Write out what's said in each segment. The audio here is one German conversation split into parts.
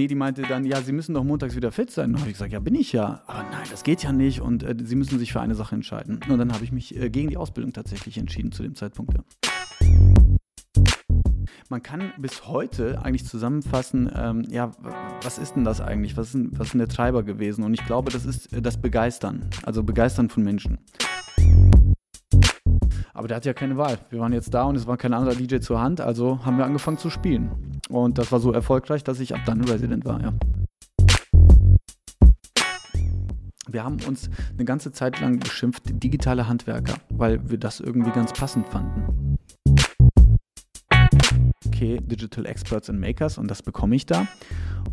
nee, die meinte dann, ja, Sie müssen doch montags wieder fit sein. Und dann habe ich gesagt, ja, bin ich ja. Aber nein, das geht ja nicht und äh, Sie müssen sich für eine Sache entscheiden. Und dann habe ich mich äh, gegen die Ausbildung tatsächlich entschieden zu dem Zeitpunkt. Ja. Man kann bis heute eigentlich zusammenfassen, ähm, ja, was ist denn das eigentlich? Was ist, denn, was ist denn der Treiber gewesen? Und ich glaube, das ist äh, das Begeistern, also Begeistern von Menschen. Aber der hatte ja keine Wahl. Wir waren jetzt da und es war kein anderer DJ zur Hand, also haben wir angefangen zu spielen. Und das war so erfolgreich, dass ich ab dann Resident war, ja. Wir haben uns eine ganze Zeit lang beschimpft, digitale Handwerker, weil wir das irgendwie ganz passend fanden okay, Digital Experts and Makers und das bekomme ich da.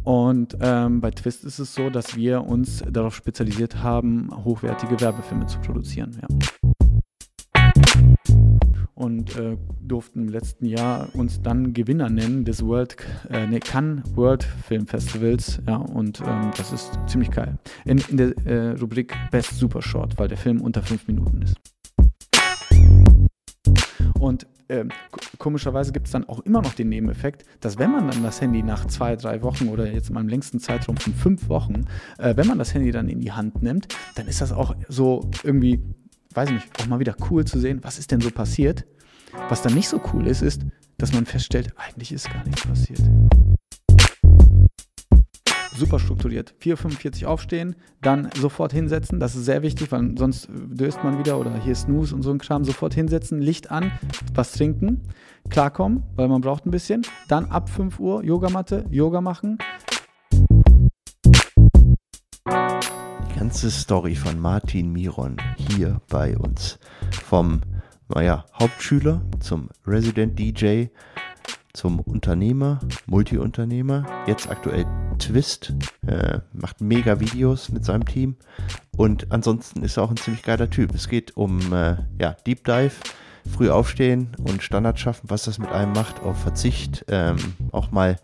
Und ähm, bei Twist ist es so, dass wir uns darauf spezialisiert haben, hochwertige Werbefilme zu produzieren. Ja. Und äh, durften im letzten Jahr uns dann Gewinner nennen des World, äh, nee, Cannes World Film Festivals. Ja, und ähm, das ist ziemlich geil. In, in der äh, Rubrik Best Super Short, weil der Film unter fünf Minuten ist. Und ähm, komischerweise gibt es dann auch immer noch den Nebeneffekt, dass wenn man dann das Handy nach zwei, drei Wochen oder jetzt in im längsten Zeitraum von fünf Wochen, äh, wenn man das Handy dann in die Hand nimmt, dann ist das auch so irgendwie, weiß ich nicht, auch mal wieder cool zu sehen, was ist denn so passiert. Was dann nicht so cool ist, ist, dass man feststellt, eigentlich ist gar nichts passiert super strukturiert. 4.45 aufstehen, dann sofort hinsetzen, das ist sehr wichtig, weil sonst döst man wieder oder hier Snooze und so ein Kram, sofort hinsetzen, Licht an, was trinken, klarkommen, weil man braucht ein bisschen, dann ab 5 Uhr Yogamatte, Yoga machen. Ganze Story von Martin Miron hier bei uns. Vom, naja, Hauptschüler zum Resident DJ, zum Unternehmer, Multiunternehmer, jetzt aktuell Twist, äh, macht mega Videos mit seinem Team und ansonsten ist er auch ein ziemlich geiler Typ. Es geht um äh, ja, Deep Dive, früh aufstehen und Standard schaffen, was das mit einem macht, auf Verzicht, ähm, auch mal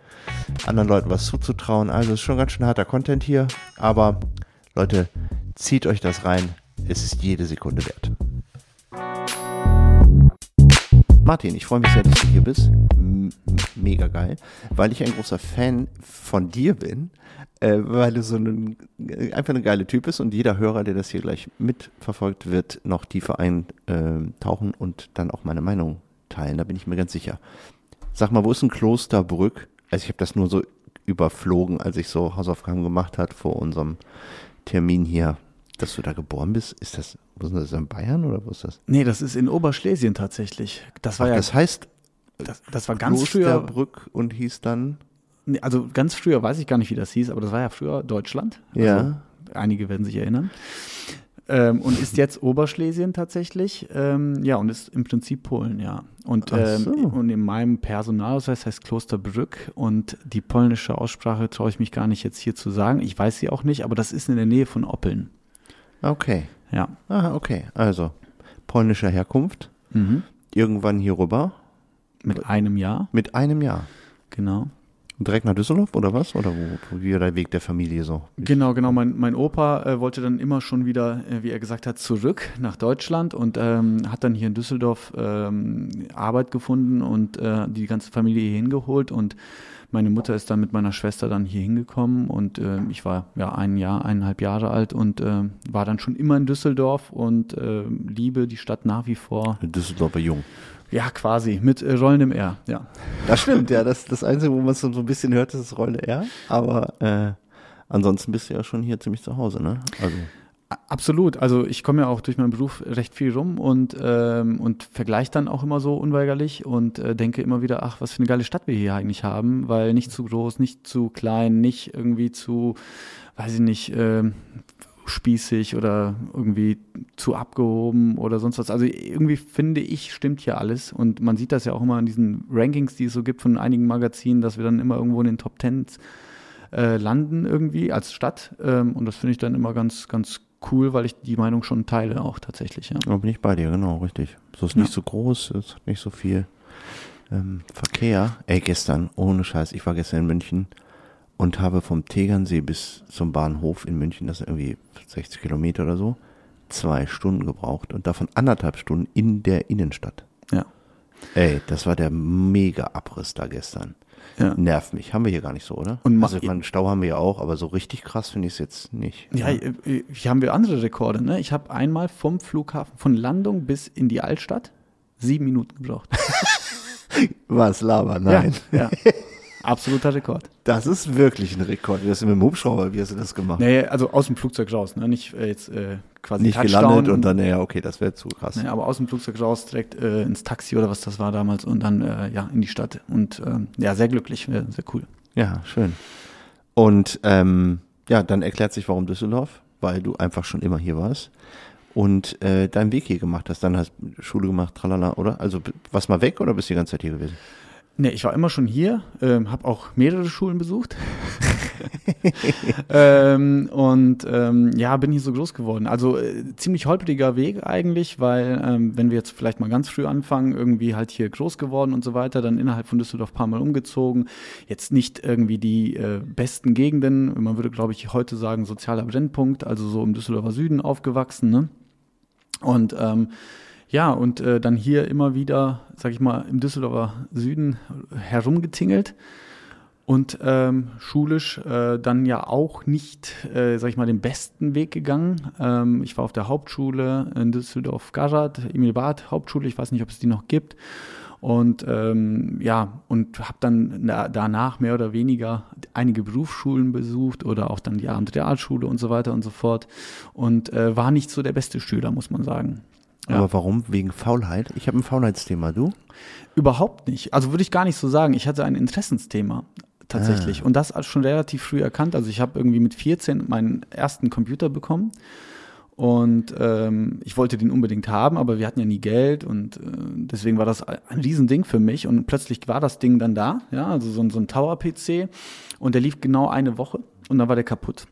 anderen Leuten was zuzutrauen. Also ist schon ganz schön harter Content hier, aber Leute, zieht euch das rein, es ist jede Sekunde wert. Martin, ich freue mich sehr, dass du hier bist. M mega geil, weil ich ein großer Fan von dir bin, äh, weil du so ein, äh, einfach ein geiler Typ bist und jeder Hörer, der das hier gleich mitverfolgt, wird noch tiefer eintauchen äh, und dann auch meine Meinung teilen. Da bin ich mir ganz sicher. Sag mal, wo ist ein Klosterbrück? Also ich habe das nur so überflogen, als ich so Hausaufgaben gemacht hat vor unserem Termin hier dass du da geboren bist, ist das, wo ist das in Bayern oder wo ist das? Nee, das ist in Oberschlesien tatsächlich. Das war Ach, ja. Das heißt, das, das war ganz früher. Brück und hieß dann. Nee, also ganz früher weiß ich gar nicht, wie das hieß, aber das war ja früher Deutschland. Also ja. Einige werden sich erinnern. Ähm, und ist jetzt Oberschlesien tatsächlich. Ähm, ja, und ist im Prinzip Polen, ja. Und, ähm, so. und in meinem Personalausweis heißt Klosterbrück und die polnische Aussprache traue ich mich gar nicht jetzt hier zu sagen. Ich weiß sie auch nicht, aber das ist in der Nähe von Oppeln. Okay. Ja. Ah, okay. Also polnischer Herkunft. Mhm. Irgendwann hier rüber. Mit einem Jahr. Mit einem Jahr. Genau. Direkt nach Düsseldorf oder was? Oder wo, wie war der Weg der Familie so? Genau, genau. Mein, mein Opa äh, wollte dann immer schon wieder, äh, wie er gesagt hat, zurück nach Deutschland und ähm, hat dann hier in Düsseldorf ähm, Arbeit gefunden und äh, die ganze Familie hier hingeholt und meine Mutter ist dann mit meiner Schwester dann hier hingekommen und äh, ich war ja ein Jahr, eineinhalb Jahre alt und äh, war dann schon immer in Düsseldorf und äh, liebe die Stadt nach wie vor. Düsseldorfer Jung. Ja, quasi, mit äh, rollendem R, ja. Das stimmt, ja. Das, das Einzige, wo man so ein bisschen hört, ist das rollende R. Aber äh, ansonsten bist du ja schon hier ziemlich zu Hause, ne? Also. Absolut. Also ich komme ja auch durch meinen Beruf recht viel rum und, ähm, und vergleiche dann auch immer so unweigerlich und äh, denke immer wieder, ach, was für eine geile Stadt wir hier eigentlich haben, weil nicht zu groß, nicht zu klein, nicht irgendwie zu, weiß ich nicht, äh, spießig oder irgendwie zu abgehoben oder sonst was. Also irgendwie finde ich, stimmt hier alles. Und man sieht das ja auch immer in diesen Rankings, die es so gibt von einigen Magazinen, dass wir dann immer irgendwo in den Top Tens äh, landen irgendwie als Stadt. Ähm, und das finde ich dann immer ganz, ganz cool, weil ich die Meinung schon teile auch tatsächlich. Ja. Da bin ich bei dir, genau, richtig. So ist ja. nicht so groß, ist nicht so viel ähm, Verkehr. Ey, gestern, ohne Scheiß, ich war gestern in München und habe vom Tegernsee bis zum Bahnhof in München, das sind irgendwie 60 Kilometer oder so, zwei Stunden gebraucht und davon anderthalb Stunden in der Innenstadt. Ja. Ey, das war der mega Abriss da gestern. Ja. Nervt mich. Haben wir hier gar nicht so, oder? Und also, ich meine, Stau haben wir ja auch, aber so richtig krass finde ich es jetzt nicht. Ja, äh, hier haben wir andere Rekorde. Ne? Ich habe einmal vom Flughafen, von Landung bis in die Altstadt, sieben Minuten gebraucht. Was, Lava? Nein. Ja, ja. Absoluter Rekord. Das ist wirklich ein Rekord. Wie hast du mit dem Hubschrauber, wie hast du das gemacht? Nee, also aus dem Flugzeug raus, ne? nicht äh, jetzt äh, quasi nicht Touchdown. gelandet und dann, ja, okay, das wäre zu krass. Nee, aber aus dem Flugzeug raus, direkt äh, ins Taxi oder was das war damals und dann äh, ja in die Stadt. Und ähm, ja, sehr glücklich, sehr cool. Ja, schön. Und ähm, ja, dann erklärt sich, warum Düsseldorf, weil du einfach schon immer hier warst und äh, deinen Weg hier gemacht hast. Dann hast du Schule gemacht, tralala, oder? Also warst mal weg oder bist du die ganze Zeit hier gewesen? Nee, ich war immer schon hier, ähm, habe auch mehrere Schulen besucht. ähm, und ähm, ja, bin hier so groß geworden. Also äh, ziemlich holpriger Weg eigentlich, weil ähm, wenn wir jetzt vielleicht mal ganz früh anfangen, irgendwie halt hier groß geworden und so weiter, dann innerhalb von Düsseldorf ein paar Mal umgezogen. Jetzt nicht irgendwie die äh, besten Gegenden, man würde glaube ich heute sagen sozialer Brennpunkt, also so im Düsseldorfer Süden aufgewachsen. Ne? Und ähm, ja, und äh, dann hier immer wieder, sag ich mal, im Düsseldorfer Süden herumgetingelt und ähm, schulisch äh, dann ja auch nicht, äh, sag ich mal, den besten Weg gegangen. Ähm, ich war auf der Hauptschule in Düsseldorf-Garat, Emil Barth Hauptschule, ich weiß nicht, ob es die noch gibt. Und ähm, ja, und habe dann na, danach mehr oder weniger einige Berufsschulen besucht oder auch dann die Abendrealschule und so weiter und so fort. Und äh, war nicht so der beste Schüler, muss man sagen. Ja. Aber warum? Wegen Faulheit? Ich habe ein Faulheitsthema, du? Überhaupt nicht. Also würde ich gar nicht so sagen. Ich hatte ein Interessensthema tatsächlich. Ah. Und das schon relativ früh erkannt. Also ich habe irgendwie mit 14 meinen ersten Computer bekommen. Und ähm, ich wollte den unbedingt haben, aber wir hatten ja nie Geld und äh, deswegen war das ein Riesending für mich. Und plötzlich war das Ding dann da, ja, also so, ein- so ein Tower-PC und der lief genau eine Woche und dann war der kaputt.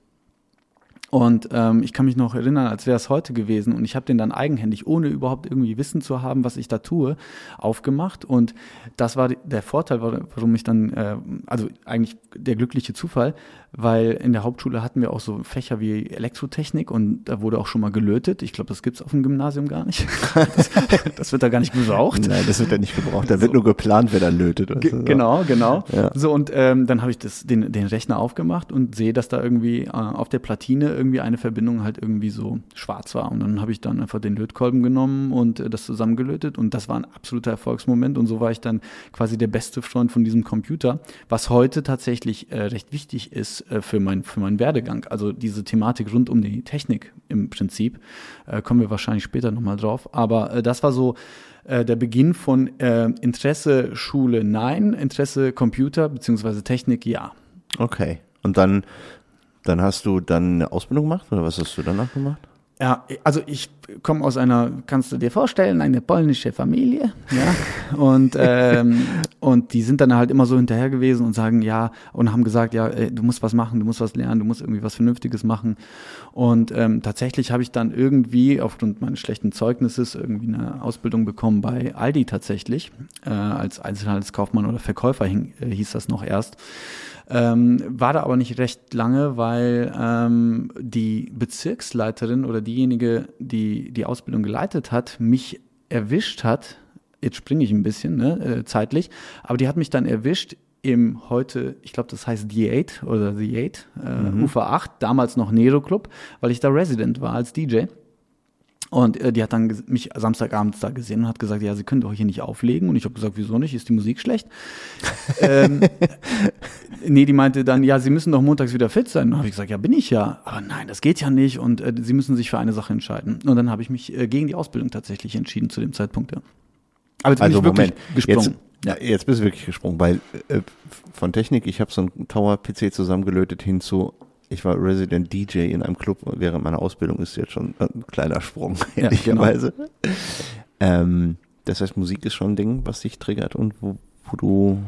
Und ähm, ich kann mich noch erinnern, als wäre es heute gewesen. Und ich habe den dann eigenhändig, ohne überhaupt irgendwie Wissen zu haben, was ich da tue, aufgemacht. Und das war der Vorteil, wa- warum ich dann, äh, also eigentlich der glückliche Zufall, weil in der Hauptschule hatten wir auch so Fächer wie Elektrotechnik und da wurde auch schon mal gelötet. Ich glaube, das gibt's auf dem Gymnasium gar nicht. Das, das wird da gar nicht gebraucht. Nein, das wird ja nicht gebraucht. Da wird nur geplant, wer dann lötet. und Ge- so. Genau, genau. Ja. So, und ähm, dann habe ich das, den, den Rechner aufgemacht und sehe, dass da irgendwie äh, auf der Platine irgendwie eine Verbindung halt irgendwie so schwarz war. Und dann habe ich dann einfach den Lötkolben genommen und äh, das zusammengelötet und das war ein absoluter Erfolgsmoment und so war ich dann quasi der beste Freund von diesem Computer, was heute tatsächlich äh, recht wichtig ist äh, für, mein, für meinen Werdegang. Also diese Thematik rund um die Technik im Prinzip, äh, kommen wir wahrscheinlich später nochmal drauf. Aber äh, das war so äh, der Beginn von äh, Interesse Schule nein, Interesse Computer beziehungsweise Technik ja. Okay. Und dann, dann hast du dann eine Ausbildung gemacht oder was hast du danach gemacht? Ja, also ich komme aus einer, kannst du dir vorstellen, eine polnische Familie, ja, und ähm, und die sind dann halt immer so hinterher gewesen und sagen ja und haben gesagt ja, ey, du musst was machen, du musst was lernen, du musst irgendwie was Vernünftiges machen und ähm, tatsächlich habe ich dann irgendwie aufgrund meines schlechten Zeugnisses irgendwie eine Ausbildung bekommen bei Aldi tatsächlich äh, als Einzelhandelskaufmann oder Verkäufer hing, äh, hieß das noch erst. Ähm, war da aber nicht recht lange, weil ähm, die Bezirksleiterin oder diejenige, die die Ausbildung geleitet hat, mich erwischt hat. Jetzt springe ich ein bisschen ne, äh, zeitlich, aber die hat mich dann erwischt im heute, ich glaube, das heißt The Eight oder The Eight, äh, Ufer 8, damals noch Nero Club, weil ich da Resident war als DJ. Und äh, die hat dann mich Samstagabends da gesehen und hat gesagt, ja, sie können doch hier nicht auflegen. Und ich habe gesagt, wieso nicht? Ist die Musik schlecht? ähm, nee, die meinte dann, ja, sie müssen doch montags wieder fit sein. Und habe ich gesagt, ja, bin ich ja. Aber nein, das geht ja nicht. Und äh, sie müssen sich für eine Sache entscheiden. Und dann habe ich mich äh, gegen die Ausbildung tatsächlich entschieden zu dem Zeitpunkt. Ja. Aber jetzt bin Also ich wirklich Moment, gesprungen. Jetzt, ja. jetzt bist du wirklich gesprungen, weil äh, von Technik, ich habe so einen Tower-PC zusammengelötet hinzu, ich war Resident DJ in einem Club während meiner Ausbildung, ist jetzt schon ein kleiner Sprung, Ja, ehrlicherweise. ähm, das heißt, Musik ist schon ein Ding, was dich triggert und wo, wo du,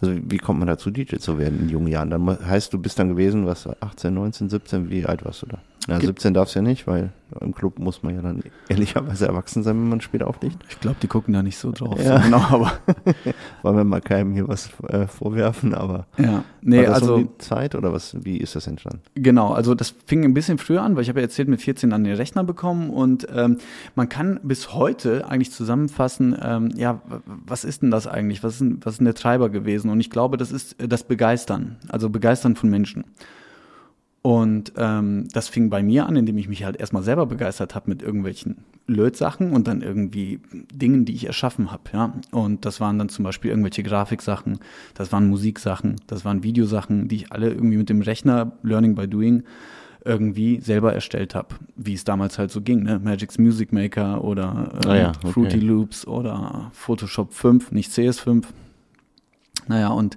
also wie kommt man dazu, DJ zu werden in jungen Jahren? Dann heißt, du bist dann gewesen, was, 18, 19, 17, wie alt warst du da? Ja, 17 darf es ja nicht, weil im Club muss man ja dann ehrlicherweise erwachsen sein, wenn man später auflegt. Ich glaube, die gucken da nicht so drauf. Ja. So genau, aber Wollen wir mal keinem hier was äh, vorwerfen, aber ja. Nee, also um die Zeit oder was? Wie ist das entstanden? Genau, also das fing ein bisschen früher an, weil ich habe ja erzählt, mit 14 dann den Rechner bekommen und ähm, man kann bis heute eigentlich zusammenfassen, ähm, ja, was ist denn das eigentlich? Was ist, denn, was ist denn der Treiber gewesen? Und ich glaube, das ist äh, das Begeistern, also Begeistern von Menschen. Und ähm, das fing bei mir an, indem ich mich halt erstmal selber begeistert habe mit irgendwelchen Lötsachen und dann irgendwie Dingen, die ich erschaffen habe. Ja? Und das waren dann zum Beispiel irgendwelche Grafiksachen, das waren Musiksachen, das waren Videosachen, die ich alle irgendwie mit dem Rechner Learning by Doing irgendwie selber erstellt habe, wie es damals halt so ging, ne? Magic's Music Maker oder ähm, Ah ja, okay. Fruity Loops oder Photoshop 5, nicht CS5. Naja, und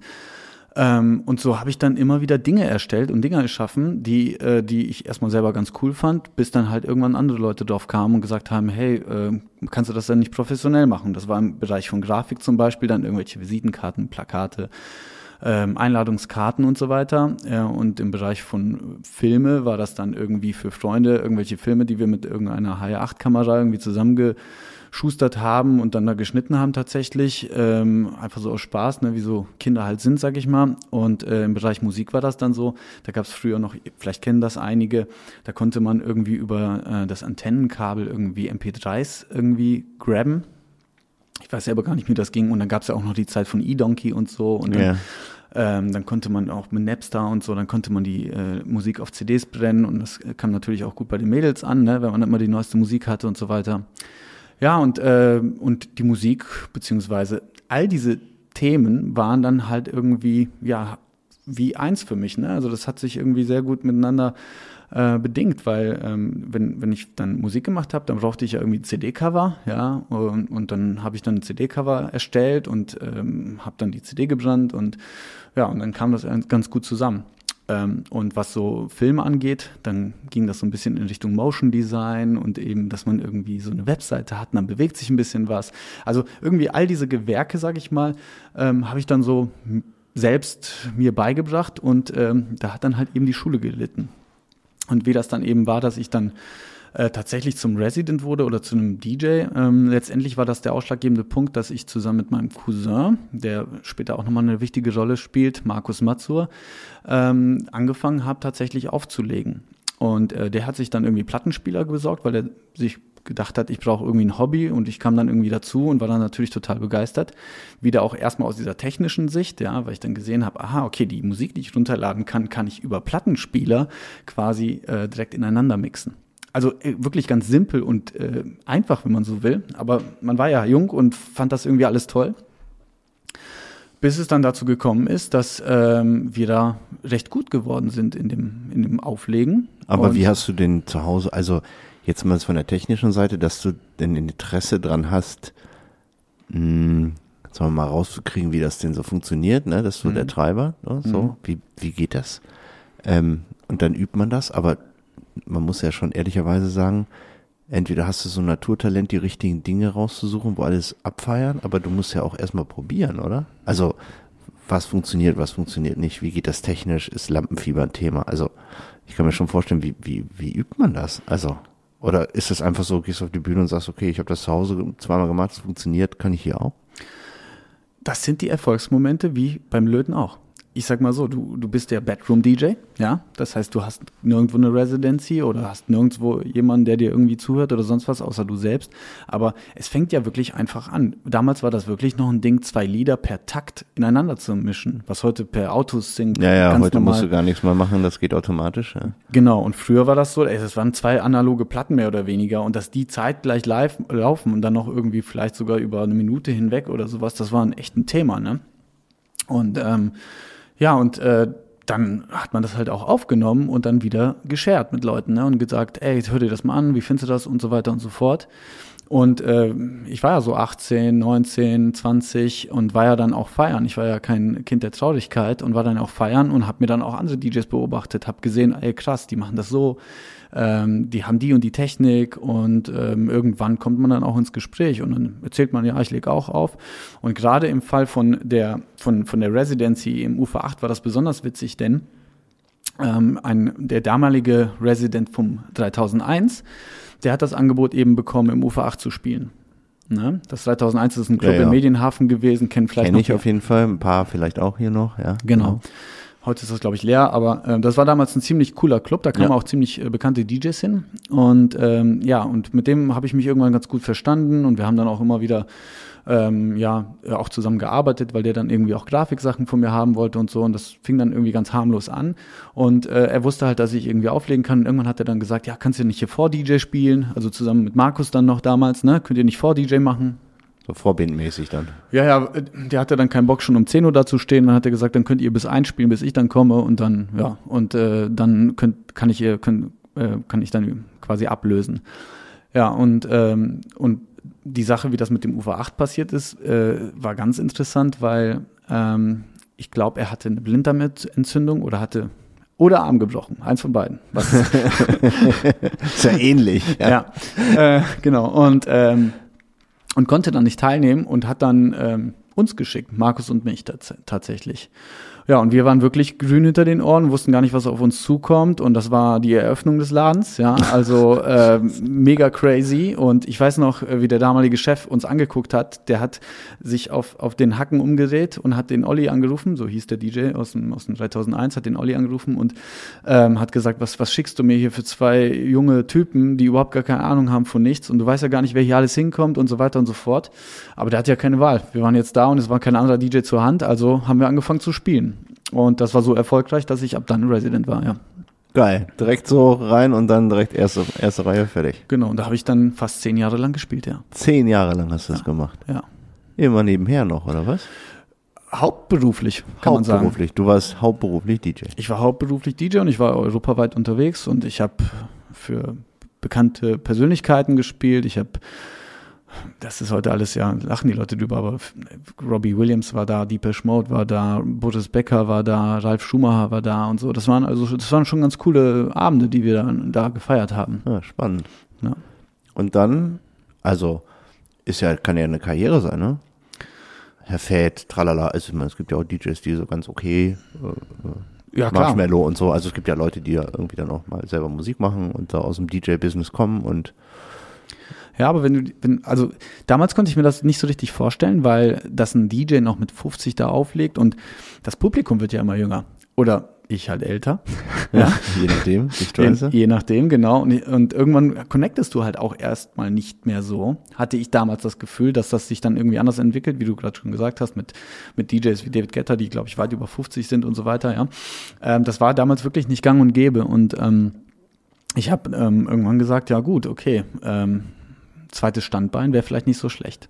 ähm, und so habe ich dann immer wieder Dinge erstellt und Dinge erschaffen, die, äh, die ich erstmal selber ganz cool fand, bis dann halt irgendwann andere Leute drauf kamen und gesagt haben, hey, äh, kannst du das dann nicht professionell machen? Das war im Bereich von Grafik zum Beispiel, dann irgendwelche Visitenkarten, Plakate, ähm, Einladungskarten und so weiter. Äh, und im Bereich von Filme war das dann irgendwie für Freunde irgendwelche Filme, die wir mit irgendeiner HR8-Kamera irgendwie zusammengeschustert haben und dann da geschnitten haben tatsächlich. Ähm, einfach so aus Spaß, ne, wie so Kinder halt sind, sag ich mal. Und äh, im Bereich Musik war das dann so. Da gab es früher noch, vielleicht kennen das einige, da konnte man irgendwie über äh, das Antennenkabel irgendwie MP3s irgendwie grabben. Ich weiß selber gar nicht, wie das ging. Und dann gab es ja auch noch die Zeit von E-Donkey und so. Und dann, Ja. ähm, dann konnte man auch mit Napster und so, dann konnte man die äh, Musik auf CDs brennen. Und das kam natürlich auch gut bei den Mädels an, ne, wenn man immer die neueste Musik hatte und so weiter. Ja, und, äh, und die Musik, beziehungsweise all diese Themen waren dann halt irgendwie, ja, wie eins für mich. Ne? Also das hat sich irgendwie sehr gut miteinander äh, bedingt, weil ähm, wenn, wenn ich dann Musik gemacht habe, dann brauchte ich ja irgendwie CD-Cover, ja, und, und dann habe ich dann ein CD-Cover erstellt und ähm, habe dann die CD gebrannt und ja, und dann kam das ganz gut zusammen. Ähm, und was so Filme angeht, dann ging das so ein bisschen in Richtung Motion Design und eben, dass man irgendwie so eine Webseite hat, und dann bewegt sich ein bisschen was. Also irgendwie all diese Gewerke, sage ich mal, ähm, habe ich dann so selbst mir beigebracht und ähm, da hat dann halt eben die Schule gelitten. Und wie das dann eben war, dass ich dann äh, tatsächlich zum Resident wurde oder zu einem DJ. Ähm, letztendlich war das der ausschlaggebende Punkt, dass ich zusammen mit meinem Cousin, der später auch nochmal eine wichtige Rolle spielt, Markus Mazur, ähm, angefangen habe, tatsächlich aufzulegen. Und äh, der hat sich dann irgendwie Plattenspieler besorgt, weil er sich gedacht hat, ich brauche irgendwie ein Hobby und ich kam dann irgendwie dazu und war dann natürlich total begeistert. Wieder auch erstmal aus dieser technischen Sicht, ja, weil ich dann gesehen habe, aha, okay, die Musik, die ich runterladen kann, kann ich über Plattenspieler quasi äh, direkt ineinander mixen. Also äh, wirklich ganz simpel und äh, einfach, wenn man so will. Aber man war ja jung und fand das irgendwie alles toll. Bis es dann dazu gekommen ist, dass ähm, wir da recht gut geworden sind in dem, in dem Auflegen. Aber Und- wie hast du denn zu Hause, also jetzt mal von der technischen Seite, dass du denn Interesse dran hast, mh, sagen wir mal rauszukriegen, wie das denn so funktioniert, ne? Das ist so der Treiber, ne? so, Mhm. wie, wie geht das? Ähm, und dann übt man das, aber man muss ja schon ehrlicherweise sagen, entweder hast du so ein Naturtalent, die richtigen Dinge rauszusuchen, wo alles abfeiern, aber du musst ja auch erstmal probieren, oder? Also, was funktioniert, was funktioniert nicht, wie geht das technisch, ist Lampenfieber ein Thema? Also, ich kann mir schon vorstellen, wie, wie, wie übt man das? Also, oder ist es einfach so, gehst auf die Bühne und sagst, okay, ich habe das zu Hause zweimal gemacht, es funktioniert, kann ich hier auch? Das sind die Erfolgsmomente wie beim Löten auch. Ich sag mal so, du, du bist der Bedroom-DJ, ja. Das heißt, du hast nirgendwo eine Residency oder hast nirgendwo jemanden, der dir irgendwie zuhört oder sonst was, außer du selbst. Aber es fängt ja wirklich einfach an. Damals war das wirklich noch ein Ding, zwei Lieder per Takt ineinander zu mischen, was heute per Autos-Sync Ja, ja, heute normal musst du gar nichts mehr machen, das geht automatisch. Ja. Genau, und früher war das so, es waren zwei analoge Platten mehr oder weniger und dass die zeitgleich live laufen und dann noch irgendwie vielleicht sogar über eine Minute hinweg oder sowas, das war ein echt ein Thema, ne? Und ähm, ja, und äh, dann hat man das halt auch aufgenommen und dann wieder geshared mit Leuten ne? und gesagt, ey, hör dir das mal an, wie findest du das und so weiter und so fort. Und äh, ich war ja so 18, 19, 20 und war ja dann auch feiern. Ich war ja kein Kind der Traurigkeit und war dann auch feiern und habe mir dann auch andere DJs beobachtet, habe gesehen, ey krass, die machen das so, ähm, die haben die und die Technik und ähm, irgendwann kommt man dann auch ins Gespräch und dann erzählt man, ja, ich lege auch auf. Und gerade im Fall von der, von, von der Residency im Ufer 8 war das besonders witzig, denn ähm, ein, der damalige Resident vom 3001, der hat das Angebot eben bekommen, im Ufer 8 zu spielen. Ne? Das 3001 ist ein Club Ja, ja. im Medienhafen gewesen, kennt vielleicht Kenne noch ich auf jeden Fall. Ein paar vielleicht auch hier noch, ja. Genau. Heute ist das, glaube ich, leer, aber äh, das war damals ein ziemlich cooler Club. Da kamen Ja. auch ziemlich äh, bekannte DJs hin. Und ähm, ja, und mit dem habe ich mich irgendwann ganz gut verstanden und wir haben dann auch immer wieder ähm, ja äh, auch zusammen gearbeitet, weil der dann irgendwie auch Grafiksachen von mir haben wollte und so. Und das fing dann irgendwie ganz harmlos an. Und äh, er wusste halt, dass ich irgendwie auflegen kann. Und irgendwann hat er dann gesagt, ja, kannst du nicht hier vor DJ spielen? Also zusammen mit Markus dann noch damals, ne? Könnt ihr nicht vor DJ machen? So vorbindmäßig dann. Ja, ja, der hatte dann keinen Bock, schon um 10 Uhr da zu stehen. Dann hat er gesagt, dann könnt ihr bis einspielen, bis ich dann komme und dann, ja, und äh, dann könnt, kann ich ihr, könnt, äh, kann ich dann quasi ablösen. Ja, und, ähm, und die Sache, wie das mit dem Ufer 8 passiert ist, äh, war ganz interessant, weil ähm, ich glaube, er hatte eine Blinddarmentzündung oder hatte oder Arm gebrochen, eins von beiden. Was Ist ja ähnlich. ja, äh, genau. Und, ähm, und konnte dann nicht teilnehmen und hat dann ähm, uns geschickt, Markus und mich tats tatsächlich. Ja, und wir waren wirklich grün hinter den Ohren, wussten gar nicht, was auf uns zukommt. Und das war die Eröffnung des Ladens, ja, also äh, mega crazy. Und ich weiß noch, äh, wie der damalige Chef uns angeguckt hat. Der hat sich auf, auf den Hacken umgedreht und hat den Olli angerufen, so hieß der DJ aus dem, aus dem 3001, hat den Olli angerufen und ähm, hat gesagt, was, was schickst du mir hier für zwei junge Typen, die überhaupt gar keine Ahnung haben von nichts und du weißt ja gar nicht, wer hier alles hinkommt und so weiter und so fort. Aber der hat ja keine Wahl. Wir waren jetzt da und es war kein anderer DJ zur Hand, also haben wir angefangen zu spielen. Und das war so erfolgreich, dass ich ab dann Resident war, ja. Geil. Direkt so rein und dann direkt erste, erste Reihe fertig. Genau, und da habe ich dann fast zehn Jahre lang gespielt, ja. Zehn Jahre lang hast du das gemacht. ja. Immer nebenher noch, oder was? Hauptberuflich, kann man sagen. hauptberuflich. Du warst hauptberuflich DJ. Ich war hauptberuflich DJ und ich war europaweit unterwegs und ich habe für bekannte Persönlichkeiten gespielt. Ich habe, das ist heute alles ja, lachen die Leute drüber, aber Robbie Williams war da, Deepesh Mode war da, Boris Becker war da, Ralf Schumacher war da und so. Das waren also, das waren schon ganz coole Abende, die wir dann da gefeiert haben. Ja, spannend. Ja. Und dann, also, ist ja, kann ja eine Karriere sein, ne? Herr Fett, tralala. Also, meine, es gibt ja auch DJs, die so ganz okay, äh, Ja, klar. Marshmallow und so. Also, es gibt ja Leute, die ja irgendwie dann auch mal selber Musik machen und da aus dem DJ-Business kommen und Ja, aber wenn du, wenn, also damals konnte ich mir das nicht so richtig vorstellen, weil das ein DJ noch mit 50 da auflegt und das Publikum wird ja immer jünger. Oder ich halt älter. Ja. je nachdem. Je, je nachdem, genau. Und, und irgendwann connectest du halt auch erstmal nicht mehr so. Hatte ich damals das Gefühl, dass das sich dann irgendwie anders entwickelt, wie du gerade schon gesagt hast, mit, mit DJs wie David Guetta, die, glaube ich, weit über 50 sind und so weiter, ja. Ähm, das war damals wirklich nicht gang und gäbe. Und ähm, ich habe ähm, irgendwann gesagt, ja gut, okay, ähm, zweites Standbein wäre vielleicht nicht so schlecht.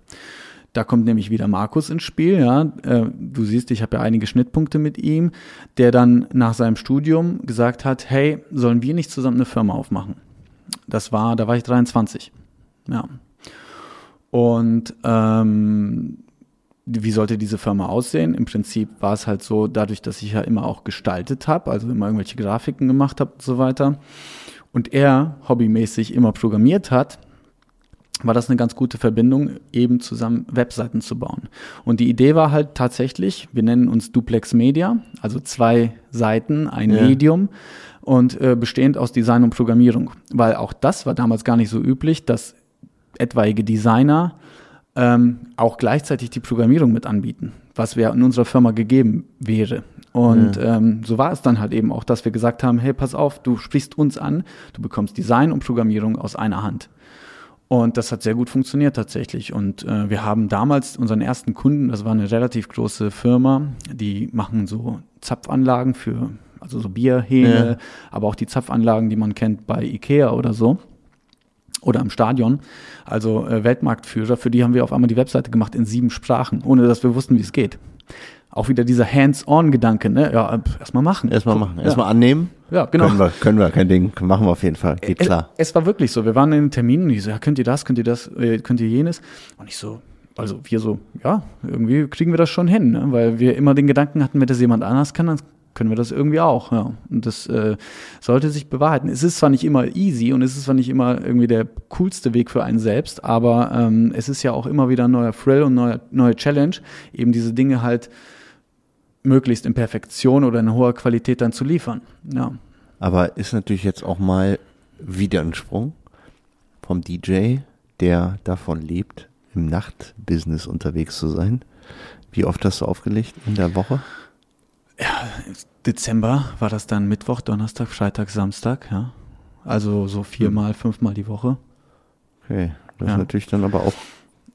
Da kommt nämlich wieder Markus ins Spiel. Ja, äh, du siehst, ich habe ja einige Schnittpunkte mit ihm, der dann nach seinem Studium gesagt hat: Hey, sollen wir nicht zusammen eine Firma aufmachen? Das war, da war ich 23. Ja. Und ähm, wie sollte diese Firma aussehen? Im Prinzip war es halt so, dadurch, dass ich ja immer auch gestaltet habe, also immer irgendwelche Grafiken gemacht habe und so weiter, und er hobbymäßig immer programmiert hat, war das eine ganz gute Verbindung, eben zusammen Webseiten zu bauen. Und die Idee war halt tatsächlich, wir nennen uns Duplex Media, also zwei Seiten, ein Ja. Medium und äh, bestehend aus Design und Programmierung. Weil auch das war damals gar nicht so üblich, dass etwaige Designer ähm, auch gleichzeitig die Programmierung mit anbieten, was wir in unserer Firma gegeben wäre. Und ähm, so war es dann halt eben auch, dass wir gesagt haben, hey, pass auf, du sprichst uns an, du bekommst Design und Programmierung aus einer Hand. Und das hat sehr gut funktioniert tatsächlich. Und äh, wir haben damals unseren ersten Kunden, das war eine relativ große Firma, die machen so Zapfanlagen für, also so Bierhähne, Ja. aber auch die Zapfanlagen, die man kennt bei Ikea oder so. Oder im Stadion. Also äh, Weltmarktführer, für die haben wir auf einmal die Webseite gemacht in sieben Sprachen, ohne dass wir wussten, wie es geht. Auch wieder dieser Hands-on-Gedanke, ne? Ja, erstmal machen. Erstmal machen. Ja. Erstmal annehmen. Ja, genau. Können wir, können wir, kein Ding. Machen wir auf jeden Fall. Geht klar. Es, es war wirklich so. Wir waren in den Terminen und ich so, ja, könnt ihr das, könnt ihr das, äh, könnt ihr jenes? Und ich so, also wir so, ja, irgendwie kriegen wir das schon hin, ne? weil wir immer den Gedanken hatten, wenn das jemand anders kann, dann können wir das irgendwie auch. Ja. Und das äh, sollte sich bewahrheiten. Es ist zwar nicht immer easy und es ist zwar nicht immer irgendwie der coolste Weg für einen selbst, aber ähm, es ist ja auch immer wieder ein neuer Thrill und neue, neue Challenge, eben diese Dinge halt möglichst in Perfektion oder in hoher Qualität dann zu liefern. Ja. Aber ist natürlich jetzt auch mal wieder ein Sprung vom DJ, der davon lebt, im Nachtbusiness unterwegs zu sein. Wie oft hast du aufgelegt in der Woche? Ja, Dezember war das dann Mittwoch, Donnerstag, Freitag, Samstag, ja. Also so viermal, fünfmal die Woche. Okay, das Ja. ist natürlich dann aber auch,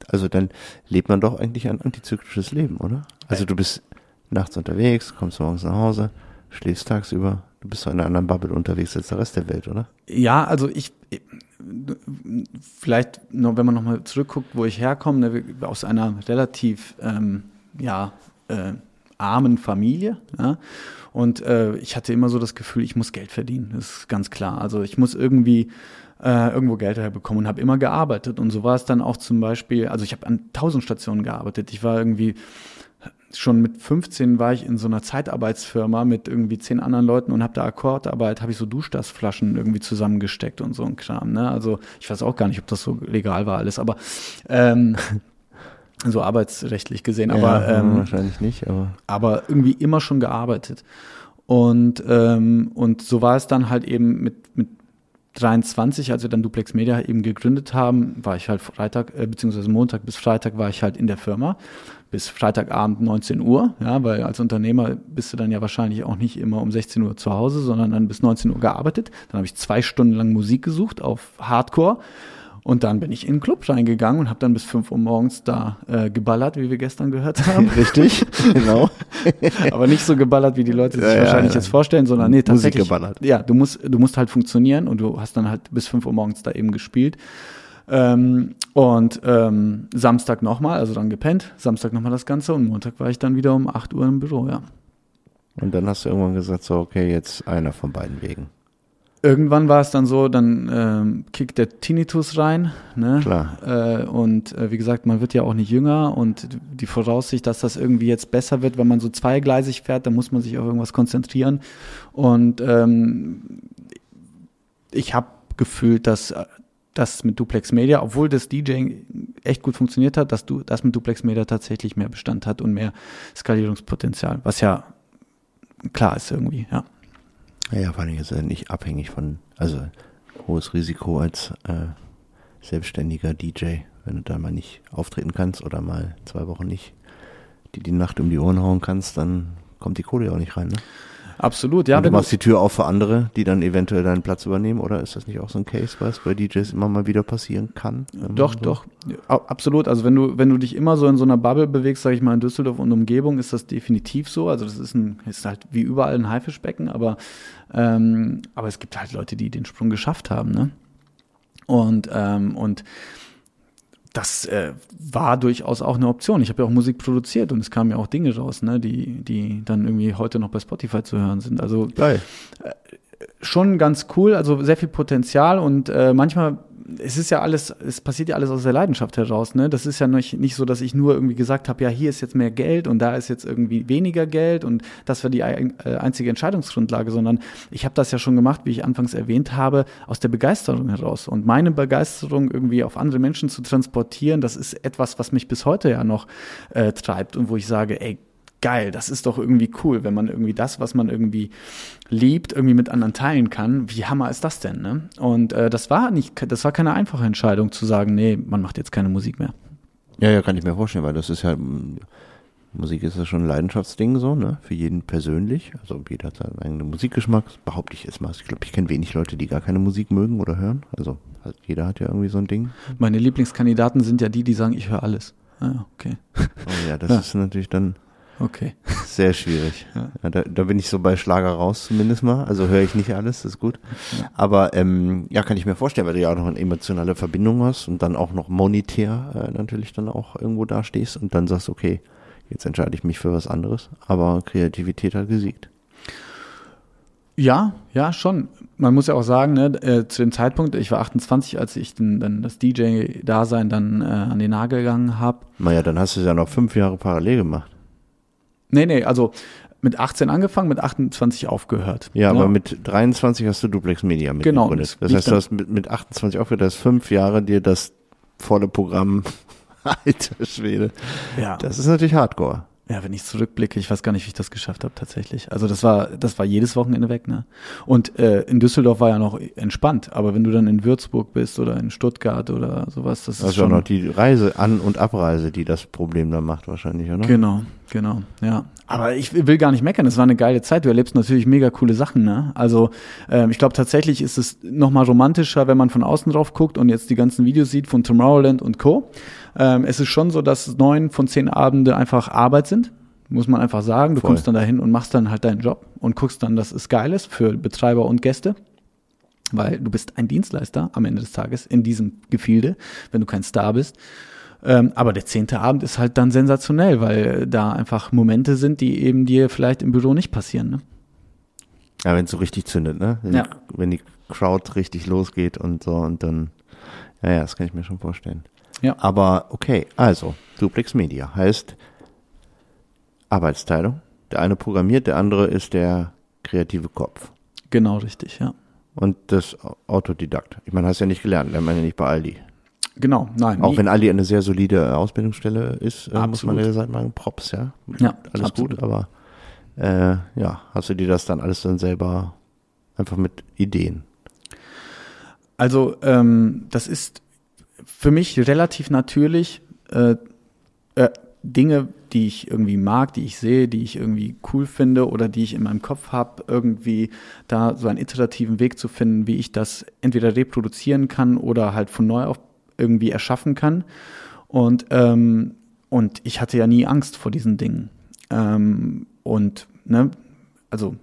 also dann lebt man doch eigentlich ein antizyklisches Leben, oder? Also du bist nachts unterwegs, kommst morgens nach Hause, schläfst tagsüber, du bist doch in einer anderen Bubble unterwegs als der Rest der Welt, oder? Ja, also ich, vielleicht, noch, wenn man nochmal zurückguckt, wo ich herkomme, ne, aus einer relativ, ähm, ja, äh, armen Familie, ja, und äh, ich hatte immer so das Gefühl, ich muss Geld verdienen, das ist ganz klar. Also ich muss irgendwie äh, irgendwo Geld herbekommen und habe immer gearbeitet. Und so war es dann auch zum Beispiel, also ich habe an tausend Stationen gearbeitet. Ich war irgendwie schon mit 15 war ich in so einer Zeitarbeitsfirma mit irgendwie zehn anderen Leuten und habe da Akkordarbeit, habe ich so Duschdassflaschen irgendwie zusammengesteckt und so ein Kram. Ne? Also ich weiß auch gar nicht, ob das so legal war alles, aber ähm, so arbeitsrechtlich gesehen. Aber ja, ähm, wahrscheinlich nicht, aber aber irgendwie immer schon gearbeitet. Und, ähm, und so war es dann halt eben mit, mit 23, als wir dann Duplex Media eben gegründet haben, war ich halt Freitag, äh, beziehungsweise Montag bis Freitag war ich halt in der Firma. Bis Freitagabend 19 Uhr, ja, weil als Unternehmer bist du dann ja wahrscheinlich auch nicht immer um 16 Uhr zu Hause, sondern dann bis 19 Uhr gearbeitet. Dann habe ich zwei Stunden lang Musik gesucht auf Hardcore. Und dann bin ich in den Club reingegangen und habe dann bis 5 Uhr morgens da äh, geballert, wie wir gestern gehört haben. richtig, genau. Aber nicht so geballert, wie die Leute sich Ja, ja, wahrscheinlich ja. jetzt vorstellen, sondern nee, Musik tatsächlich. geballert. Ja, du musst, du musst halt funktionieren und du hast dann halt bis 5 Uhr morgens da eben gespielt. Ähm, und ähm, Samstag nochmal, also dann gepennt, Samstag nochmal das Ganze und Montag war ich dann wieder um 8 Uhr im Büro, ja. Und dann hast du irgendwann gesagt, so, okay, jetzt einer von beiden Wegen. Irgendwann war es dann so, dann ähm, kickt der Tinnitus rein, ne? Klar. Äh, und äh, wie gesagt, man wird ja auch nicht jünger und die Voraussicht, dass das irgendwie jetzt besser wird, wenn man so zweigleisig fährt, dann muss man sich auf irgendwas konzentrieren. Und ähm, ich habe gefühlt, dass das mit Duplex Media, obwohl das DJing echt gut funktioniert hat, dass du das mit Duplex Media tatsächlich mehr Bestand hat und mehr Skalierungspotenzial, was ja klar ist irgendwie, ja. Ja, vor allem ist er nicht abhängig von, also hohes Risiko als äh, selbstständiger DJ, wenn du da mal nicht auftreten kannst oder mal zwei Wochen nicht die die Nacht um die Ohren hauen kannst, dann kommt die Kohle ja auch nicht rein. Ne? Absolut, ja. und du machst die Tür auf für andere, die dann eventuell deinen Platz übernehmen, oder ist das nicht auch so ein Case, was bei DJs immer mal wieder passieren kann? Doch, so- doch, absolut. Also wenn du, wenn du dich immer so in so einer Bubble bewegst, sage ich mal in Düsseldorf und Umgebung, ist das definitiv so. Also das ist ein, ist halt wie überall ein Haifischbecken, aber, ähm, aber es gibt halt Leute, die den Sprung geschafft haben, ne? Und, ähm, und das äh, war durchaus auch eine Option. Ich habe ja auch Musik produziert und es kamen ja auch Dinge raus, ne, die, die dann irgendwie heute noch bei Spotify zu hören sind. Also Geil. schon ganz cool, also sehr viel Potenzial und äh, manchmal, es ist ja alles, es passiert ja alles aus der Leidenschaft heraus, ne? Das ist ja nicht, nicht so, dass ich nur irgendwie gesagt habe, ja, hier ist jetzt mehr Geld und da ist jetzt irgendwie weniger Geld und das war die äh, einzige Entscheidungsgrundlage, sondern ich habe das ja schon gemacht, wie ich anfangs erwähnt habe, aus der Begeisterung heraus. Und meine Begeisterung irgendwie auf andere Menschen zu transportieren, das ist etwas, was mich bis heute ja noch äh, treibt und wo ich sage, ey, geil, das ist doch irgendwie cool, wenn man irgendwie das, was man irgendwie liebt, irgendwie mit anderen teilen kann. Wie hammer ist das denn? Ne? Und äh, das war nicht, das war keine einfache Entscheidung zu sagen, nee, man macht jetzt keine Musik mehr. Ja, ja, kann ich mir vorstellen, weil das ist ja, Musik ist ja schon ein Leidenschaftsding so, ne? Für jeden persönlich. Also jeder hat seinen eigenen Musikgeschmack, behaupte ich jetzt mal. Ich glaube, ich kenne wenig Leute, die gar keine Musik mögen oder hören. Also halt jeder hat ja irgendwie so ein Ding. Meine Lieblingskandidaten sind ja die, die sagen, ich höre alles. Ah, okay, Oh ja, das Ja. ist natürlich dann okay. sehr schwierig. Ja. Ja, da, da bin ich so bei Schlager raus zumindest mal. Also höre ich nicht alles, das ist gut. Aber ähm, ja, kann ich mir vorstellen, weil du ja auch noch eine emotionale Verbindung hast und dann auch noch monetär äh, natürlich dann auch irgendwo da stehst und dann sagst, okay, jetzt entscheide ich mich für was anderes. Aber Kreativität hat gesiegt. Ja, ja, schon. Man muss ja auch sagen, ne, äh, zu dem Zeitpunkt, ich war 28, als ich den, dann das DJ-Dasein dann äh, an den Nagel gegangen habe. Naja, dann hast du es ja noch fünf Jahre parallel gemacht. Nee, nee, also mit 18 angefangen, mit 28 aufgehört. Ja, Ne? aber mit 23 hast du Duplex Media Genau, mitgegründet. das heißt, du hast mit, mit 28 aufgehört, das fünf Jahre dir das volle Programm. Alter Schwede. ja. Das ist natürlich Hardcore. Ja, wenn ich zurückblicke, ich weiß gar nicht, wie ich das geschafft habe tatsächlich. Also das war, das war jedes Wochenende weg, ne? Und äh, in Düsseldorf war ja noch entspannt, aber wenn du dann in Würzburg bist oder in Stuttgart oder sowas, das, Das ist ist auch schon noch die Reise, An- und Abreise, die das Problem dann macht wahrscheinlich, oder? Genau, genau, ja. Aber ich will gar nicht meckern, es war eine geile Zeit. Du erlebst natürlich mega coole Sachen, ne? Also ähm, ich glaube tatsächlich ist es nochmal romantischer, wenn man von außen drauf guckt und jetzt die ganzen Videos sieht von Tomorrowland und Co. Ähm, es ist schon so, dass neun von zehn Abende einfach Arbeit sind. Muss man einfach sagen. Du Voll. kommst dann dahin und machst dann halt deinen Job und guckst dann, dass es geil ist für Betreiber und Gäste. Weil du bist ein Dienstleister am Ende des Tages in diesem Gefilde, wenn du kein Star bist. Ähm, aber der zehnte Abend ist halt dann sensationell, weil da einfach Momente sind, die eben dir vielleicht im Büro nicht passieren. Ne? Ja, wenn es so richtig zündet, ne? Wenn, Ja. die, wenn die Crowd richtig losgeht und so und dann, ja, ja, das kann ich mir schon vorstellen. Ja. Aber okay, also, Duplex Media heißt Arbeitsteilung. Der eine programmiert, der andere ist der kreative Kopf. Genau richtig, ja. Und das Autodidakt. Ich meine, hast ja nicht gelernt, lernt man ja nicht bei Aldi. Genau, nein. Auch nie- wenn Aldi eine sehr solide Ausbildungsstelle ist, äh, muss man Absolut. ja sagen, Props, ja. Ja, alles absolut. gut, aber äh, ja, hast du dir das dann alles dann selber einfach mit Ideen? Also ähm, das ist für mich relativ natürlich äh, äh, Dinge, die ich irgendwie mag, die ich sehe, die ich irgendwie cool finde oder die ich in meinem Kopf habe, irgendwie da so einen iterativen Weg zu finden, wie ich das entweder reproduzieren kann oder halt von neu auf irgendwie erschaffen kann. Und, ähm, und ich hatte ja nie Angst vor diesen Dingen. Ähm, und, ne, also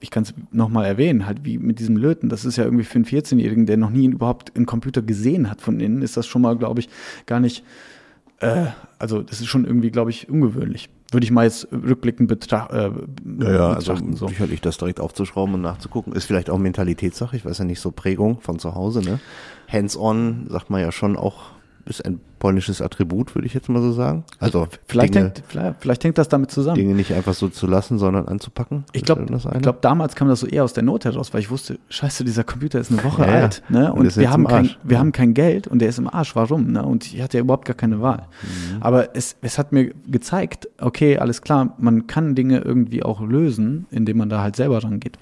ich kann es nochmal erwähnen, halt wie mit diesem Löten, das ist ja irgendwie für einen 14-Jährigen, der noch nie überhaupt einen Computer gesehen hat von innen, ist das schon mal, glaube ich, gar nicht, äh, also das ist schon irgendwie, glaube ich, ungewöhnlich. Würde ich mal jetzt rückblickend betracht, äh, also betrachten. so. sicherlich das direkt aufzuschrauben und nachzugucken. Ist vielleicht auch Mentalitätssache, ich weiß ja nicht, so Prägung von zu Hause, ne? Hands-on, sagt man ja schon auch, ist ein polnisches Attribut, würde ich jetzt mal so sagen. Also Vielleicht, Dinge, hängt, vielleicht, vielleicht hängt das damit zusammen. Dinge nicht einfach so zu lassen, sondern anzupacken. Ich glaube, glaub, damals kam das so eher aus der Not heraus, weil ich wusste, scheiße, dieser Computer ist eine Woche Ja, alt, ne? Und Und, wir haben kein, wir Ja. haben kein Geld und der ist im Arsch. Warum? Ne? Und ich hatte ja überhaupt gar keine Wahl. Mhm. Aber es, es hat mir gezeigt, okay, alles klar, man kann Dinge irgendwie auch lösen, indem man da halt selber rangeht.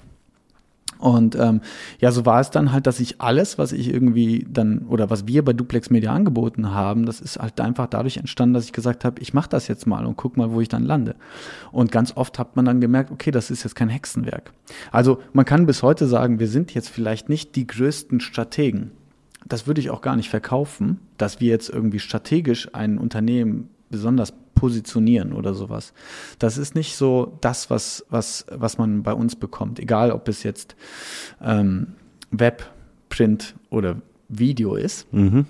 Und ähm, ja, so war es dann halt, dass ich alles, was ich irgendwie dann oder was wir bei Duplex Media angeboten haben, das ist halt einfach dadurch entstanden, dass ich gesagt habe, ich mache das jetzt mal und guck mal, wo ich dann lande. Und ganz oft hat man dann gemerkt, okay, das ist jetzt kein Hexenwerk. Also man kann bis heute sagen, wir sind jetzt vielleicht nicht die größten Strategen. Das würde ich auch gar nicht verkaufen, dass wir jetzt irgendwie strategisch ein Unternehmen besonders positionieren oder sowas. Das ist nicht so das, was, was, was man bei uns bekommt. Egal, ob es jetzt ähm, Web, Print oder Video ist. Mhm.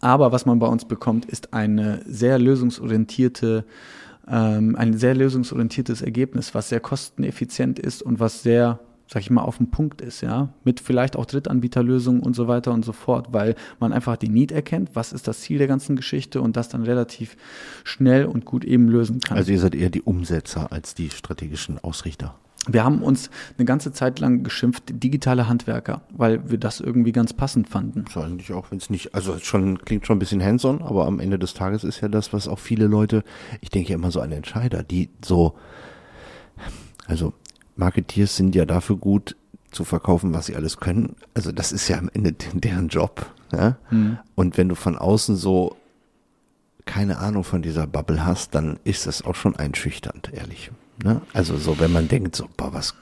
Aber was man bei uns bekommt, ist eine sehr lösungsorientierte, ähm, ein sehr lösungsorientiertes Ergebnis, was sehr kosteneffizient ist und was sehr, sag ich mal, auf den Punkt ist, ja, mit vielleicht auch Drittanbieterlösungen und so weiter und so fort, weil man einfach die Need erkennt, was ist das Ziel der ganzen Geschichte und das dann relativ schnell und gut eben lösen kann. Also ihr seid eher die Umsetzer als die strategischen Ausrichter. Wir haben uns eine ganze Zeit lang geschimpft, digitale Handwerker, weil wir das irgendwie ganz passend fanden. Eigentlich auch, wenn es nicht, also es schon klingt schon ein bisschen hands-on, aber am Ende des Tages ist ja das, was auch viele Leute, ich denke ja immer so an Entscheider, die so, also Marketeers sind ja dafür gut zu verkaufen, was sie alles können. Also das ist ja am Ende deren Job. Ja? Mhm. Und wenn du von außen so keine Ahnung von dieser Bubble hast, dann ist das auch schon einschüchternd, ehrlich. Ne? Also so, wenn man denkt, so, boah, was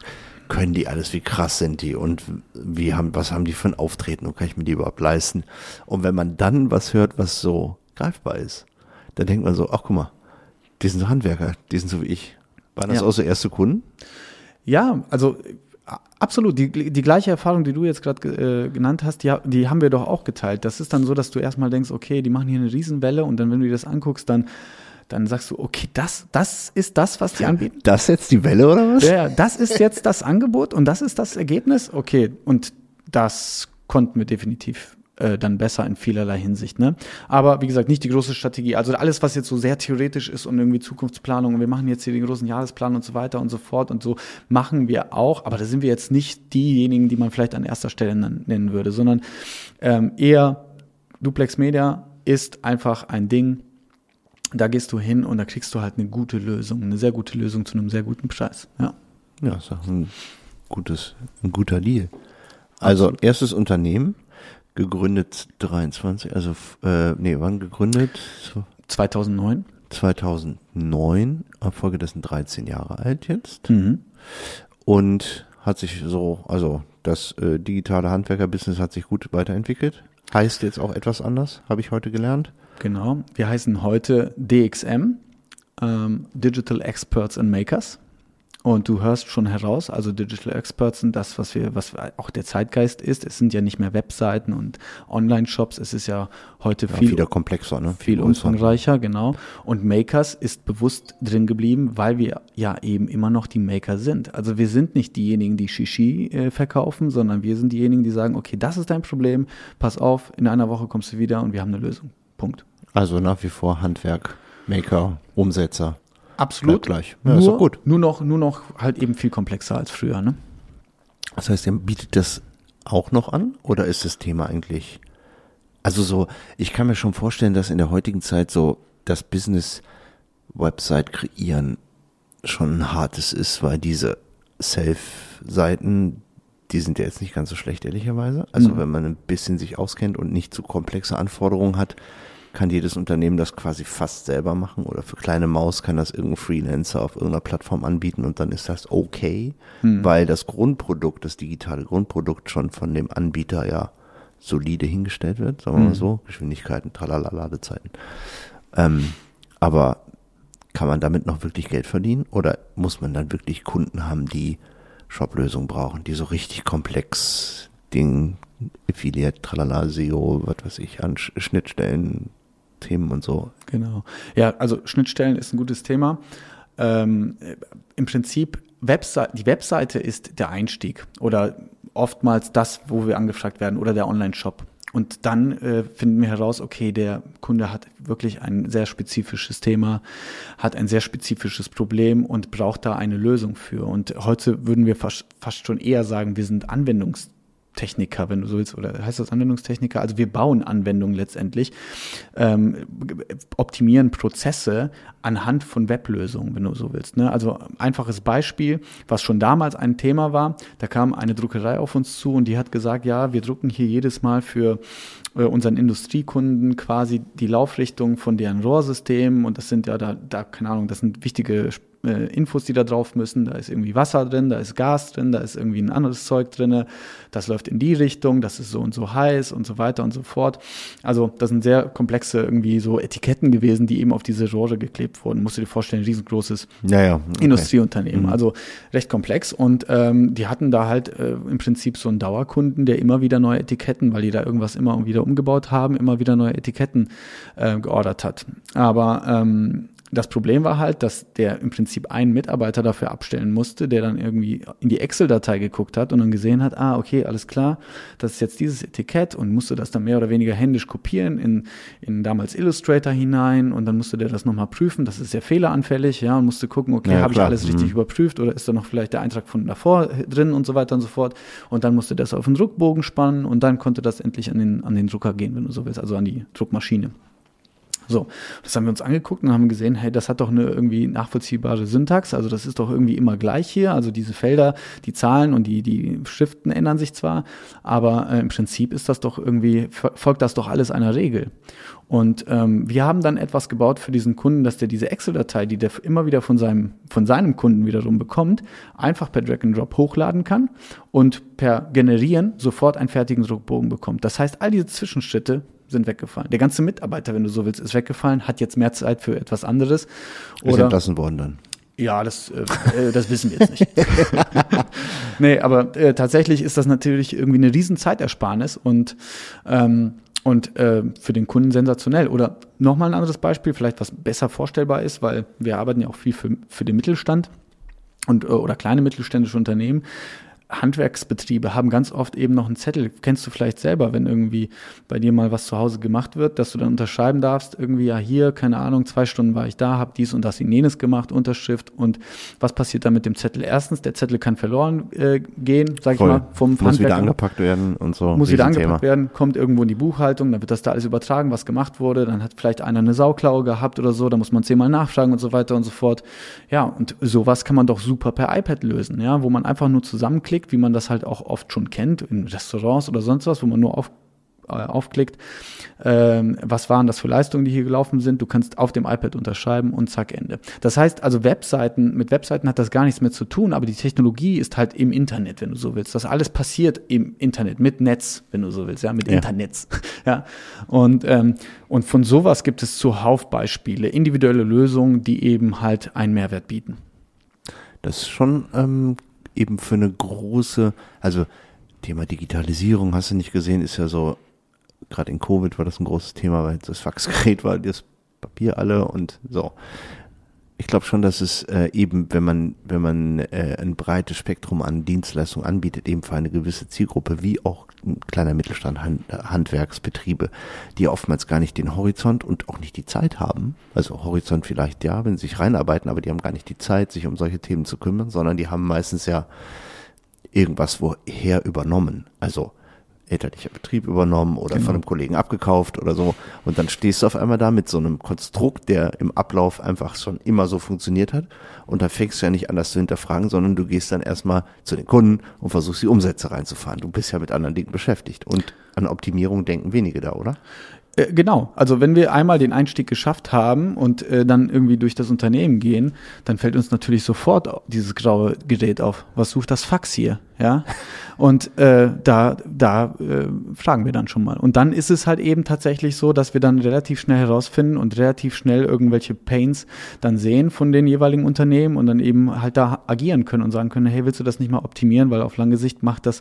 können die alles, wie krass sind die und wie haben, was haben die für ein Auftreten und kann ich mir die überhaupt leisten? Und wenn man dann was hört, was so greifbar ist, dann denkt man so, ach guck mal, die sind so Handwerker, die sind so wie ich. Waren das Ja. auch so erste Kunden? Ja, also absolut. Die, die gleiche Erfahrung, die du jetzt gerade äh, genannt hast, die, die haben wir doch auch geteilt. Das ist dann so, dass du erstmal denkst, okay, die machen hier eine Riesenwelle und dann, wenn du dir das anguckst, dann, dann sagst du, okay, das, das ist das, was die anbieten. Das jetzt die Welle oder was? Ja, das ist jetzt das Angebot und das ist das Ergebnis. Okay, und das konnten wir definitiv äh, dann besser in vielerlei Hinsicht. Ne? Aber wie gesagt, nicht die große Strategie. Also alles, was jetzt so sehr theoretisch ist und irgendwie Zukunftsplanung und wir machen jetzt hier den großen Jahresplan und so weiter und so fort und so machen wir auch. Aber da sind wir jetzt nicht diejenigen, die man vielleicht an erster Stelle nen- nennen würde, sondern ähm, eher Duplex Media ist einfach ein Ding, Da gehst du hin und da kriegst du halt eine gute Lösung, eine sehr gute Lösung zu einem sehr guten Preis. Ja, ja ist auch ein, gutes, ein guter Deal. Also Absolut. erstes Unternehmen, gegründet 23, also äh, nee, wann gegründet? 2009. 2009, Folge dessen 13 Jahre alt jetzt. Mhm. Und hat sich so, also das äh, digitale Handwerkerbusiness hat sich gut weiterentwickelt. Heißt jetzt auch etwas anders, habe ich heute gelernt. Genau, wir heißen heute DXM, ähm, Digital Experts and Makers. Und du hörst schon heraus, also Digital Experts sind das, was wir, was auch der Zeitgeist ist. Es sind ja nicht mehr Webseiten und Online-Shops. Es ist ja heute ja, viel wieder komplexer, ne? viel umfangreicher, genau. Und Makers ist bewusst drin geblieben, weil wir ja eben immer noch die Maker sind. Also wir sind nicht diejenigen, die Shishi äh, verkaufen, sondern wir sind diejenigen, die sagen, okay, das ist dein Problem. Pass auf, in einer Woche kommst du wieder und wir haben eine Lösung. Punkt. Also nach wie vor Handwerk, Maker, Umsetzer. Absolut. gleich. Ja, nur, ist doch gut. Nur noch, nur noch halt eben viel komplexer als früher, ne? Das heißt, ihr bietet das auch noch an oder ist das Thema eigentlich, also so, ich kann mir schon vorstellen, dass in der heutigen Zeit so das Business Website kreieren schon ein hartes ist, weil diese Self-Seiten, die sind ja jetzt nicht ganz so schlecht, ehrlicherweise. Also mhm. wenn man ein bisschen sich auskennt und nicht zu komplexe Anforderungen hat, kann jedes Unternehmen das quasi fast selber machen oder für kleine Maus kann das irgendein Freelancer auf irgendeiner Plattform anbieten und dann ist das okay, hm. weil das Grundprodukt, das digitale Grundprodukt schon von dem Anbieter ja solide hingestellt wird, sagen wir hm. mal so, Geschwindigkeiten, tralala, Ladezeiten. Ähm, aber kann man damit noch wirklich Geld verdienen oder muss man dann wirklich Kunden haben, die Shop-Lösungen brauchen, die so richtig komplex Ding, Affiliate, Tralala, SEO, was weiß ich, an Schnittstellen Themen und so. Genau. Ja, also Schnittstellen ist ein gutes Thema. Ähm, Im Prinzip, Website, die Webseite ist der Einstieg oder oftmals das, wo wir angefragt werden oder der Online-Shop. Und dann äh, finden wir heraus, okay, der Kunde hat wirklich ein sehr spezifisches Thema, hat ein sehr spezifisches Problem und braucht da eine Lösung für. Und heute würden wir fast, fast schon eher sagen, wir sind Anwendungs Techniker, wenn du so willst, oder heißt das Anwendungstechniker? Also wir bauen Anwendungen letztendlich, ähm, optimieren Prozesse anhand von Weblösungen, wenn du so willst. Ne? Also einfaches Beispiel, was schon damals ein Thema war, da kam eine Druckerei auf uns zu und die hat gesagt, ja, wir drucken hier jedes Mal für unseren Industriekunden quasi die Laufrichtung von deren Rohrsystemen und das sind ja da, da keine Ahnung, das sind wichtige äh, Infos, die da drauf müssen. Da ist irgendwie Wasser drin, da ist Gas drin, da ist irgendwie ein anderes Zeug drin. Das läuft in die Richtung, das ist so und so heiß und so weiter und so fort. Also das sind sehr komplexe irgendwie so Etiketten gewesen, die eben auf diese Rohre geklebt wurden. Musst du dir vorstellen, ein riesengroßes ja, ja, okay. Industrieunternehmen. Mhm. Also recht komplex und ähm, die hatten da halt äh, im Prinzip so einen Dauerkunden, der immer wieder neue Etiketten, weil die da irgendwas immer wieder umgebaut haben, immer wieder neue Etiketten äh, geordert hat. Aber ähm, das Problem war halt, dass der im Prinzip einen Mitarbeiter dafür abstellen musste, der dann irgendwie in die Excel-Datei geguckt hat und dann gesehen hat, ah, okay, alles klar, das ist jetzt dieses Etikett und musste das dann mehr oder weniger händisch kopieren in, in damals Illustrator hinein und dann musste der das nochmal prüfen, das ist sehr fehleranfällig, ja, und musste gucken, okay, ja, habe ich alles richtig mhm. überprüft oder ist da noch vielleicht der Eintrag von davor drin und so weiter und so fort und dann musste das auf den Druckbogen spannen und dann konnte das endlich an den, an den Drucker gehen, wenn du so willst, also an die Druckmaschine. So, das haben wir uns angeguckt und haben gesehen, hey, das hat doch eine irgendwie nachvollziehbare Syntax, also das ist doch irgendwie immer gleich hier, also diese Felder, die Zahlen und die, die Schriften ändern sich zwar, aber äh, im Prinzip ist das doch irgendwie, folgt das doch alles einer Regel. Und ähm, wir haben dann etwas gebaut für diesen Kunden, dass der diese Excel-Datei, die der immer wieder von seinem, von seinem Kunden wiederum bekommt, einfach per Drag and Drop hochladen kann und per Generieren sofort einen fertigen Druckbogen bekommt. Das heißt, all diese Zwischenschritte sind weggefallen. Der ganze Mitarbeiter, wenn du so willst, ist weggefallen, hat jetzt mehr Zeit für etwas anderes. Oder, ist entlassen worden dann. Ja, das, äh, äh, das wissen wir jetzt nicht. nee, aber äh, tatsächlich ist das natürlich irgendwie eine riesen Zeitersparnis und, ähm, und äh, für den Kunden sensationell. Oder nochmal ein anderes Beispiel, vielleicht was besser vorstellbar ist, weil wir arbeiten ja auch viel für, für den Mittelstand und, äh, oder kleine mittelständische Unternehmen Handwerksbetriebe haben ganz oft eben noch einen Zettel. Kennst du vielleicht selber, wenn irgendwie bei dir mal was zu Hause gemacht wird, dass du dann unterschreiben darfst, irgendwie ja hier, keine Ahnung, zwei Stunden war ich da, habe dies und das in jenes gemacht, Unterschrift und was passiert dann mit dem Zettel? Erstens, der Zettel kann verloren äh, gehen, sag Voll. ich mal, vom Muss Handwerker. wieder angepackt werden und so. Muss wieder angepackt werden, kommt irgendwo in die Buchhaltung, dann wird das da alles übertragen, was gemacht wurde, dann hat vielleicht einer eine Sauklaue gehabt oder so, da muss man zehnmal nachfragen und so weiter und so fort. Ja, und sowas kann man doch super per iPad lösen, ja, wo man einfach nur zusammenklickt, wie man das halt auch oft schon kennt, in Restaurants oder sonst was, wo man nur auf äh, aufklickt, ähm, was waren das für Leistungen, die hier gelaufen sind. Du kannst auf dem iPad unterschreiben und zack, Ende. Das heißt also, Webseiten, mit Webseiten hat das gar nichts mehr zu tun, aber die Technologie ist halt im Internet, wenn du so willst. Das alles passiert im Internet, mit Netz, wenn du so willst, ja, mit ja. Internets. ja. Und, ähm, und von sowas gibt es zuhauf Beispiele, individuelle Lösungen, die eben halt einen Mehrwert bieten. Das ist schon ähm, eben für eine große, also Thema Digitalisierung, hast du nicht gesehen, ist ja so gerade in Covid war das ein großes Thema, weil das Faxgerät war, das Papier alle und so. Ich glaube schon, dass es äh, eben, wenn man, wenn man äh, ein breites Spektrum an Dienstleistungen anbietet, eben für eine gewisse Zielgruppe, wie auch ein kleiner Mittelstand, Hand, Handwerksbetriebe, die oftmals gar nicht den Horizont und auch nicht die Zeit haben. Also Horizont vielleicht ja, wenn sie sich reinarbeiten, aber die haben gar nicht die Zeit, sich um solche Themen zu kümmern, sondern die haben meistens ja irgendwas woher übernommen. Also elterlicher Betrieb übernommen oder genau. von einem Kollegen abgekauft oder so. Und dann stehst du auf einmal da mit so einem Konstrukt, der im Ablauf einfach schon immer so funktioniert hat. Und da fängst du ja nicht an, das zu hinterfragen, sondern du gehst dann erstmal zu den Kunden und versuchst die Umsätze reinzufahren. Du bist ja mit anderen Dingen beschäftigt. Und an Optimierung denken wenige da, oder? Äh, genau, also wenn wir einmal den Einstieg geschafft haben und äh, dann irgendwie durch das Unternehmen gehen, dann fällt uns natürlich sofort dieses graue Gerät auf. Was sucht das Fax hier? Ja, und äh, da, da äh, fragen wir dann schon mal. Und dann ist es halt eben tatsächlich so, dass wir dann relativ schnell herausfinden und relativ schnell irgendwelche Pains dann sehen von den jeweiligen Unternehmen und dann eben halt da agieren können und sagen können, hey, willst du das nicht mal optimieren, weil auf lange Sicht macht das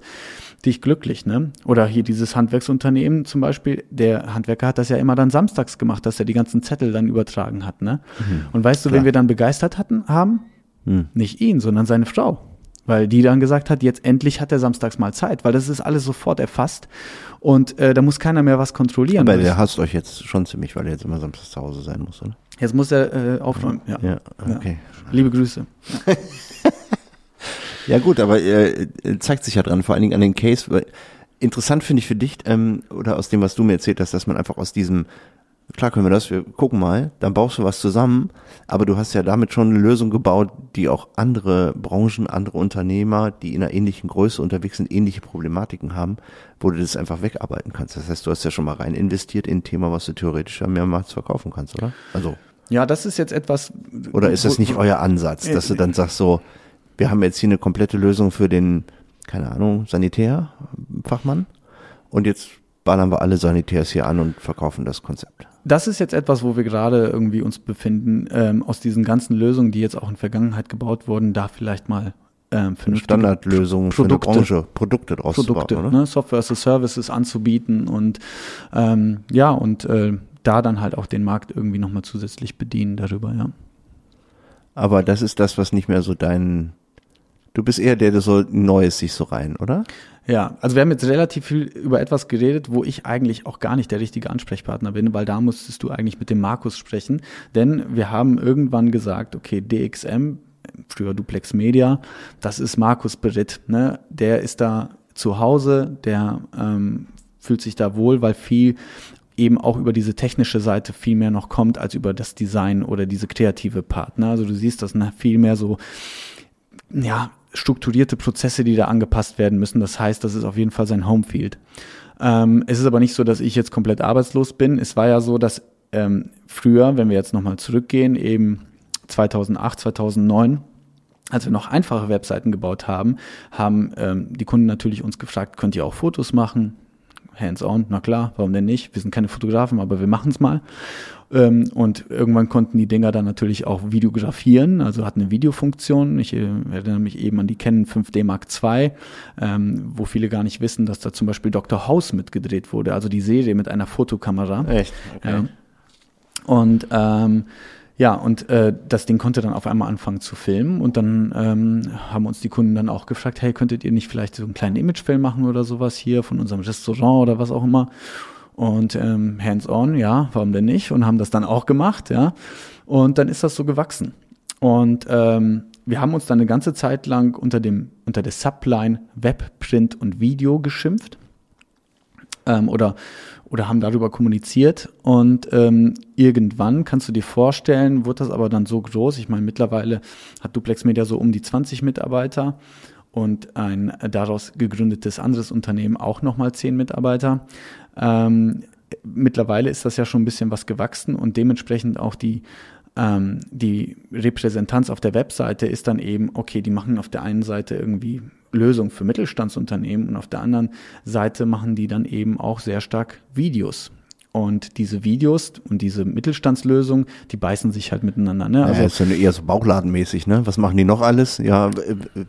dich glücklich, ne? Oder hier dieses Handwerksunternehmen zum Beispiel, der Handwerker hat das ja immer dann samstags gemacht, dass er die ganzen Zettel dann übertragen hat, ne? Mhm. Und weißt du, Klar. wen wir dann begeistert hatten, haben? Mhm. Nicht ihn, sondern seine Frau. Weil die dann gesagt hat, jetzt endlich hat er samstags mal Zeit, weil das ist alles sofort erfasst und äh, da muss keiner mehr was kontrollieren. Aber der hasst euch jetzt schon ziemlich, weil er jetzt immer samstags zu Hause sein muss, oder? Jetzt muss er äh, aufräumen, ja. Ja, okay. Ja. Liebe Grüße. Ja. Gut, aber äh, zeigt sich ja dran, vor allen Dingen an den Case. Weil, interessant finde ich für dich, ähm, oder aus dem, was du mir erzählt hast, dass man einfach aus diesem, klar können wir das, wir gucken mal, dann baust du was zusammen, aber du hast ja damit schon eine Lösung gebaut, die auch andere Branchen, andere Unternehmer, die in einer ähnlichen Größe unterwegs sind, ähnliche Problematiken haben, wo du das einfach wegarbeiten kannst. Das heißt, du hast ja schon mal rein investiert in ein Thema, was du theoretisch ja mehrmals verkaufen kannst, oder? Also. Ja, das ist jetzt etwas. Oder ist das nicht euer Ansatz, dass du dann sagst so, wir haben jetzt hier eine komplette Lösung für den, keine Ahnung, Sanitärfachmann. Und jetzt ballern wir alle Sanitärs hier an und verkaufen das Konzept. Das ist jetzt etwas, wo wir gerade irgendwie uns befinden, ähm, aus diesen ganzen Lösungen, die jetzt auch in Vergangenheit gebaut wurden, da vielleicht mal ähm, Standardlösungen für eine Branche, Produkte draus Produkte, bauen, ne? Software as a Services anzubieten und ähm, ja, und äh, da dann halt auch den Markt irgendwie nochmal zusätzlich bedienen darüber, ja. Aber das ist das, was nicht mehr so dein Du bist eher der, der so Neues sich so rein, oder? Ja, also wir haben jetzt relativ viel über etwas geredet, wo ich eigentlich auch gar nicht der richtige Ansprechpartner bin, weil da musstest du eigentlich mit dem Markus sprechen, denn wir haben irgendwann gesagt, okay, DXM, früher Duplex Media, das ist Markus Beritt, ne? Der ist da zu Hause, der ähm, fühlt sich da wohl, weil viel eben auch über diese technische Seite viel mehr noch kommt als über das Design oder diese kreative Partner. Also du siehst das ne, viel mehr so, ja, strukturierte Prozesse, die da angepasst werden müssen. Das heißt, das ist auf jeden Fall sein Homefield. Ähm, es ist aber nicht so, dass ich jetzt komplett arbeitslos bin. Es war ja so, dass ähm, früher, wenn wir jetzt nochmal zurückgehen, eben 2008, 2009, als wir noch einfache Webseiten gebaut haben, haben ähm, die Kunden natürlich uns gefragt, könnt ihr auch Fotos machen? Hands-on, na klar, warum denn nicht? Wir sind keine Fotografen, aber wir machen es mal. Ähm, und irgendwann konnten die Dinger dann natürlich auch videografieren, also hatten eine Videofunktion. Ich äh, erinnere mich eben an die Canon 5D Mark II, ähm, wo viele gar nicht wissen, dass da zum Beispiel Dr. House mitgedreht wurde, also die Serie mit einer Fotokamera. Echt? Okay. Ja. Und ähm, Ja, und äh, das Ding konnte dann auf einmal anfangen zu filmen und dann ähm, haben uns die Kunden dann auch gefragt, hey, könntet ihr nicht vielleicht so einen kleinen Imagefilm machen oder sowas hier von unserem Restaurant oder was auch immer? Und ähm, hands-on, ja, warum denn nicht? Und haben das dann auch gemacht, ja. Und dann ist das so gewachsen. Und ähm, wir haben uns dann eine ganze Zeit lang unter dem unter der Subline Web, Print und Video geschimpft ähm, oder oder haben darüber kommuniziert und ähm, irgendwann kannst du dir vorstellen, wird das aber dann so groß. Ich meine, mittlerweile hat Duplex Media so um die 20 Mitarbeiter und ein daraus gegründetes anderes Unternehmen auch nochmal 10 Mitarbeiter. Ähm, mittlerweile ist das ja schon ein bisschen was gewachsen und dementsprechend auch die ähm, die Repräsentanz auf der Webseite ist dann eben, okay, die machen auf der einen Seite irgendwie Lösungen für Mittelstandsunternehmen und auf der anderen Seite machen die dann eben auch sehr stark Videos. Und diese Videos und diese Mittelstandslösungen, die beißen sich halt miteinander. Ne? Also ja, ist ja eher so bauchladenmäßig, ne? Was machen die noch alles? Ja,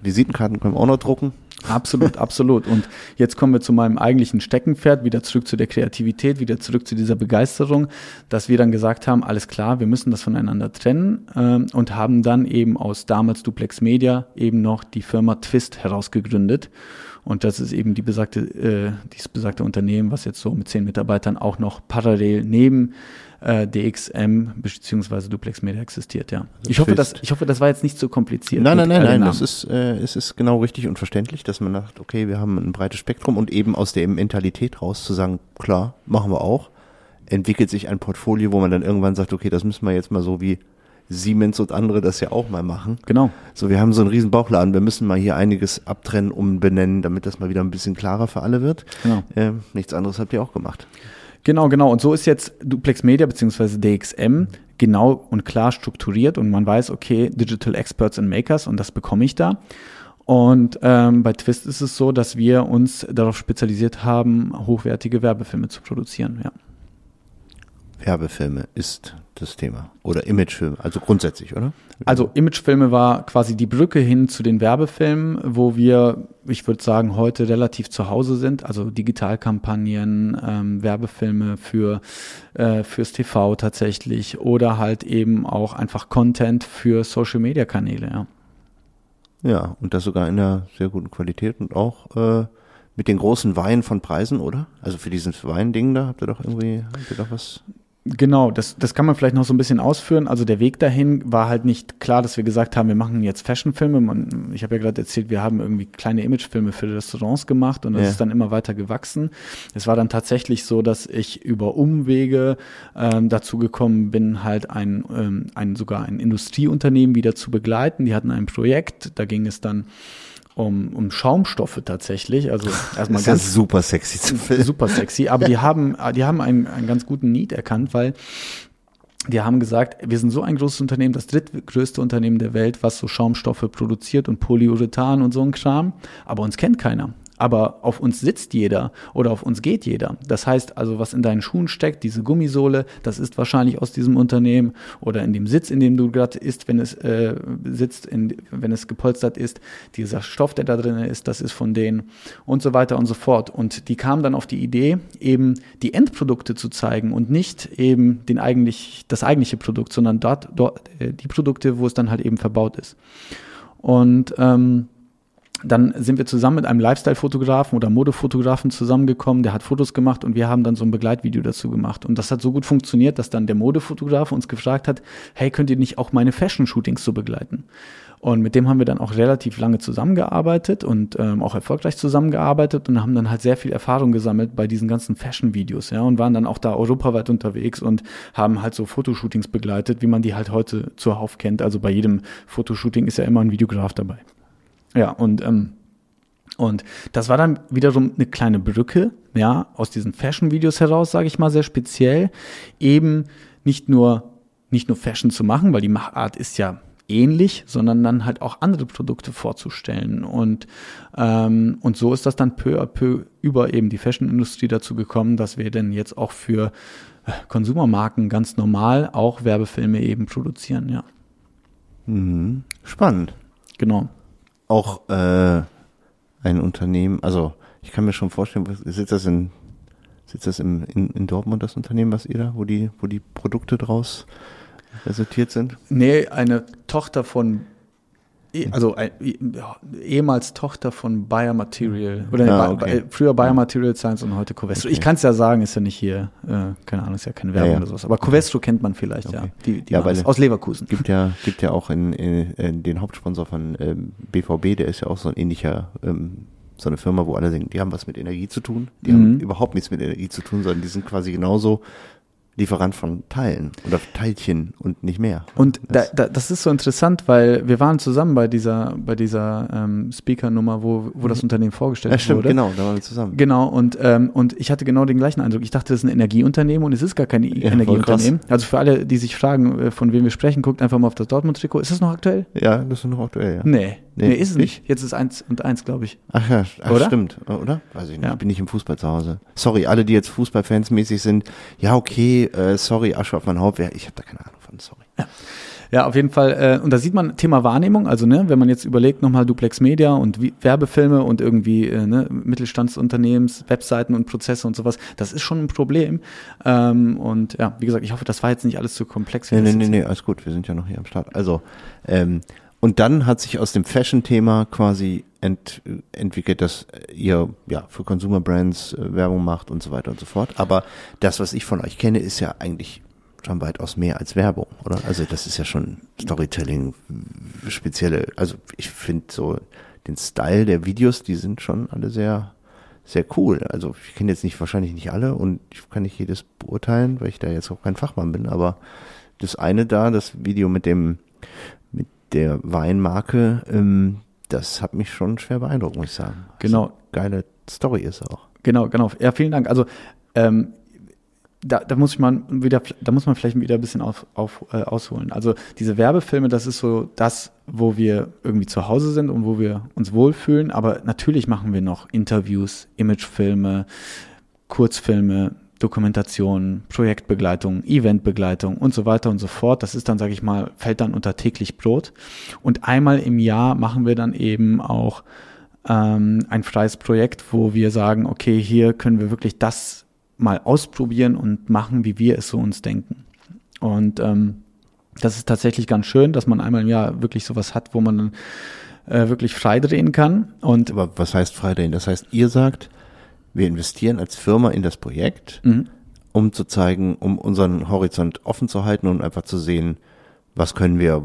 Visitenkarten können wir auch noch drucken. Absolut, absolut. Und jetzt kommen wir zu meinem eigentlichen Steckenpferd, wieder zurück zu der Kreativität, wieder zurück zu dieser Begeisterung, dass wir dann gesagt haben, alles klar, wir müssen das voneinander trennen äh, und haben dann eben aus damals Duplex Media eben noch die Firma Twist herausgegründet. Und das ist eben die besagte, äh, dieses besagte Unternehmen, was jetzt so mit zehn Mitarbeitern auch noch parallel neben äh, DXM bzw. Duplex Media existiert, ja. Also ich hoffe, das, ich hoffe, das war jetzt nicht zu kompliziert. Nein, nein, nein, nein, das ist, äh, es ist genau richtig und verständlich, dass man sagt, okay, wir haben ein breites Spektrum und eben aus der Mentalität raus zu sagen, klar, machen wir auch, entwickelt sich ein Portfolio, wo man dann irgendwann sagt, okay, das müssen wir jetzt mal so wie Siemens und andere das ja auch mal machen. Genau. So, wir haben so einen riesen Bauchladen, wir müssen mal hier einiges abtrennen, umbenennen, damit das mal wieder ein bisschen klarer für alle wird. Genau. Äh, nichts anderes habt ihr auch gemacht. Genau, genau. Und so ist jetzt Duplex Media bzw. DXM genau und klar strukturiert und man weiß, okay, Digital Experts and Makers und das bekomme ich da. Und ähm, bei Twist ist es so, dass wir uns darauf spezialisiert haben, hochwertige Werbefilme zu produzieren. Ja. Werbefilme ist das Thema. Oder Imagefilme, also grundsätzlich, oder? Also Imagefilme war quasi die Brücke hin zu den Werbefilmen, wo wir, ich würde sagen, heute relativ zu Hause sind. Also Digitalkampagnen, ähm, Werbefilme für äh, fürs TV tatsächlich oder halt eben auch einfach Content für Social-Media-Kanäle. Ja. ja, und das sogar in einer sehr guten Qualität und auch äh, mit den großen Weinen von Preisen, oder? Also für dieses Weinding da habt ihr doch irgendwie, habt ihr doch was? Genau, das, das kann man vielleicht noch so ein bisschen ausführen. Also der Weg dahin war halt nicht klar, dass wir gesagt haben, wir machen jetzt Fashionfilme. ich habe ja gerade erzählt, wir haben irgendwie kleine Imagefilme für Restaurants gemacht und das ja. ist dann immer weiter gewachsen. Es war dann tatsächlich so, dass ich über Umwege ähm, dazu gekommen bin, halt ein, ähm, ein sogar ein Industrieunternehmen wieder zu begleiten. Die hatten ein Projekt, da ging es dann um, um Schaumstoffe tatsächlich. Also erstmal das ganz super sexy zu filmen. Super sexy, aber die haben, die haben einen, einen ganz guten Need erkannt, weil die haben gesagt, wir sind so ein großes Unternehmen, das drittgrößte Unternehmen der Welt, was so Schaumstoffe produziert und Polyurethan und so ein Kram, aber uns kennt keiner aber auf uns sitzt jeder oder auf uns geht jeder. Das heißt also, was in deinen Schuhen steckt, diese Gummisohle, das ist wahrscheinlich aus diesem Unternehmen oder in dem Sitz, in dem du gerade isst, wenn es äh, sitzt, in, wenn es gepolstert ist, dieser Stoff, der da drin ist, das ist von denen und so weiter und so fort. Und die kamen dann auf die Idee, eben die Endprodukte zu zeigen und nicht eben den eigentlich, das eigentliche Produkt, sondern dort, dort äh, die Produkte, wo es dann halt eben verbaut ist. Und ähm, dann sind wir zusammen mit einem Lifestyle-Fotografen oder Modefotografen zusammengekommen, der hat Fotos gemacht und wir haben dann so ein Begleitvideo dazu gemacht. Und das hat so gut funktioniert, dass dann der Modefotograf uns gefragt hat, hey, könnt ihr nicht auch meine Fashion-Shootings so begleiten? Und mit dem haben wir dann auch relativ lange zusammengearbeitet und ähm, auch erfolgreich zusammengearbeitet und haben dann halt sehr viel Erfahrung gesammelt bei diesen ganzen Fashion-Videos, ja, und waren dann auch da europaweit unterwegs und haben halt so Fotoshootings begleitet, wie man die halt heute zuhauf kennt. Also bei jedem Fotoshooting ist ja immer ein Videograf dabei. Ja, und, ähm, und das war dann wiederum eine kleine Brücke, ja, aus diesen Fashion-Videos heraus, sage ich mal, sehr speziell, eben nicht nur, nicht nur Fashion zu machen, weil die Machart ist ja ähnlich, sondern dann halt auch andere Produkte vorzustellen. Und, ähm, und so ist das dann peu à peu über eben die Fashion-Industrie dazu gekommen, dass wir denn jetzt auch für äh, Konsumermarken ganz normal auch Werbefilme eben produzieren, ja. Mhm. Spannend. Genau auch äh, ein Unternehmen, also ich kann mir schon vorstellen, sitzt das in sitzt das im, in, in Dortmund das Unternehmen, was ihr da, wo die, wo die Produkte draus resultiert sind? Nee, eine Tochter von also ein, ehemals Tochter von Bayer Material oder Ah, okay. Ba- früher Bayer Material Science und heute Covestro. Ich Okay. kann es ja sagen, ist ja nicht hier, äh, keine Ahnung, ist ja keine Werbung Ja, ja. oder sowas. Aber Covestro kennt man vielleicht, ja. Okay. Die, die Ja, weil- aus Leverkusen. Gibt ja, gibt ja auch in, in, in den Hauptsponsor von ähm, BVB, der ist ja auch so ein ähnlicher, ähm, so eine Firma, wo alle denken, die haben was mit Energie zu tun. Die Mhm. haben überhaupt nichts mit Energie zu tun, sondern die sind quasi genauso Lieferant von Teilen oder Teilchen und nicht mehr. Und da, Das- da, das ist so interessant, weil wir waren zusammen bei dieser, bei dieser ähm, Speaker-Nummer, wo, wo das Unternehmen vorgestellt Mhm. Ja, stimmt, wurde. genau, da waren wir zusammen. Genau, und, ähm, und ich hatte genau den gleichen Eindruck. Ich dachte, das ist ein Energieunternehmen und es ist gar kein voll Energieunternehmen. Also für alle, die sich fragen, äh, von wem wir sprechen, guckt einfach mal auf das Dortmund-Trikot. Ist das noch aktuell? Ja, das ist noch aktuell, ja. Nee. Nee, Nee, ist es nicht? nicht. Jetzt ist eins und eins, glaube ich. Ach ja, ach, Oder? stimmt, oder? Weiß ich nicht, Ja. bin ich im Fußball zu Hause. Sorry, alle, die jetzt Fußballfans mäßig sind, ja, okay, äh, sorry, Asche auf mein Haupt, ja, ich habe da keine Ahnung von, sorry. Ja, auf jeden Fall. Äh, und da sieht man Thema Wahrnehmung. Also, ne, wenn man jetzt überlegt, nochmal Duplex Media und wie, Werbefilme und irgendwie äh, ne, Mittelstandsunternehmens, Webseiten und Prozesse und sowas, das ist schon ein Problem. Ähm, und ja, wie gesagt, ich hoffe, das war jetzt nicht alles zu komplex. Nee, nee, nee, nee, alles gut, wir sind ja noch hier am Start. Also, ähm, und dann hat sich aus dem Fashion-Thema quasi ent, entwickelt, dass ihr ja für Consumer Brands äh, Werbung macht und so weiter und so fort. Aber das, was ich von euch kenne, ist ja eigentlich schon weitaus mehr als Werbung, oder? Also das ist ja schon Storytelling, spezielle, also ich finde so den Style der Videos, die sind schon alle sehr, sehr cool. Also ich kenne jetzt nicht, wahrscheinlich nicht alle und ich kann nicht jedes beurteilen, weil ich da jetzt auch kein Fachmann bin, aber das eine da, das Video mit dem, der Weinmarke, ähm, das hat mich schon schwer beeindruckt, muss ich sagen. Genau. Geile Story ist auch. Genau, genau. Ja, vielen Dank. Also ähm, da, da muss ich mal wieder, da muss man vielleicht wieder ein bisschen auf, auf, äh, ausholen. Also diese Werbefilme, das ist so das, wo wir irgendwie zu Hause sind und wo wir uns wohlfühlen. Aber natürlich machen wir noch Interviews, Imagefilme, Kurzfilme, Dokumentationen, Projektbegleitung, Eventbegleitung und so weiter und so fort. Das ist dann, sage ich mal, fällt dann unter täglich Brot. Und einmal im Jahr machen wir dann eben auch ähm, ein freies Projekt, wo wir sagen, okay, hier können wir wirklich das mal ausprobieren und machen, wie wir es so uns denken. Und ähm, das ist tatsächlich ganz schön, dass man einmal im Jahr wirklich sowas hat, wo man dann äh, wirklich frei drehen kann. Und Aber was heißt Freidrehen? Das heißt, ihr sagt, wir investieren als Firma in das Projekt, Mhm. um zu zeigen, um unseren Horizont offen zu halten und einfach zu sehen, was können wir,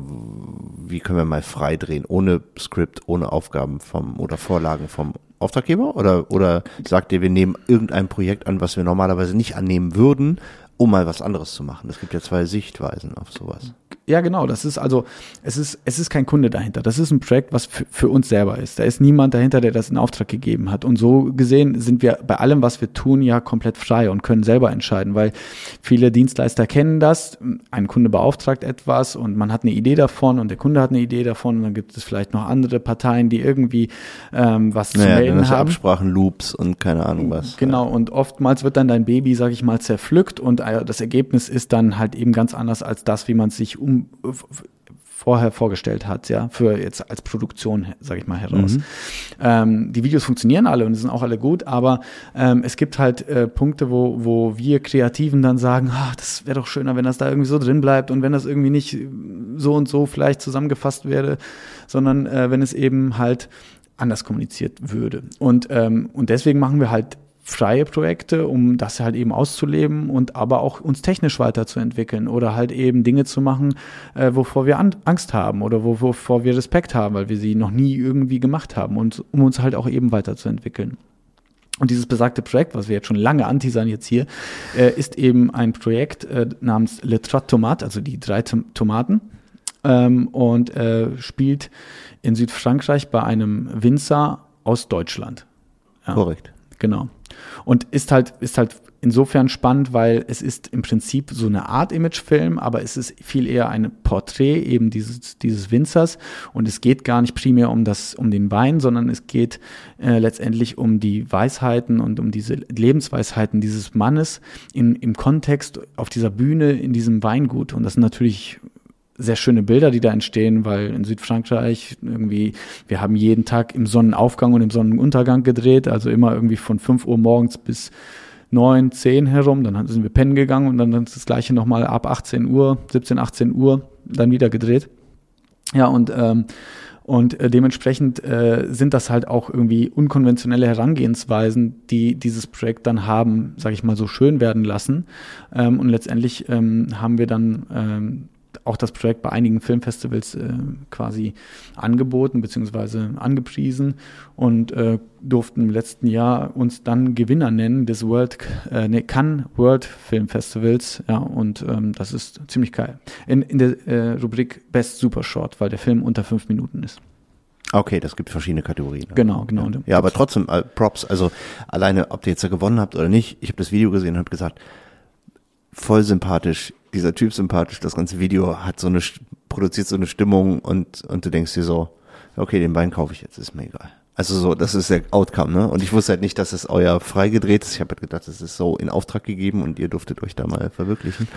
wie können wir mal frei drehen, ohne Skript, ohne Aufgaben vom oder Vorlagen vom Auftraggeber? Oder, oder sagt ihr, wir nehmen irgendein Projekt an, was wir normalerweise nicht annehmen würden, um mal was anderes zu machen? Es gibt ja zwei Sichtweisen auf sowas. Ja, genau. Das ist also, es ist, es ist kein Kunde dahinter. Das ist ein Projekt, was für, für uns selber ist. Da ist niemand dahinter, der das in Auftrag gegeben hat. Und so gesehen sind wir bei allem, was wir tun, ja komplett frei und können selber entscheiden, weil viele Dienstleister kennen das. Ein Kunde beauftragt etwas und man hat eine Idee davon und der Kunde hat eine Idee davon und dann gibt es vielleicht noch andere Parteien, die irgendwie ähm, was zu Naja, dann melden hast du haben. Absprachen, Loops und keine Ahnung was. Genau, und oftmals wird dann dein Baby, sag ich mal, zerpflückt und äh, das Ergebnis ist dann halt eben ganz anders als das, wie man es sich um, vorher vorgestellt hat, ja, für jetzt als Produktion, sag ich mal, heraus. Ähm, die Videos funktionieren alle und sind auch alle gut, aber ähm, es gibt halt äh, Punkte, wo, wo wir Kreativen dann sagen, ah, das wäre doch schöner, wenn das da irgendwie so drin bleibt und wenn das irgendwie nicht so und so vielleicht zusammengefasst wäre, sondern äh, wenn es eben halt anders kommuniziert würde. Und, ähm, und deswegen machen wir halt freie Projekte, um das halt eben auszuleben und aber auch uns technisch weiterzuentwickeln oder halt eben Dinge zu machen, äh, wovor wir an Angst haben oder wo, wovor wir Respekt haben, weil wir sie noch nie irgendwie gemacht haben und um uns halt auch eben weiterzuentwickeln. Und dieses besagte Projekt, was wir jetzt schon lange anteasern jetzt hier, äh, ist eben ein Projekt äh, namens Le Trois Tomates, also die drei Tom Tomaten, ähm, und äh, spielt in Südfrankreich bei einem Winzer aus Deutschland. Ja. Korrekt. Genau. Und ist halt, ist halt insofern spannend, weil es ist im Prinzip so eine Art Imagefilm, aber es ist viel eher ein Porträt eben dieses, dieses Winzers. Und es geht gar nicht primär um das, um den Wein, sondern es geht äh, letztendlich um die Weisheiten und um diese Lebensweisheiten dieses Mannes in, im Kontext auf dieser Bühne in diesem Weingut. Und das sind natürlich sehr schöne Bilder, die da entstehen, weil in Südfrankreich irgendwie, wir haben jeden Tag im Sonnenaufgang und im Sonnenuntergang gedreht, also immer irgendwie von 5 Uhr morgens bis neun, zehn herum, dann sind wir pennen gegangen und dann das gleiche nochmal ab 18 Uhr, 17, 18 Uhr dann wieder gedreht. Ja, und ähm, und äh, dementsprechend äh, sind das halt auch irgendwie unkonventionelle Herangehensweisen, die dieses Projekt dann haben, sage ich mal, so schön werden lassen. Ähm, und letztendlich ähm, haben wir dann ähm, auch das Projekt bei einigen Filmfestivals äh, quasi angeboten bzw. angepriesen und äh, durften im letzten Jahr uns dann Gewinner nennen des World äh, nee, Cannes World Film Festivals. Ja, und ähm, das ist ziemlich geil. In, in der äh, Rubrik Best Super Short, weil der Film unter fünf Minuten ist. Okay, das gibt verschiedene Kategorien. Genau, genau. Ja, ja aber trotzdem, äh, Props, also alleine, ob ihr jetzt da gewonnen habt oder nicht, ich habe das Video gesehen und habe gesagt, voll sympathisch, dieser Typ sympathisch, das ganze Video hat so eine, produziert so eine Stimmung und, und du denkst dir so, okay, den Wein kaufe ich jetzt, ist mir egal. Also so, das ist der Outcome, ne? Und ich wusste halt nicht, dass es euer freigedreht ist. Ich habe halt gedacht, es ist so in Auftrag gegeben und ihr durftet euch da mal verwirklichen.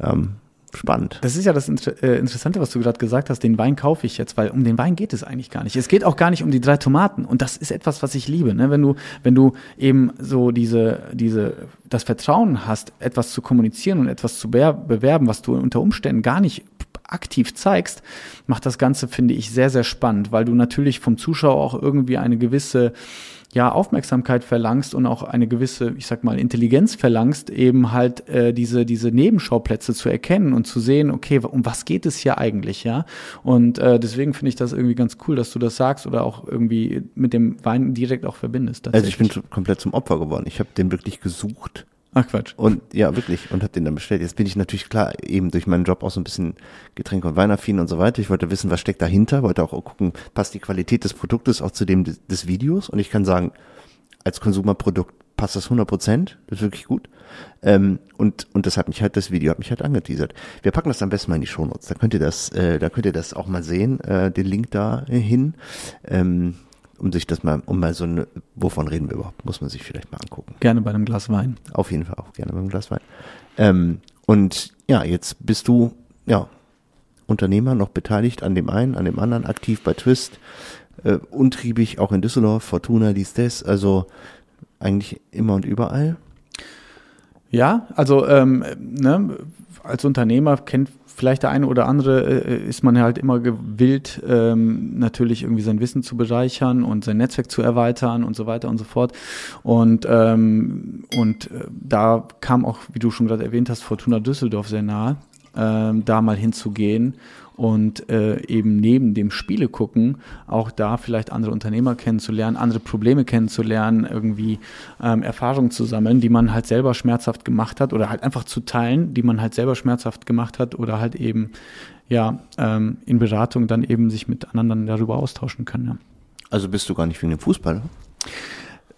Ähm, spannend. Das ist ja das Inter äh, Interessante, was du gerade gesagt hast. Den Wein kaufe ich jetzt, weil um den Wein geht es eigentlich gar nicht. Es geht auch gar nicht um die drei Tomaten. Und das ist etwas, was ich liebe. Ne? Wenn du, wenn du eben so diese, diese, das Vertrauen hast, etwas zu kommunizieren und etwas zu bewerben, was du unter Umständen gar nicht aktiv zeigst, macht das Ganze, finde ich, sehr, sehr spannend, weil du natürlich vom Zuschauer auch irgendwie eine gewisse ja, Aufmerksamkeit verlangst und auch eine gewisse, ich sag mal, Intelligenz verlangst, eben halt äh, diese, diese Nebenschauplätze zu erkennen und zu sehen, okay, um was geht es hier eigentlich, ja? Und äh, deswegen finde ich das irgendwie ganz cool, dass du das sagst oder auch irgendwie mit dem Wein direkt auch verbindest. Also ich bin komplett zum Opfer geworden. Ich habe den wirklich gesucht Ach Quatsch. Und ja, wirklich. Und habe den dann bestellt. Jetzt bin ich natürlich klar, eben durch meinen Job auch so ein bisschen Getränke- und Weinaffin und so weiter. Ich wollte wissen, was steckt dahinter, wollte auch gucken, passt die Qualität des Produktes auch zu dem des, Videos. Und ich kann sagen, als Konsumerprodukt passt das 100 Prozent. Das ist wirklich gut. Ähm, und, und das hat mich halt, das Video hat mich halt angeteasert. Wir packen das am besten mal in die Shownotes. Da könnt ihr das, äh, da könnt ihr das auch mal sehen, äh, den Link da hin. Ähm, um sich das mal, um mal so eine, wovon reden wir überhaupt, muss man sich vielleicht mal angucken. Gerne bei einem Glas Wein. Auf jeden Fall auch gerne bei einem Glas Wein. Ähm, und ja, jetzt bist du, ja, Unternehmer, noch beteiligt an dem einen, an dem anderen, aktiv bei Twist, äh, untriebig auch in Düsseldorf, Fortuna, dies, das, also eigentlich immer und überall. Ja, also ähm, ne, als Unternehmer kennt vielleicht der eine oder andere äh, ist man halt immer gewillt, ähm, natürlich irgendwie sein Wissen zu bereichern und sein Netzwerk zu erweitern und so weiter und so fort. Und, ähm, und äh, da kam auch, wie du schon gerade erwähnt hast, Fortuna Düsseldorf sehr nahe, ähm, da mal hinzugehen und äh, eben neben dem Spiele gucken, auch da vielleicht andere Unternehmer kennenzulernen, andere Probleme kennenzulernen, irgendwie ähm, Erfahrungen zu sammeln, die man halt selber schmerzhaft gemacht hat oder halt einfach zu teilen, die man halt selber schmerzhaft gemacht hat oder halt eben ja ähm, in Beratung dann eben sich mit anderen darüber austauschen kann. Ja. Also bist du gar nicht wegen dem Fußball?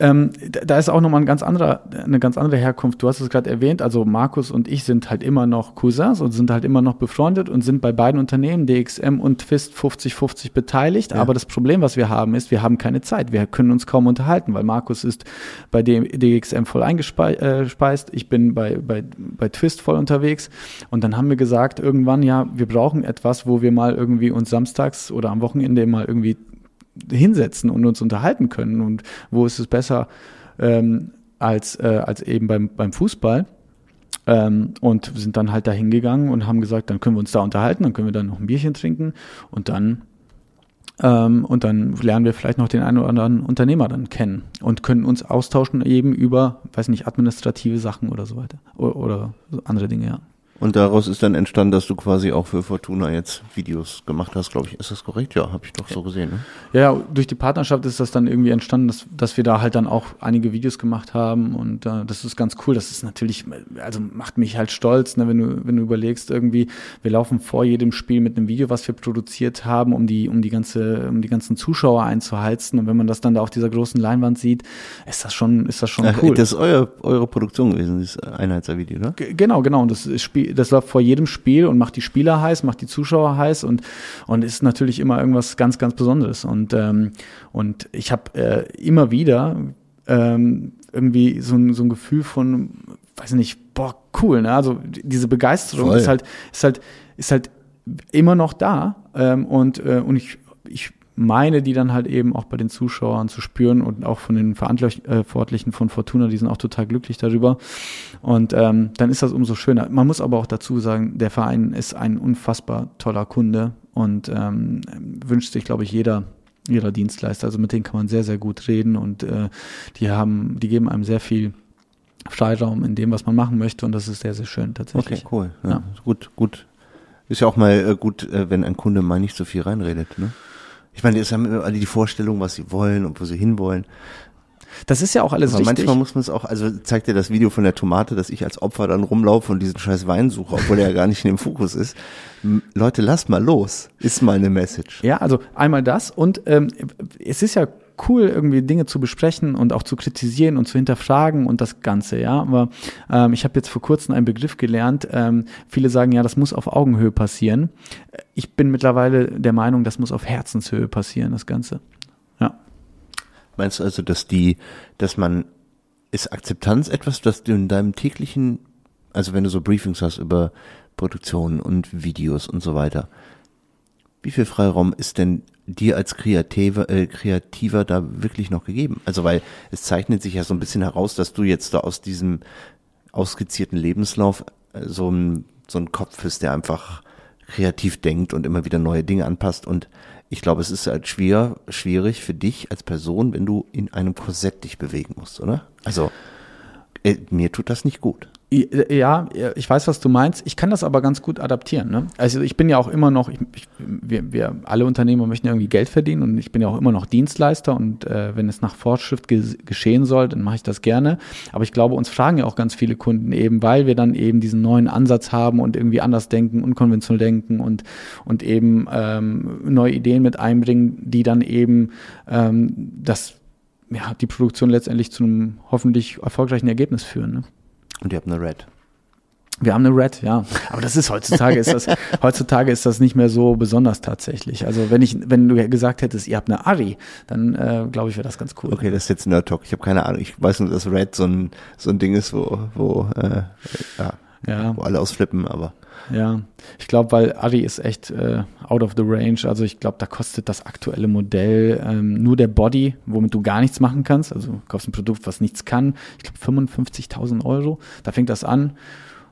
Ähm, da ist auch nochmal ein ganz anderer, eine ganz andere Herkunft. Du hast es gerade erwähnt, also Markus und ich sind halt immer noch Cousins und sind halt immer noch befreundet und sind bei beiden Unternehmen, DXM und Twist, 50-50 beteiligt. Ja. Aber das Problem, was wir haben, ist, wir haben keine Zeit. Wir können uns kaum unterhalten, weil Markus ist bei dem DXM voll eingespeist, ich bin bei, bei, bei Twist voll unterwegs. Und dann haben wir gesagt, irgendwann, ja, wir brauchen etwas, wo wir mal irgendwie uns samstags oder am Wochenende mal irgendwie hinsetzen und uns unterhalten können. Und wo ist es besser ähm, als, äh, als eben beim, beim Fußball? Ähm, und sind dann halt da hingegangen und haben gesagt, dann können wir uns da unterhalten, dann können wir dann noch ein Bierchen trinken und dann ähm, und dann lernen wir vielleicht noch den einen oder anderen Unternehmer dann kennen und können uns austauschen eben über, weiß nicht, administrative Sachen oder so weiter oder, oder andere Dinge, ja. Und daraus ist dann entstanden, dass du quasi auch für Fortuna jetzt Videos gemacht hast, glaube ich. Ist das korrekt? Ja, habe ich doch so gesehen. Ne? Ja, durch die Partnerschaft ist das dann irgendwie entstanden, dass, dass wir da halt dann auch einige Videos gemacht haben und äh, das ist ganz cool. Das ist natürlich, also macht mich halt stolz, ne, wenn du wenn du überlegst irgendwie, wir laufen vor jedem Spiel mit einem Video, was wir produziert haben, um die um die ganze um die ganzen Zuschauer einzuheizen und wenn man das dann da auf dieser großen Leinwand sieht, ist das schon ist das schon Ach, cool. Das ist euer, eure Produktion gewesen, dieses Einheitsvideo, ne? G genau, genau. Und das Spiel das läuft vor jedem Spiel und macht die Spieler heiß, macht die Zuschauer heiß und, und ist natürlich immer irgendwas ganz, ganz Besonderes. Und, ähm, und ich habe äh, immer wieder ähm, irgendwie so ein, so ein Gefühl von, weiß nicht, boah, cool, ne? Also diese Begeisterung Voll. ist halt, ist halt, ist halt immer noch da. Ähm, und, äh, und ich, ich meine die dann halt eben auch bei den Zuschauern zu spüren und auch von den Verantwortlichen von Fortuna, die sind auch total glücklich darüber. Und ähm, dann ist das umso schöner. Man muss aber auch dazu sagen, der Verein ist ein unfassbar toller Kunde und ähm, wünscht sich, glaube ich, jeder ihrer Dienstleister. Also mit denen kann man sehr, sehr gut reden und äh, die haben, die geben einem sehr viel Freiraum in dem, was man machen möchte und das ist sehr, sehr schön tatsächlich. Okay, cool. Ja, ja. Gut, gut. Ist ja auch mal äh, gut, äh, wenn ein Kunde mal nicht so viel reinredet. Ne? Ich meine, es haben immer alle die Vorstellung, was sie wollen und wo sie hinwollen. Das ist ja auch alles Aber richtig. manchmal muss man es auch, also zeigt dir das Video von der Tomate, dass ich als Opfer dann rumlaufe und diesen scheiß Wein suche, obwohl er ja gar nicht in dem Fokus ist. Leute, lasst mal los, ist mal eine Message. Ja, also einmal das und ähm, es ist ja cool, irgendwie Dinge zu besprechen und auch zu kritisieren und zu hinterfragen und das Ganze, ja. Aber ähm, ich habe jetzt vor kurzem einen Begriff gelernt. Ähm, viele sagen ja, das muss auf Augenhöhe passieren. Ich bin mittlerweile der Meinung, das muss auf Herzenshöhe passieren, das Ganze. Meinst du also, dass die, dass man, ist Akzeptanz etwas, das du in deinem täglichen, also wenn du so Briefings hast über Produktionen und Videos und so weiter, wie viel Freiraum ist denn dir als Kreativer, äh, Kreativer da wirklich noch gegeben? Also weil es zeichnet sich ja so ein bisschen heraus, dass du jetzt da aus diesem ausskizzierten Lebenslauf äh, so ein, so ein Kopf bist, der einfach kreativ denkt und immer wieder neue Dinge anpasst und ich glaube, es ist halt schwer, schwierig für dich als Person, wenn du in einem Korsett dich bewegen musst, oder? Also, äh, mir tut das nicht gut. Ja, ich weiß, was du meinst. Ich kann das aber ganz gut adaptieren. Ne? Also ich bin ja auch immer noch, ich, ich, wir, wir alle Unternehmer möchten irgendwie Geld verdienen und ich bin ja auch immer noch Dienstleister und äh, wenn es nach Fortschritt ge geschehen soll, dann mache ich das gerne. Aber ich glaube, uns fragen ja auch ganz viele Kunden eben, weil wir dann eben diesen neuen Ansatz haben und irgendwie anders denken, unkonventionell denken und, und eben ähm, neue Ideen mit einbringen, die dann eben ähm, das, ja, die Produktion letztendlich zu einem hoffentlich erfolgreichen Ergebnis führen. Ne? Und ihr habt eine Red. Wir haben eine Red, ja. Aber das ist heutzutage ist das heutzutage ist das nicht mehr so besonders tatsächlich. Also wenn ich wenn du gesagt hättest, ihr habt eine Ari, dann äh, glaube ich wäre das ganz cool. Okay, das ist jetzt Nerd Talk. Ich habe keine Ahnung. Ich weiß nur, dass Red so ein so ein Ding ist, wo wo äh, ja, ja. wo alle ausflippen, aber ja, ich glaube, weil Ari ist echt äh, out of the range. Also ich glaube, da kostet das aktuelle Modell ähm, nur der Body, womit du gar nichts machen kannst. Also du kaufst ein Produkt, was nichts kann. Ich glaube 55.000 Euro. Da fängt das an.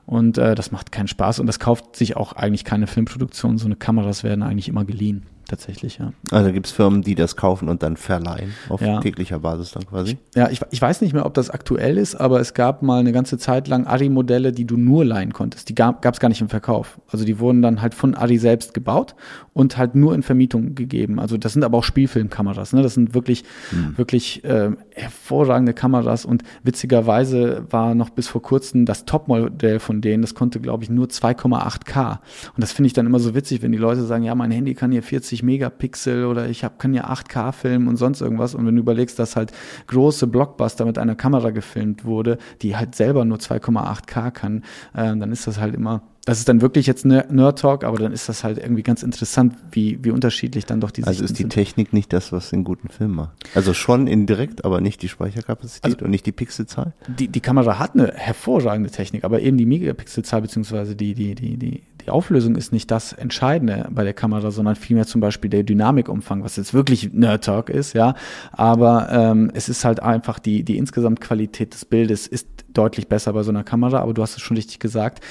Und äh, das macht keinen Spaß und das kauft sich auch eigentlich keine Filmproduktion. So eine Kameras werden eigentlich immer geliehen tatsächlich, ja. Also gibt es Firmen, die das kaufen und dann verleihen auf ja. täglicher Basis dann quasi? Ja, ich, ich weiß nicht mehr, ob das aktuell ist, aber es gab mal eine ganze Zeit lang Ari-Modelle, die du nur leihen konntest. Die gab es gar nicht im Verkauf. Also die wurden dann halt von Ari selbst gebaut und halt nur in Vermietung gegeben. Also das sind aber auch Spielfilmkameras. Ne? Das sind wirklich, hm. wirklich äh, hervorragende Kameras und witzigerweise war noch bis vor kurzem das Topmodell von denen, das konnte, glaube ich, nur 2,8K. Und das finde ich dann immer so witzig, wenn die Leute sagen, ja, mein Handy kann hier 40 50 Megapixel oder ich hab, kann ja 8K filmen und sonst irgendwas. Und wenn du überlegst, dass halt große Blockbuster mit einer Kamera gefilmt wurde, die halt selber nur 2,8K kann, äh, dann ist das halt immer das ist dann wirklich jetzt Nerd Talk, aber dann ist das halt irgendwie ganz interessant, wie, wie unterschiedlich dann doch diese Also ist die sind. Technik nicht das, was den guten Film macht? Also schon indirekt, aber nicht die Speicherkapazität also und nicht die Pixelzahl? Die, die Kamera hat eine hervorragende Technik, aber eben die Megapixelzahl beziehungsweise die, die, die, die, die Auflösung ist nicht das Entscheidende bei der Kamera, sondern vielmehr zum Beispiel der Dynamikumfang, was jetzt wirklich Nerd Talk ist, ja. Aber ähm, es ist halt einfach die, die insgesamt Qualität des Bildes ist deutlich besser bei so einer Kamera, aber du hast es schon richtig gesagt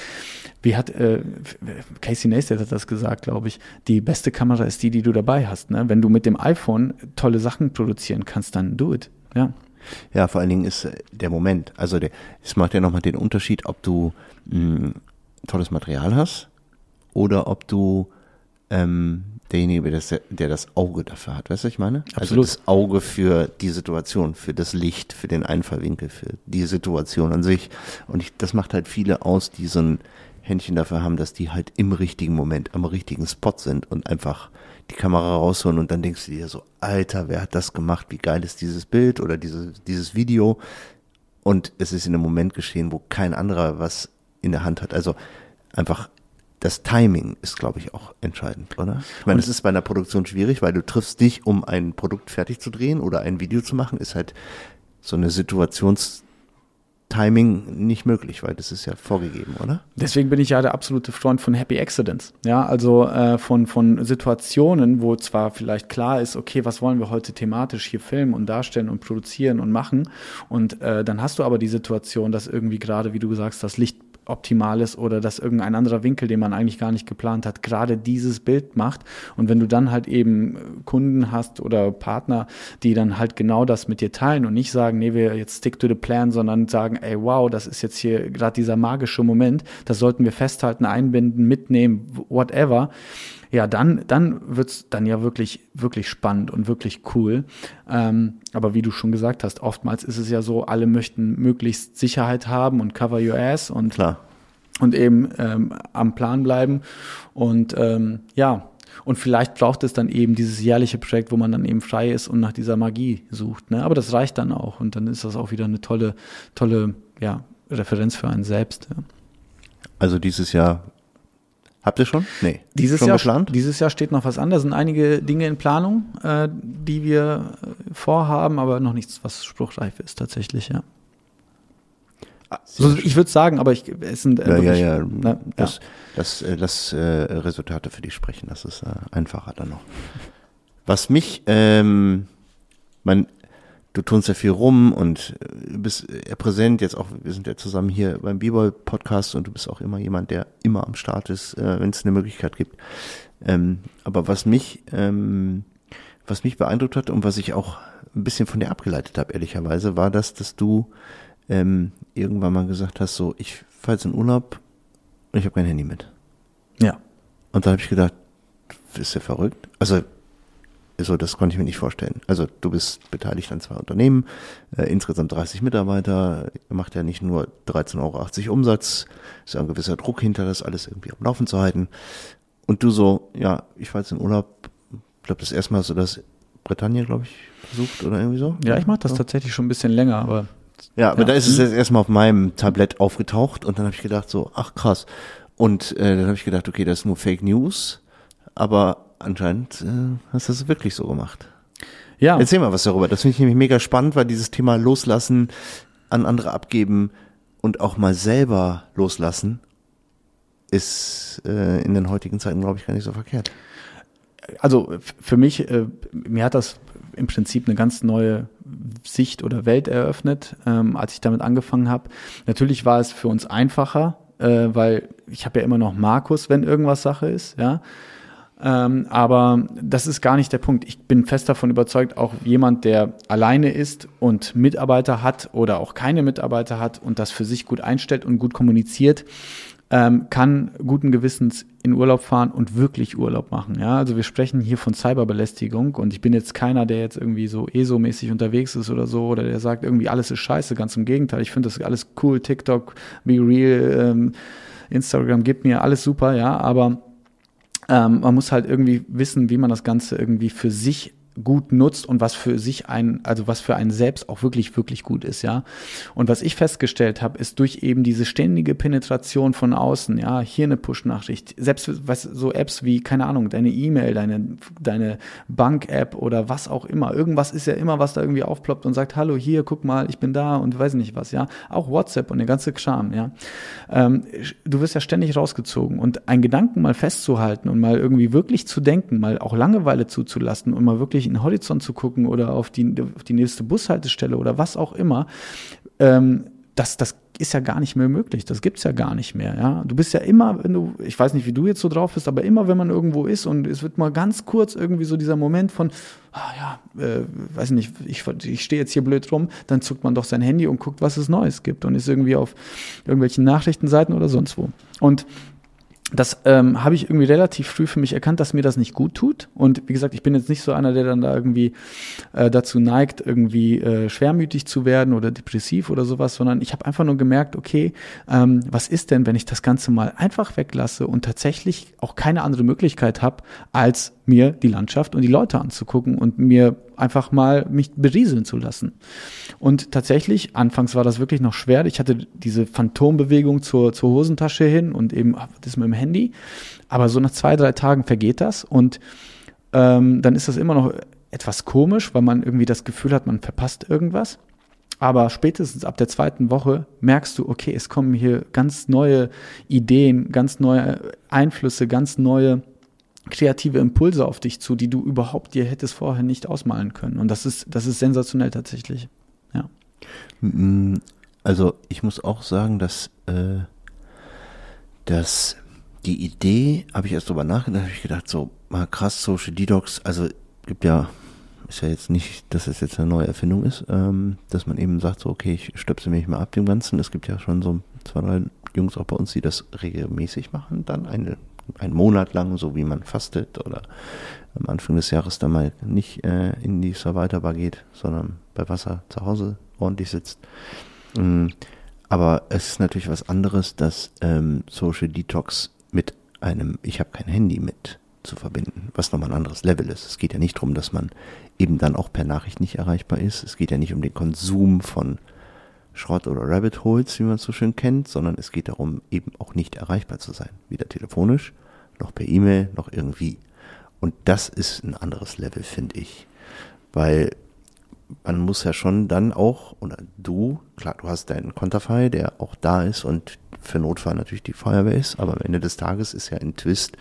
wie hat äh, Casey Neistat hat das gesagt, glaube ich, die beste Kamera ist die, die du dabei hast. Ne? Wenn du mit dem iPhone tolle Sachen produzieren kannst, dann do it. Ja. Ja, vor allen Dingen ist äh, der Moment. Also der, es macht ja nochmal den Unterschied, ob du mh, hm, tolles Material hast oder ob du ähm, derjenige, der das, der das Auge dafür hat. Weißt du, was ich meine? Also Absolut. Also das Auge für die Situation, für das Licht, für den Einfallwinkel, für die Situation an sich. Und ich, das macht halt viele aus, die so ein Händchen dafür haben, dass die halt im richtigen Moment am richtigen Spot sind und einfach die Kamera rausholen und dann denkst du dir so, Alter, wer hat das gemacht? Wie geil ist dieses Bild oder diese, dieses Video? Und es ist in einem Moment geschehen, wo kein anderer was in der Hand hat. Also einfach das Timing ist, glaube ich, auch entscheidend, oder? Ich meine, es ist bei einer Produktion schwierig, weil du triffst dich, um ein Produkt fertig zu drehen oder ein Video zu machen, ist halt so eine Situations Timing nicht möglich, weil das ist ja vorgegeben, oder? Deswegen bin ich ja der absolute Freund von Happy Accidents. Ja, also äh, von, von Situationen, wo zwar vielleicht klar ist, okay, was wollen wir heute thematisch hier filmen und darstellen und produzieren und machen. Und äh, dann hast du aber die Situation, dass irgendwie gerade, wie du sagst, das Licht optimal ist oder dass irgendein anderer Winkel, den man eigentlich gar nicht geplant hat, gerade dieses Bild macht. Und wenn du dann halt eben Kunden hast oder Partner, die dann halt genau das mit dir teilen und nicht sagen, nee, wir jetzt stick to the plan, sondern sagen, ey, wow, das ist jetzt hier gerade dieser magische Moment, das sollten wir festhalten, einbinden, mitnehmen, whatever ja, dann, dann wird's dann ja wirklich, wirklich spannend und wirklich cool. Ähm, aber wie du schon gesagt hast, oftmals ist es ja so, alle möchten möglichst Sicherheit haben und cover your ass und, Klar. und eben ähm, am Plan bleiben. Und ähm, ja, und vielleicht braucht es dann eben dieses jährliche Projekt, wo man dann eben frei ist und nach dieser Magie sucht. Ne? Aber das reicht dann auch und dann ist das auch wieder eine tolle, tolle ja, Referenz für einen selbst. Ja. Also dieses Jahr Habt ihr schon? Nee. Dieses schon Jahr, geplant? Dieses Jahr steht noch was an. Da sind einige Dinge in Planung, äh, die wir äh, vorhaben, aber noch nichts, was spruchreif ist tatsächlich, ja. Also ich würde sagen, aber ich, es sind äh, ja, ja, ja. Ne, das, das, äh, das äh, Resultate für dich sprechen, das ist äh, einfacher dann noch. Was mich, ähm, mein, du tust ja viel rum und äh, bist äh, präsent, jetzt auch, wir sind ja zusammen hier beim B-Boy-Podcast und du bist auch immer jemand, der immer am Start ist, äh, wenn es eine Möglichkeit gibt. Ähm, aber was mich, ähm, was mich beeindruckt hat und was ich auch ein bisschen von dir abgeleitet habe, ehrlicherweise, war das, dass du ähm, irgendwann mal gesagt hast, so, ich fahre jetzt in Urlaub und ich habe kein Handy mit. Ja. Und da habe ich gedacht, ist ja verrückt. Also so, das konnte ich mir nicht vorstellen. Also du bist beteiligt an zwei Unternehmen, äh, insgesamt 30 Mitarbeiter, macht ja nicht nur 13,80 Euro Umsatz, ist ja ein gewisser Druck hinter, das alles irgendwie am Laufen zu halten. Und du so, ja, ich war jetzt in Urlaub, ich glaube das erste Mal du das Bretagne, glaube ich, besucht oder irgendwie so. Ja, ich mache das so. tatsächlich schon ein bisschen länger, aber. Ja, aber ja. da ist es mhm. jetzt erstmal auf meinem Tablett aufgetaucht und dann habe ich gedacht so, ach krass. Und äh, dann habe ich gedacht, okay, das ist nur Fake News, aber anscheinend äh, hast du es wirklich so gemacht. Ja. Erzähl mal was darüber. Das finde ich nämlich mega spannend, weil dieses Thema Loslassen, an andere abgeben und auch mal selber loslassen, ist äh, in den heutigen Zeiten, glaube ich, gar nicht so verkehrt. Also für mich, äh, mir hat das im Prinzip eine ganz neue Sicht oder Welt eröffnet, ähm, als ich damit angefangen habe. Natürlich war es für uns einfacher, äh, weil ich habe ja immer noch Markus, wenn irgendwas Sache ist, ja. Ähm, aber das ist gar nicht der Punkt. Ich bin fest davon überzeugt, auch jemand, der alleine ist und Mitarbeiter hat oder auch keine Mitarbeiter hat und das für sich gut einstellt und gut kommuniziert, ähm, kann guten Gewissens in Urlaub fahren und wirklich Urlaub machen. Ja, also wir sprechen hier von Cyberbelästigung und ich bin jetzt keiner, der jetzt irgendwie so ESO-mäßig unterwegs ist oder so oder der sagt irgendwie alles ist scheiße. Ganz im Gegenteil. Ich finde das alles cool. TikTok, Be Real, ähm, Instagram gibt mir alles super, ja, aber ähm, man muss halt irgendwie wissen, wie man das Ganze irgendwie für sich gut nutzt und was für sich ein, also was für einen selbst auch wirklich, wirklich gut ist, ja. Und was ich festgestellt habe, ist durch eben diese ständige Penetration von außen, ja, hier eine Push-Nachricht, selbst was so Apps wie, keine Ahnung, deine E-Mail, deine, deine Bank-App oder was auch immer, irgendwas ist ja immer, was da irgendwie aufploppt und sagt, hallo, hier, guck mal, ich bin da und weiß nicht was, ja. Auch WhatsApp und der ganze Kram, ja. Ähm, du wirst ja ständig rausgezogen und einen Gedanken mal festzuhalten und mal irgendwie wirklich zu denken, mal auch Langeweile zuzulassen und mal wirklich in den Horizont zu gucken oder auf die, auf die nächste Bushaltestelle oder was auch immer, ähm, das, das ist ja gar nicht mehr möglich. Das gibt's ja gar nicht mehr. Ja, du bist ja immer, wenn du, ich weiß nicht, wie du jetzt so drauf bist, aber immer, wenn man irgendwo ist und es wird mal ganz kurz irgendwie so dieser Moment von, ah ja, äh, weiß nicht, ich, ich stehe jetzt hier blöd rum, dann zuckt man doch sein Handy und guckt, was es Neues gibt und ist irgendwie auf irgendwelchen Nachrichtenseiten oder sonst wo. Und das ähm, habe ich irgendwie relativ früh für mich erkannt, dass mir das nicht gut tut. Und wie gesagt, ich bin jetzt nicht so einer, der dann da irgendwie äh, dazu neigt, irgendwie äh, schwermütig zu werden oder depressiv oder sowas, sondern ich habe einfach nur gemerkt, okay, ähm, was ist denn, wenn ich das Ganze mal einfach weglasse und tatsächlich auch keine andere Möglichkeit habe, als mir die Landschaft und die Leute anzugucken und mir einfach mal mich berieseln zu lassen. Und tatsächlich, anfangs war das wirklich noch schwer. Ich hatte diese Phantombewegung zur, zur Hosentasche hin und eben das mit dem Handy. Aber so nach zwei, drei Tagen vergeht das und ähm, dann ist das immer noch etwas komisch, weil man irgendwie das Gefühl hat, man verpasst irgendwas. Aber spätestens ab der zweiten Woche merkst du, okay, es kommen hier ganz neue Ideen, ganz neue Einflüsse, ganz neue kreative Impulse auf dich zu, die du überhaupt dir hättest vorher nicht ausmalen können. Und das ist, das ist sensationell tatsächlich. Ja. Also ich muss auch sagen, dass, äh, dass die Idee, habe ich erst drüber nachgedacht, habe ich gedacht, so mal krass, Social Detox, also gibt ja ist ja jetzt nicht, dass es jetzt eine neue Erfindung ist, ähm, dass man eben sagt, so, okay, ich stöpse mich mal ab dem Ganzen. Es gibt ja schon so zwei, drei Jungs auch bei uns, die das regelmäßig machen, dann eine, einen Monat lang, so wie man fastet oder am Anfang des Jahres dann mal nicht äh, in die Survivor geht, sondern bei Wasser zu Hause ordentlich sitzt. Ähm, aber es ist natürlich was anderes, dass ähm, Social Detox mit einem, ich habe kein Handy mit zu verbinden, was nochmal ein anderes Level ist. Es geht ja nicht darum, dass man eben dann auch per Nachricht nicht erreichbar ist. Es geht ja nicht um den Konsum von Schrott oder Rabbit Holes, wie man es so schön kennt, sondern es geht darum, eben auch nicht erreichbar zu sein. Weder telefonisch, noch per E-Mail, noch irgendwie. Und das ist ein anderes Level, finde ich. Weil man muss ja schon dann auch, oder du, klar, du hast deinen Konterfei, der auch da ist und für Notfall natürlich die Feuerwehr ist, aber am Ende des Tages ist ja ein Twist,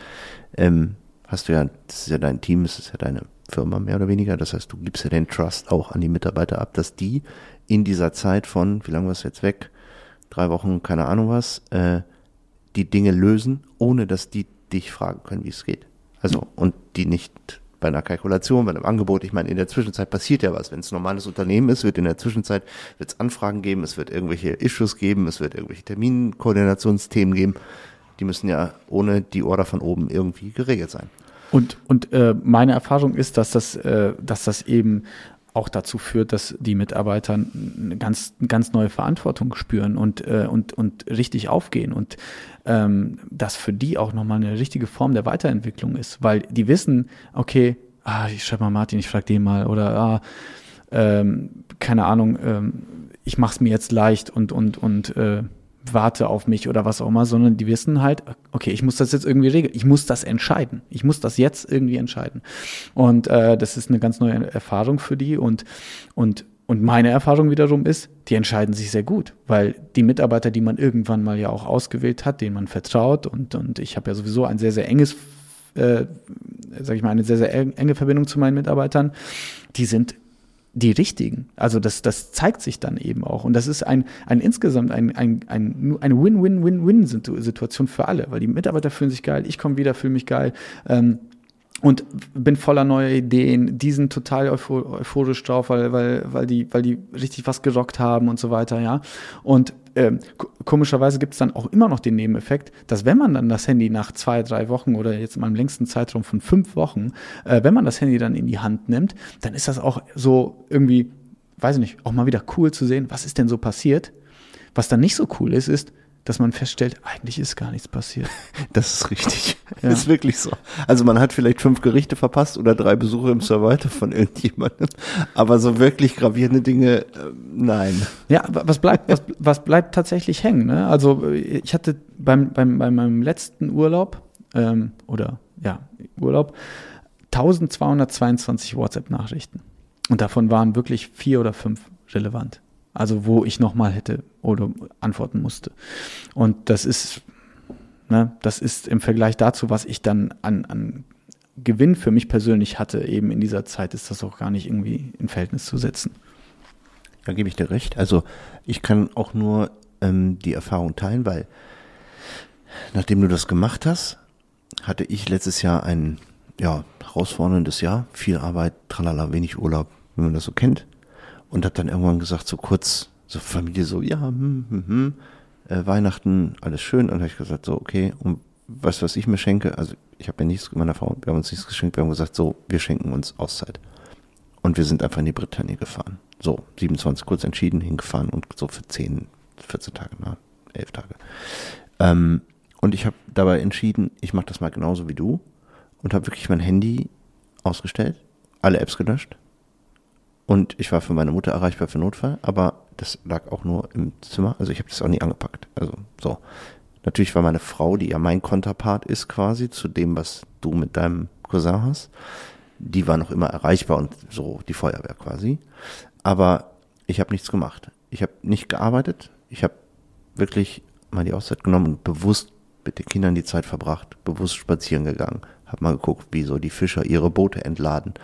ähm, hast du ja, das ist ja dein Team, es ist ja deine Firma mehr oder weniger. Das heißt, du gibst ja den Trust auch an die Mitarbeiter ab, dass die in dieser Zeit von, wie lange war es jetzt weg? Drei Wochen, keine Ahnung was, äh, die Dinge lösen, ohne dass die dich fragen können, wie es geht. Also, und die nicht bei einer Kalkulation, bei einem Angebot, ich meine, in der Zwischenzeit passiert ja was. Wenn es ein normales Unternehmen ist, wird in der Zwischenzeit wird es Anfragen geben, es wird irgendwelche Issues geben, es wird irgendwelche Terminkoordinationsthemen geben. Die müssen ja ohne die Order von oben irgendwie geregelt sein. Und, und äh, meine Erfahrung ist, dass das, äh, dass das eben auch dazu führt, dass die Mitarbeiter eine ganz, eine ganz neue Verantwortung spüren und, äh, und, und richtig aufgehen. Und ähm, das für die auch nochmal eine richtige Form der Weiterentwicklung ist, weil die wissen, okay, ah, ich schreibe mal Martin, ich frage den mal. Oder ah, ähm, keine Ahnung, ähm, ich mache es mir jetzt leicht und, und, und äh, warte auf mich oder was auch immer, sondern die wissen halt, okay, ich muss das jetzt irgendwie regeln, ich muss das entscheiden, ich muss das jetzt irgendwie entscheiden. Und äh, das ist eine ganz neue Erfahrung für die und, und, und meine Erfahrung wiederum ist, die entscheiden sich sehr gut, weil die Mitarbeiter, die man irgendwann mal ja auch ausgewählt hat, denen man vertraut und, und ich habe ja sowieso ein sehr, sehr enges, äh, sag ich mal, eine sehr, sehr enge Verbindung zu meinen Mitarbeitern, die sind die richtigen. Also das, das zeigt sich dann eben auch. Und das ist ein, ein insgesamt ein, ein, ein, eine Win-Win-Win-Win-Situation für alle, weil die Mitarbeiter fühlen sich geil, ich komme wieder, fühle mich geil. Ähm, und bin voller neuer Ideen. Die sind total euphorisch drauf, weil, weil, weil, die, weil die richtig was gerockt haben und so weiter, ja. Und ähm, komischerweise gibt es dann auch immer noch den Nebeneffekt, dass wenn man dann das Handy nach zwei, drei Wochen oder jetzt mal im längsten Zeitraum von fünf Wochen, äh, wenn man das Handy dann in die Hand nimmt, dann ist das auch so irgendwie, weiß ich nicht, auch mal wieder cool zu sehen, was ist denn so passiert. Was dann nicht so cool ist, ist, dass man feststellt, eigentlich ist gar nichts passiert. Das ist richtig. Ja. Ist wirklich so. Also man hat vielleicht fünf Gerichte verpasst oder drei Besuche im Survivor von irgendjemandem, aber so wirklich gravierende Dinge, äh, nein. Ja, was bleibt, was, was bleibt tatsächlich hängen? Ne? Also ich hatte beim, beim, bei meinem letzten Urlaub ähm, oder ja Urlaub 1222 WhatsApp-Nachrichten und davon waren wirklich vier oder fünf relevant. Also wo ich nochmal hätte oder antworten musste. Und das ist, ne, das ist im Vergleich dazu, was ich dann an, an Gewinn für mich persönlich hatte, eben in dieser Zeit, ist das auch gar nicht irgendwie in Verhältnis zu setzen. Da gebe ich dir recht. Also ich kann auch nur ähm, die Erfahrung teilen, weil nachdem du das gemacht hast, hatte ich letztes Jahr ein ja, herausforderndes Jahr, viel Arbeit, tralala, wenig Urlaub, wie man das so kennt und habe dann irgendwann gesagt, so kurz, so Familie, so, ja, hm, hm, hm, äh, Weihnachten, alles schön. Und habe ich gesagt, so, okay, und du, was ich mir schenke? Also ich habe mir nichts, meiner Frau, wir haben uns nichts geschenkt, wir haben gesagt, so, wir schenken uns Auszeit. Und wir sind einfach in die Bretagne gefahren. So, 27 kurz entschieden, hingefahren und so für 10, 14 Tage, na, 11 Tage. Ähm, und ich habe dabei entschieden, ich mache das mal genauso wie du und habe wirklich mein Handy ausgestellt, alle Apps gelöscht, und ich war für meine Mutter erreichbar für Notfall, aber das lag auch nur im Zimmer. Also ich habe das auch nie angepackt. Also so. Natürlich war meine Frau, die ja mein Konterpart ist quasi, zu dem, was du mit deinem Cousin hast, die war noch immer erreichbar und so die Feuerwehr quasi. Aber Ich habe nichts gemacht. Ich habe nicht gearbeitet. Ich habe wirklich mal die Auszeit genommen und bewusst mit den Kindern die Zeit verbracht, bewusst spazieren gegangen, habe mal geguckt, wie so die Fischer ihre Boote entladen.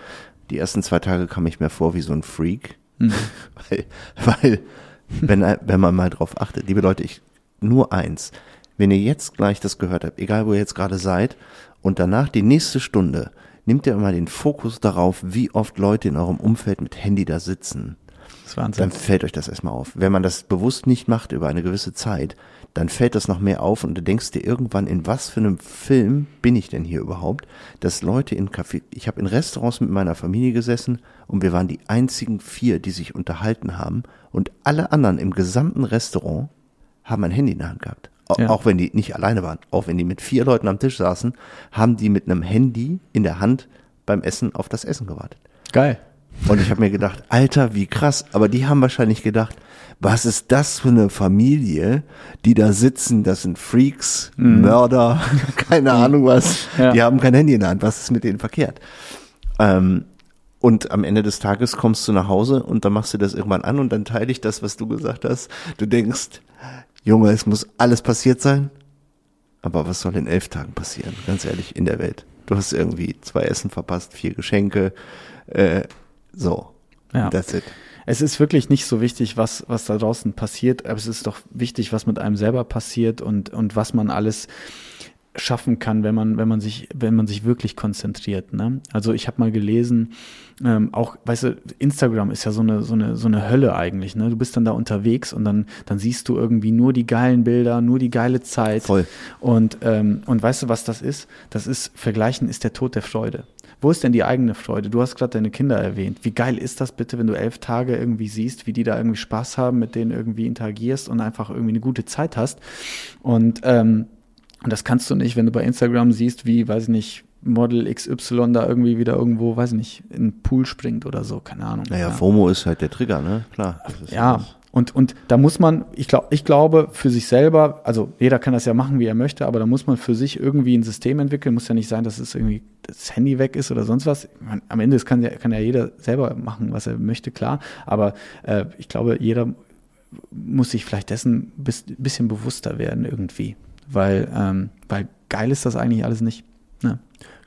Die ersten zwei Tage kam ich mir vor wie so ein Freak, mhm. weil, weil wenn, wenn man mal drauf achtet, liebe Leute, ich nur eins, wenn ihr jetzt gleich das gehört habt, egal wo ihr jetzt gerade seid, und danach die nächste Stunde, nehmt ihr mal den Fokus darauf, wie oft Leute in eurem Umfeld mit Handy da sitzen. Dann fällt euch das erstmal auf. Wenn man das bewusst nicht macht über eine gewisse Zeit, dann fällt das noch mehr auf und du denkst dir irgendwann, in was für einem Film bin ich denn hier überhaupt, dass Leute in Café, ich habe in Restaurants mit meiner Familie gesessen und wir waren die einzigen vier, die sich unterhalten haben und alle anderen im gesamten Restaurant haben ein Handy in der Hand gehabt. Ja. Auch wenn die nicht alleine waren, auch wenn die mit vier Leuten am Tisch saßen, haben die mit einem Handy in der Hand beim Essen auf das Essen gewartet. Geil. Und ich habe mir gedacht, Alter, wie krass. Aber die haben wahrscheinlich gedacht, was ist das für eine Familie, die da sitzen? Das sind Freaks, mhm. Mörder, keine Ahnung was. Ja. Die haben kein Handy in der Hand. Was ist mit denen verkehrt? Ähm, und am Ende des Tages kommst du nach Hause und dann machst du das irgendwann an und dann teile ich das, was du gesagt hast. Du denkst, Junge, es muss alles passiert sein. Aber was soll in elf Tagen passieren? Ganz ehrlich, in der Welt. Du hast irgendwie zwei Essen verpasst, vier Geschenke, äh, so. Ja. That's it. Es ist wirklich nicht so wichtig, was, was da draußen passiert, aber es ist doch wichtig, was mit einem selber passiert und, und was man alles schaffen kann, wenn man, wenn man sich, wenn man sich wirklich konzentriert. Ne? Also ich habe mal gelesen, ähm, auch, weißt du, Instagram ist ja so eine, so eine, so eine Hölle eigentlich. Ne? Du bist dann da unterwegs und dann, dann siehst du irgendwie nur die geilen Bilder, nur die geile Zeit. Voll. Und, ähm, und weißt du, was das ist? Das ist, Vergleichen ist der Tod der Freude. Wo ist denn die eigene Freude? Du hast gerade deine Kinder erwähnt. Wie geil ist das bitte, wenn du elf Tage irgendwie siehst, wie die da irgendwie Spaß haben, mit denen irgendwie interagierst und einfach irgendwie eine gute Zeit hast. Und, ähm, und das kannst du nicht, wenn du bei Instagram siehst, wie, weiß ich nicht, Model XY da irgendwie wieder irgendwo, weiß ich nicht, in den Pool springt oder so, keine Ahnung. Naja, ja. FOMO ist halt der Trigger, ne? Klar. ja, ja und, und da muss man, ich glaube, ich glaube, für sich selber, also jeder kann das ja machen, wie er möchte, aber da muss man für sich irgendwie ein System entwickeln. Muss ja nicht sein, dass es irgendwie das Handy weg ist oder sonst was. Meine, am Ende kann ja, kann ja jeder selber machen, was er möchte, klar. Aber äh, ich glaube, jeder muss sich vielleicht dessen ein bisschen bewusster werden irgendwie. Weil, ähm, weil geil ist das eigentlich alles nicht. Ne?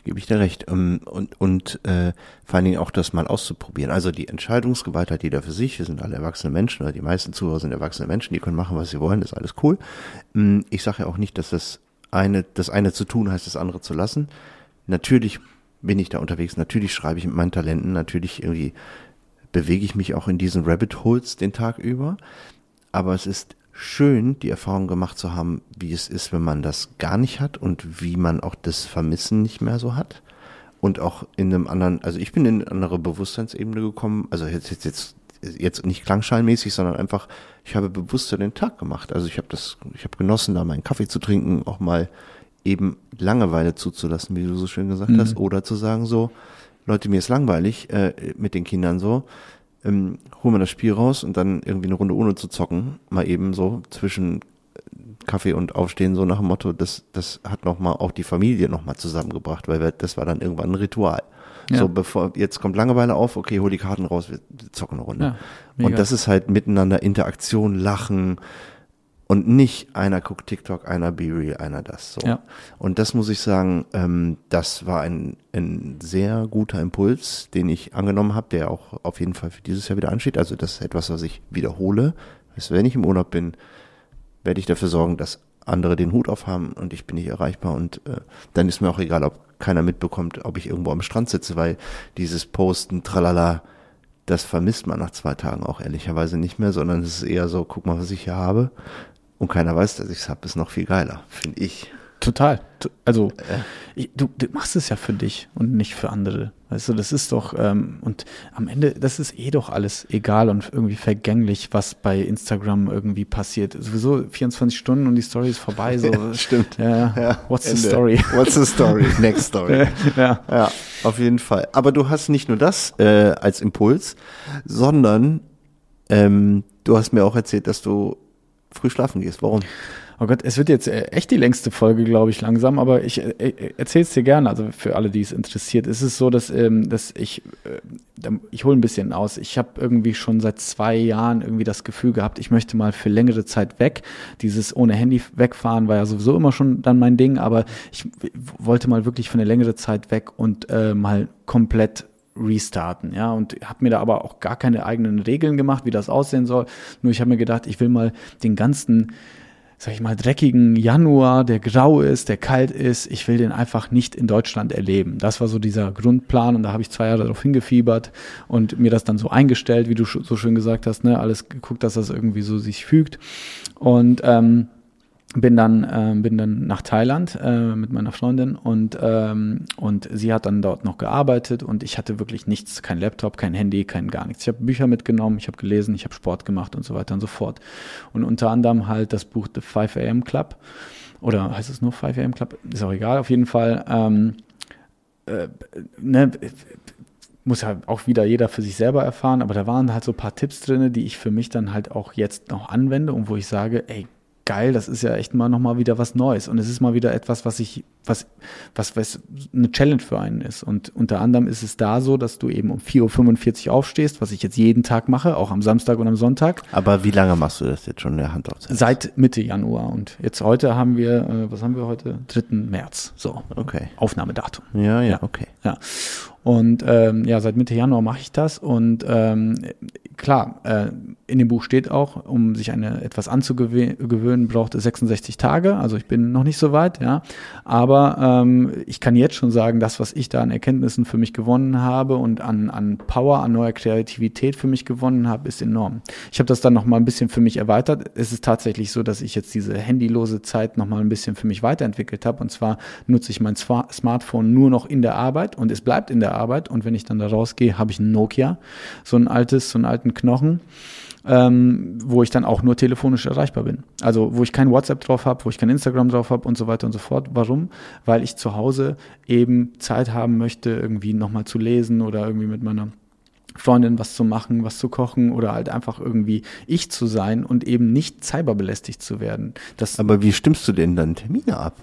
Gebe ich dir recht. Ähm, und und äh, vor allen Dingen auch das mal auszuprobieren. Also die Entscheidungsgewalt hat jeder für sich. Wir sind alle erwachsene Menschen oder die meisten Zuhörer sind erwachsene Menschen, die können machen, was sie wollen, das ist alles cool. Ähm, ich sage ja auch nicht, dass das eine, das eine zu tun heißt, das andere zu lassen. Natürlich bin ich da unterwegs, natürlich schreibe ich mit meinen Talenten, natürlich irgendwie bewege ich mich auch in diesen Rabbit Holes den Tag über. Aber es ist schön, die Erfahrung gemacht zu haben, wie es ist, wenn man das gar nicht hat und wie man auch das Vermissen nicht mehr so hat. Und auch in einem anderen, also ich bin in eine andere Bewusstseinsebene gekommen, also jetzt, jetzt, jetzt, jetzt nicht klangschallmäßig, sondern einfach, ich habe bewusster den Tag gemacht. Also ich habe das, ich habe genossen, da meinen Kaffee zu trinken, auch mal eben Langeweile zuzulassen, wie du so schön gesagt mhm. hast, oder zu sagen so, Leute, mir ist langweilig äh, mit den Kindern so, ähm, holen wir das Spiel raus und dann irgendwie eine Runde ohne zu zocken, mal eben so zwischen Kaffee und Aufstehen, so nach dem Motto, das, das hat nochmal auch die Familie nochmal zusammengebracht, weil wir, das war dann irgendwann ein Ritual. Ja. So, bevor, jetzt kommt Langeweile auf, okay, hol die Karten raus, wir zocken eine Runde. Ja, und das ist halt miteinander Interaktion, Lachen, und nicht einer guckt TikTok, einer Be Real, einer das. So. Ja. Und das muss ich sagen, ähm, das war ein, ein sehr guter Impuls, den ich angenommen habe, der auch auf jeden Fall für dieses Jahr wieder ansteht. Also das ist etwas, was ich wiederhole. Also wenn ich im Urlaub bin, werde ich dafür sorgen, dass andere den Hut aufhaben und ich bin nicht erreichbar und äh, dann ist mir auch egal, ob keiner mitbekommt, ob ich irgendwo am Strand sitze, weil dieses Posten, tralala, das vermisst man nach zwei Tagen auch ehrlicherweise nicht mehr, sondern es ist eher so, guck mal, was ich hier habe und keiner weiß, dass ich es habe, ist noch viel geiler, finde ich. Total. Also ich, du, du, machst es ja für dich und nicht für andere. Weißt du, das ist doch, ähm, und am Ende, das ist eh doch alles egal und irgendwie vergänglich, was bei Instagram irgendwie passiert. Sowieso 24 Stunden und die Story ist vorbei. So. Ja, stimmt. Ja, ja. What's Ende. the story? What's the story? Next story. ja. ja, auf jeden Fall. Aber du hast nicht nur das äh, als Impuls, sondern ähm, du hast mir auch erzählt, dass du früh schlafen gehst. Warum? Oh Gott, es wird jetzt äh, echt die längste Folge, glaube ich, langsam, aber ich äh, äh erzähle es dir gerne, also für alle, die es interessiert. Es ist so, dass, ähm, dass ich, äh, ich hole ein bisschen aus. Ich habe irgendwie schon seit zwei Jahren irgendwie das Gefühl gehabt, ich möchte mal für längere Zeit weg. Dieses ohne Handy wegfahren war ja sowieso immer schon dann mein Ding, aber ich wollte mal wirklich für eine längere Zeit weg und äh, mal komplett restarten, ja, und habe mir da aber auch gar keine eigenen Regeln gemacht, wie das aussehen soll. Nur ich habe mir gedacht, ich will mal den ganzen sag ich mal, dreckigen Januar, der grau ist, der kalt ist, ich will den einfach nicht in Deutschland erleben. Das war so dieser Grundplan und da habe ich zwei Jahre darauf hingefiebert und mir das dann so eingestellt, wie du so schön gesagt hast, ne, alles geguckt, dass das irgendwie so sich fügt. Und ähm, bin dann äh, bin dann nach Thailand äh, mit meiner Freundin und ähm, und sie hat dann dort noch gearbeitet und ich hatte wirklich nichts, kein Laptop, kein Handy, kein gar nichts. Ich habe Bücher mitgenommen, ich habe gelesen, ich habe Sport gemacht und so weiter und so fort. Und unter anderem halt das Buch The 5 AM Club oder heißt es nur 5 AM Club? Ist auch egal. Auf jeden Fall ähm, äh, ne, muss ja auch wieder jeder für sich selber erfahren, aber da waren halt so ein paar Tipps drin, die ich für mich dann halt auch jetzt noch anwende und wo ich sage, ey, geil, das ist ja echt mal nochmal wieder was Neues. Und es ist mal wieder etwas, was ich, was, was, was eine Challenge für einen ist. Und unter anderem ist es da so, dass du eben um 4.45 Uhr aufstehst, was ich jetzt jeden Tag mache, auch am Samstag und am Sonntag. Aber wie lange machst du das jetzt schon in der Hand aufzeigen? Seit Mitte Januar. Und jetzt heute haben wir, äh, was haben wir heute? 3. März. So. Okay. Aufnahmedatum. Ja, ja, okay. Ja. Und ähm, ja, seit Mitte Januar mache ich das. Und ähm, klar, äh, in dem Buch steht auch, um sich eine etwas anzugewöhnen, braucht es 66 Tage. Also ich bin noch nicht so weit, ja. Aber ähm, ich kann jetzt schon sagen, das, was ich da an Erkenntnissen für mich gewonnen habe und an, an Power, an neuer Kreativität für mich gewonnen habe, ist enorm. Ich habe das dann noch mal ein bisschen für mich erweitert. Es ist tatsächlich so, dass ich jetzt diese handylose Zeit noch mal ein bisschen für mich weiterentwickelt habe. Und zwar nutze ich mein Smartphone nur noch in der Arbeit und es bleibt in der Arbeit und wenn ich dann da rausgehe, habe ich ein Nokia, so ein altes, so einen alten Knochen. Ähm, wo ich dann auch nur telefonisch erreichbar bin. Also wo ich kein WhatsApp drauf habe, wo ich kein Instagram drauf habe und so weiter und so fort. Warum? Weil ich zu Hause eben Zeit haben möchte, irgendwie nochmal zu lesen oder irgendwie mit meiner Freundin was zu machen, was zu kochen oder halt einfach irgendwie ich zu sein und eben nicht cyberbelästigt zu werden. Das Aber wie stimmst du denn dann Termine ab?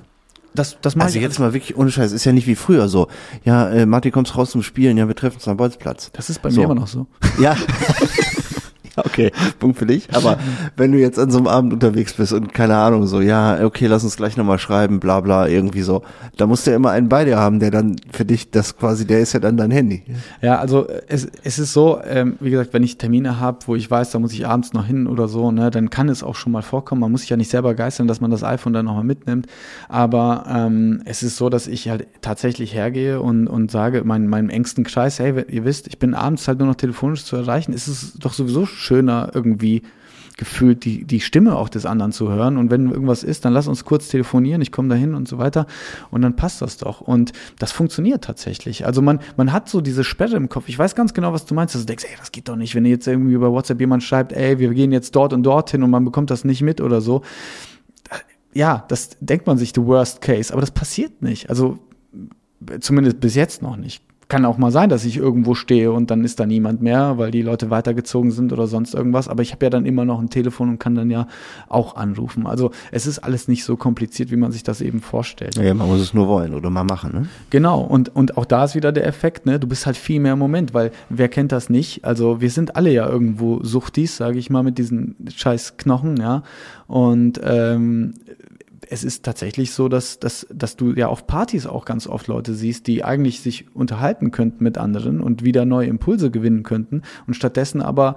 Das, das also jetzt mal wirklich ohne Scheiß, ist ja nicht wie früher so. Ja, äh, Martin, kommst raus zum Spielen, ja, wir treffen uns am Bolzplatz. Das ist bei so. mir immer noch so. Ja. okay, Punkt für dich. Aber wenn du jetzt an so einem Abend unterwegs bist und keine Ahnung, so, ja, okay, lass uns gleich nochmal schreiben, bla bla, irgendwie so, da musst du ja immer einen bei dir haben, der dann für dich das quasi, der ist ja dann dein Handy. Ja, also es, es ist so, ähm, wie gesagt, wenn ich Termine habe, wo ich weiß, da muss ich abends noch hin oder so, ne, dann kann es auch schon mal vorkommen. Man muss sich ja nicht selber geistern, dass man das iPhone dann nochmal mitnimmt. Aber ähm, es ist so, dass ich halt tatsächlich hergehe und, und sage, mein, meinem engsten Kreis, hey, ihr wisst, ich bin abends halt nur noch telefonisch zu erreichen. Es ist doch sowieso schöner irgendwie gefühlt die, die Stimme auch des anderen zu hören. Und wenn irgendwas ist, dann lass uns kurz telefonieren, ich komme dahin und so weiter. Und dann passt das doch. Und das funktioniert tatsächlich. Also man, man hat so diese Sperre im Kopf. Ich weiß ganz genau, was du meinst. Dass du denkst, ey, das geht doch nicht, wenn jetzt irgendwie über WhatsApp jemand schreibt, ey, wir gehen jetzt dort und dorthin und man bekommt das nicht mit oder so. Ja, das denkt man sich, the worst case. Aber das passiert nicht. Also zumindest bis jetzt noch nicht kann auch mal sein, dass ich irgendwo stehe und dann ist da niemand mehr, weil die Leute weitergezogen sind oder sonst irgendwas. Aber ich habe ja dann immer noch ein Telefon und kann dann ja auch anrufen. Also es ist alles nicht so kompliziert, wie man sich das eben vorstellt. Ja, man muss es nur wollen oder mal machen. Ne? Genau. Und, und auch da ist wieder der Effekt, ne? Du bist halt viel mehr im Moment, weil wer kennt das nicht? Also wir sind alle ja irgendwo Suchtis, sage ich mal, mit diesen scheiß Knochen, ja. Und ähm, es ist tatsächlich so, dass, dass, dass du ja auf Partys auch ganz oft Leute siehst, die eigentlich sich unterhalten könnten mit anderen und wieder neue Impulse gewinnen könnten und stattdessen aber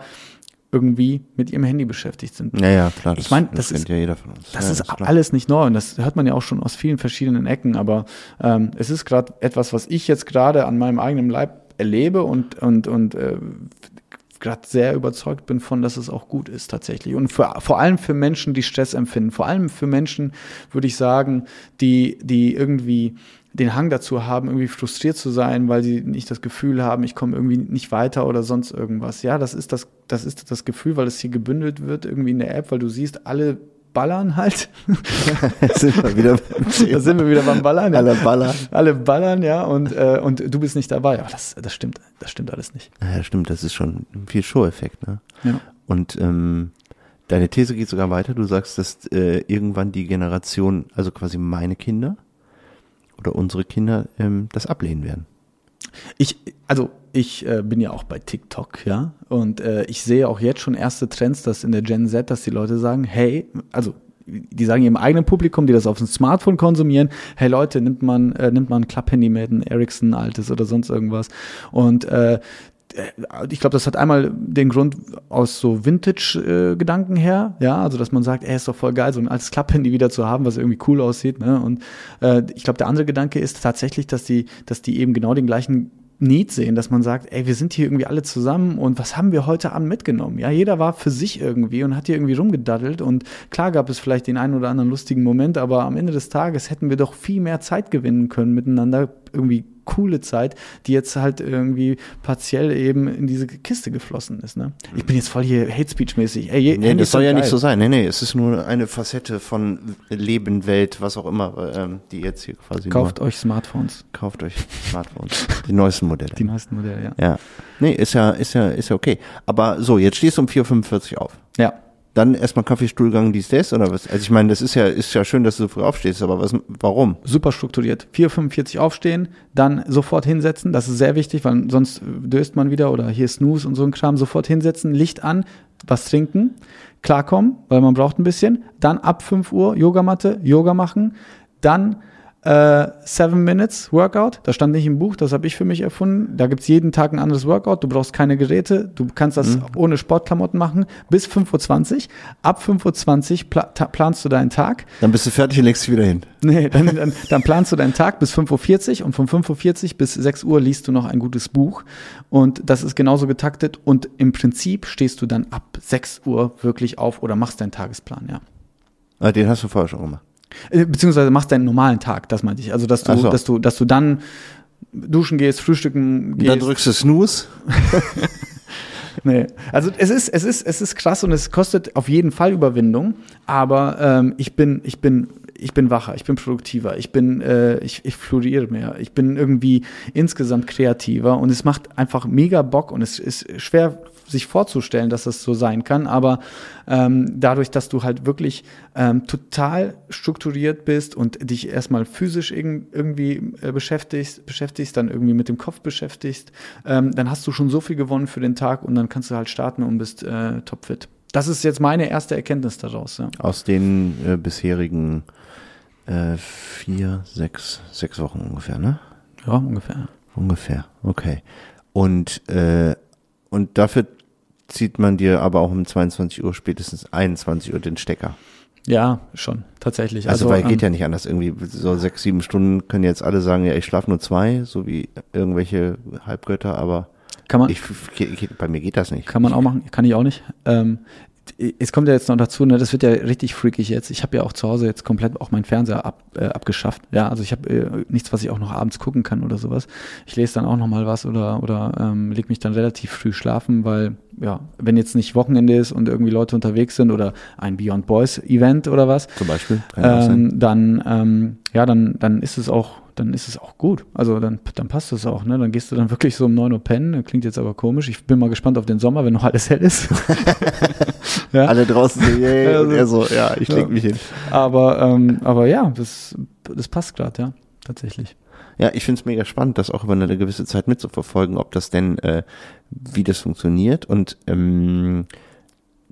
irgendwie mit ihrem Handy beschäftigt sind. Ja, ja, klar. Das, ich meine, das, das ist, ja jeder von uns. Das ja, ist das alles nicht neu und das hört man ja auch schon aus vielen verschiedenen Ecken, aber ähm, es ist gerade etwas, was ich jetzt gerade an meinem eigenen Leib erlebe und, und, und äh, gerade sehr überzeugt bin von, dass es auch gut ist tatsächlich. Und für, vor allem für Menschen, die Stress empfinden, vor allem für Menschen, würde ich sagen, die, die irgendwie den Hang dazu haben, irgendwie frustriert zu sein, weil sie nicht das Gefühl haben, ich komme irgendwie nicht weiter oder sonst irgendwas. Ja, das ist das, das ist das Gefühl, weil es hier gebündelt wird irgendwie in der App, weil du siehst, alle ballern halt. sind wir wieder da sind wir wieder beim Ballern. Ja. Alle ballern. Alle ballern, ja, und, äh, und du bist nicht dabei. Aber das, das stimmt, das stimmt alles nicht. Ja, stimmt, das ist schon viel Show-Effekt, ne? Ja. Und ähm, Deine These geht sogar weiter. Du sagst, dass äh, irgendwann die Generation, also quasi meine Kinder oder unsere Kinder, ähm, das ablehnen werden. Ich, also ich äh, bin ja auch bei TikTok, ja, und äh, ich sehe auch jetzt schon erste Trends, dass in der Gen Z, dass die Leute sagen, hey, also die sagen ihrem eigenen Publikum, die das auf dem Smartphone konsumieren, hey Leute, nimmt man, äh, nimmt man ein Club-Handy mit, ein Ericsson altes oder sonst irgendwas. Und äh, ich glaube, das hat einmal den Grund aus so Vintage-Gedanken her, ja, also dass man sagt, ey, ist doch voll geil, so ein altes Klapphandy wieder zu haben, was irgendwie cool aussieht, ne? Und äh, ich glaube, der andere Gedanke ist tatsächlich, dass die, dass die eben genau den gleichen Need sehen, dass man sagt, ey, wir sind hier irgendwie alle zusammen und was haben wir heute Abend mitgenommen? Ja, jeder war für sich irgendwie und hat hier irgendwie rumgedaddelt und klar gab es vielleicht den einen oder anderen lustigen Moment, aber am Ende des Tages hätten wir doch viel mehr Zeit gewinnen können miteinander irgendwie coole Zeit, die jetzt halt irgendwie partiell eben in diese Kiste geflossen ist. Ne? Ich bin jetzt voll hier Hate Speech mäßig. Ey, nee, das soll ja geil. nicht so sein. Nee, nee, es ist nur eine Facette von Leben, Welt, was auch immer, ähm, die jetzt hier quasi Kauft euch Smartphones. Kauft euch Smartphones. die neuesten Modelle. Die neuesten Modelle, ja. Ja. Nee, ist ja, ist ja, ist ja okay. Aber so, jetzt stehst du um 4.45 Uhr auf. Ja dann erstmal Kaffeestuhlgang dies, das oder was? Also ich meine, das ist ja, ist ja schön, dass du so früh aufstehst, aber was, warum? Super strukturiert. 4,45 aufstehen, dann sofort hinsetzen, das ist sehr wichtig, weil sonst döst man wieder oder hier Snooze und so ein Kram, sofort hinsetzen, Licht an, was trinken, klarkommen, weil man braucht ein bisschen, dann ab 5 Uhr Yogamatte, Yoga machen, dann äh, Seven Minutes Workout. Das stand nicht im Buch, das habe ich für mich erfunden. Da gibt's jeden Tag ein anderes Workout. Du brauchst keine Geräte. Du kannst das mhm. ohne Sportklamotten machen. Bis 5.20 Uhr. Ab 5.20 Uhr pla planst du deinen Tag. Dann bist du fertig und legst dich wieder hin. Nee, dann, dann, dann planst du deinen Tag bis 5.40 Uhr und von 5.40 Uhr bis 6 Uhr liest du noch ein gutes Buch. Und das ist genauso getaktet. Und im Prinzip stehst du dann ab 6 Uhr wirklich auf oder machst deinen Tagesplan, ja. Ah, den hast du vorher schon gemacht. Äh, beziehungsweise machst deinen normalen Tag, das meinte ich. Also dass du, so. dass du, dass du dann duschen gehst, frühstücken gehst. Dann drückst du Snooze. nee. Also es ist, es ist, es ist krass und es kostet auf jeden Fall Überwindung. Aber ähm, ich bin, ich bin, ich bin wacher, ich bin produktiver, ich bin, äh, ich, ich floriere mehr, ich bin irgendwie insgesamt kreativer und es macht einfach mega Bock und es ist schwer sich vorzustellen, dass das so sein kann, aber ähm, dadurch, dass du halt wirklich ähm, total strukturiert bist und dich erstmal physisch irg irgendwie äh, beschäftigst, beschäftigst, dann irgendwie mit dem Kopf beschäftigst, ähm, dann hast du schon so viel gewonnen für den Tag und dann kannst du halt starten und bist äh, topfit. Das ist jetzt meine erste Erkenntnis daraus. Ja. Aus den äh, bisherigen äh, vier, sechs, sechs Wochen ungefähr, ne? Ja, ungefähr. Ungefähr, okay. Und, äh, und dafür zieht man dir aber auch um 22 Uhr, spätestens 21 Uhr den Stecker. Ja, schon, tatsächlich. Also, also weil ähm, geht ja nicht anders. Irgendwie so sechs, sieben Stunden können jetzt alle sagen, ja, ich schlafe nur zwei, so wie irgendwelche Halbgötter, aber kann man, ich, bei mir geht das nicht. Kann man auch machen, kann ich auch nicht. Ähm, es kommt ja jetzt noch dazu, ne, das wird ja richtig freakig jetzt. Ich habe ja auch zu Hause jetzt komplett auch meinen Fernseher ab, äh, abgeschafft. Ja, also ich habe äh, nichts, was ich auch noch abends gucken kann oder sowas. Ich lese dann auch noch mal was oder oder ähm, leg mich dann relativ früh schlafen, weil ja, wenn jetzt nicht Wochenende ist und irgendwie Leute unterwegs sind oder ein Beyond Boys Event oder was, zum Beispiel, ähm, dann ähm, ja, dann dann ist es auch dann ist es auch gut. Also dann, dann passt es auch, ne? Dann gehst du dann wirklich so um 9 Uhr pennen. Klingt jetzt aber komisch. Ich bin mal gespannt auf den Sommer, wenn noch alles hell ist. ja. Alle draußen so, yeah, also, und er so, ja, ich leg ja. mich hin. Aber, ähm, aber ja, das, das passt gerade, ja, tatsächlich. Ja, ich finde es mega spannend, das auch über eine gewisse Zeit mitzuverfolgen, ob das denn, äh, wie das funktioniert und ähm,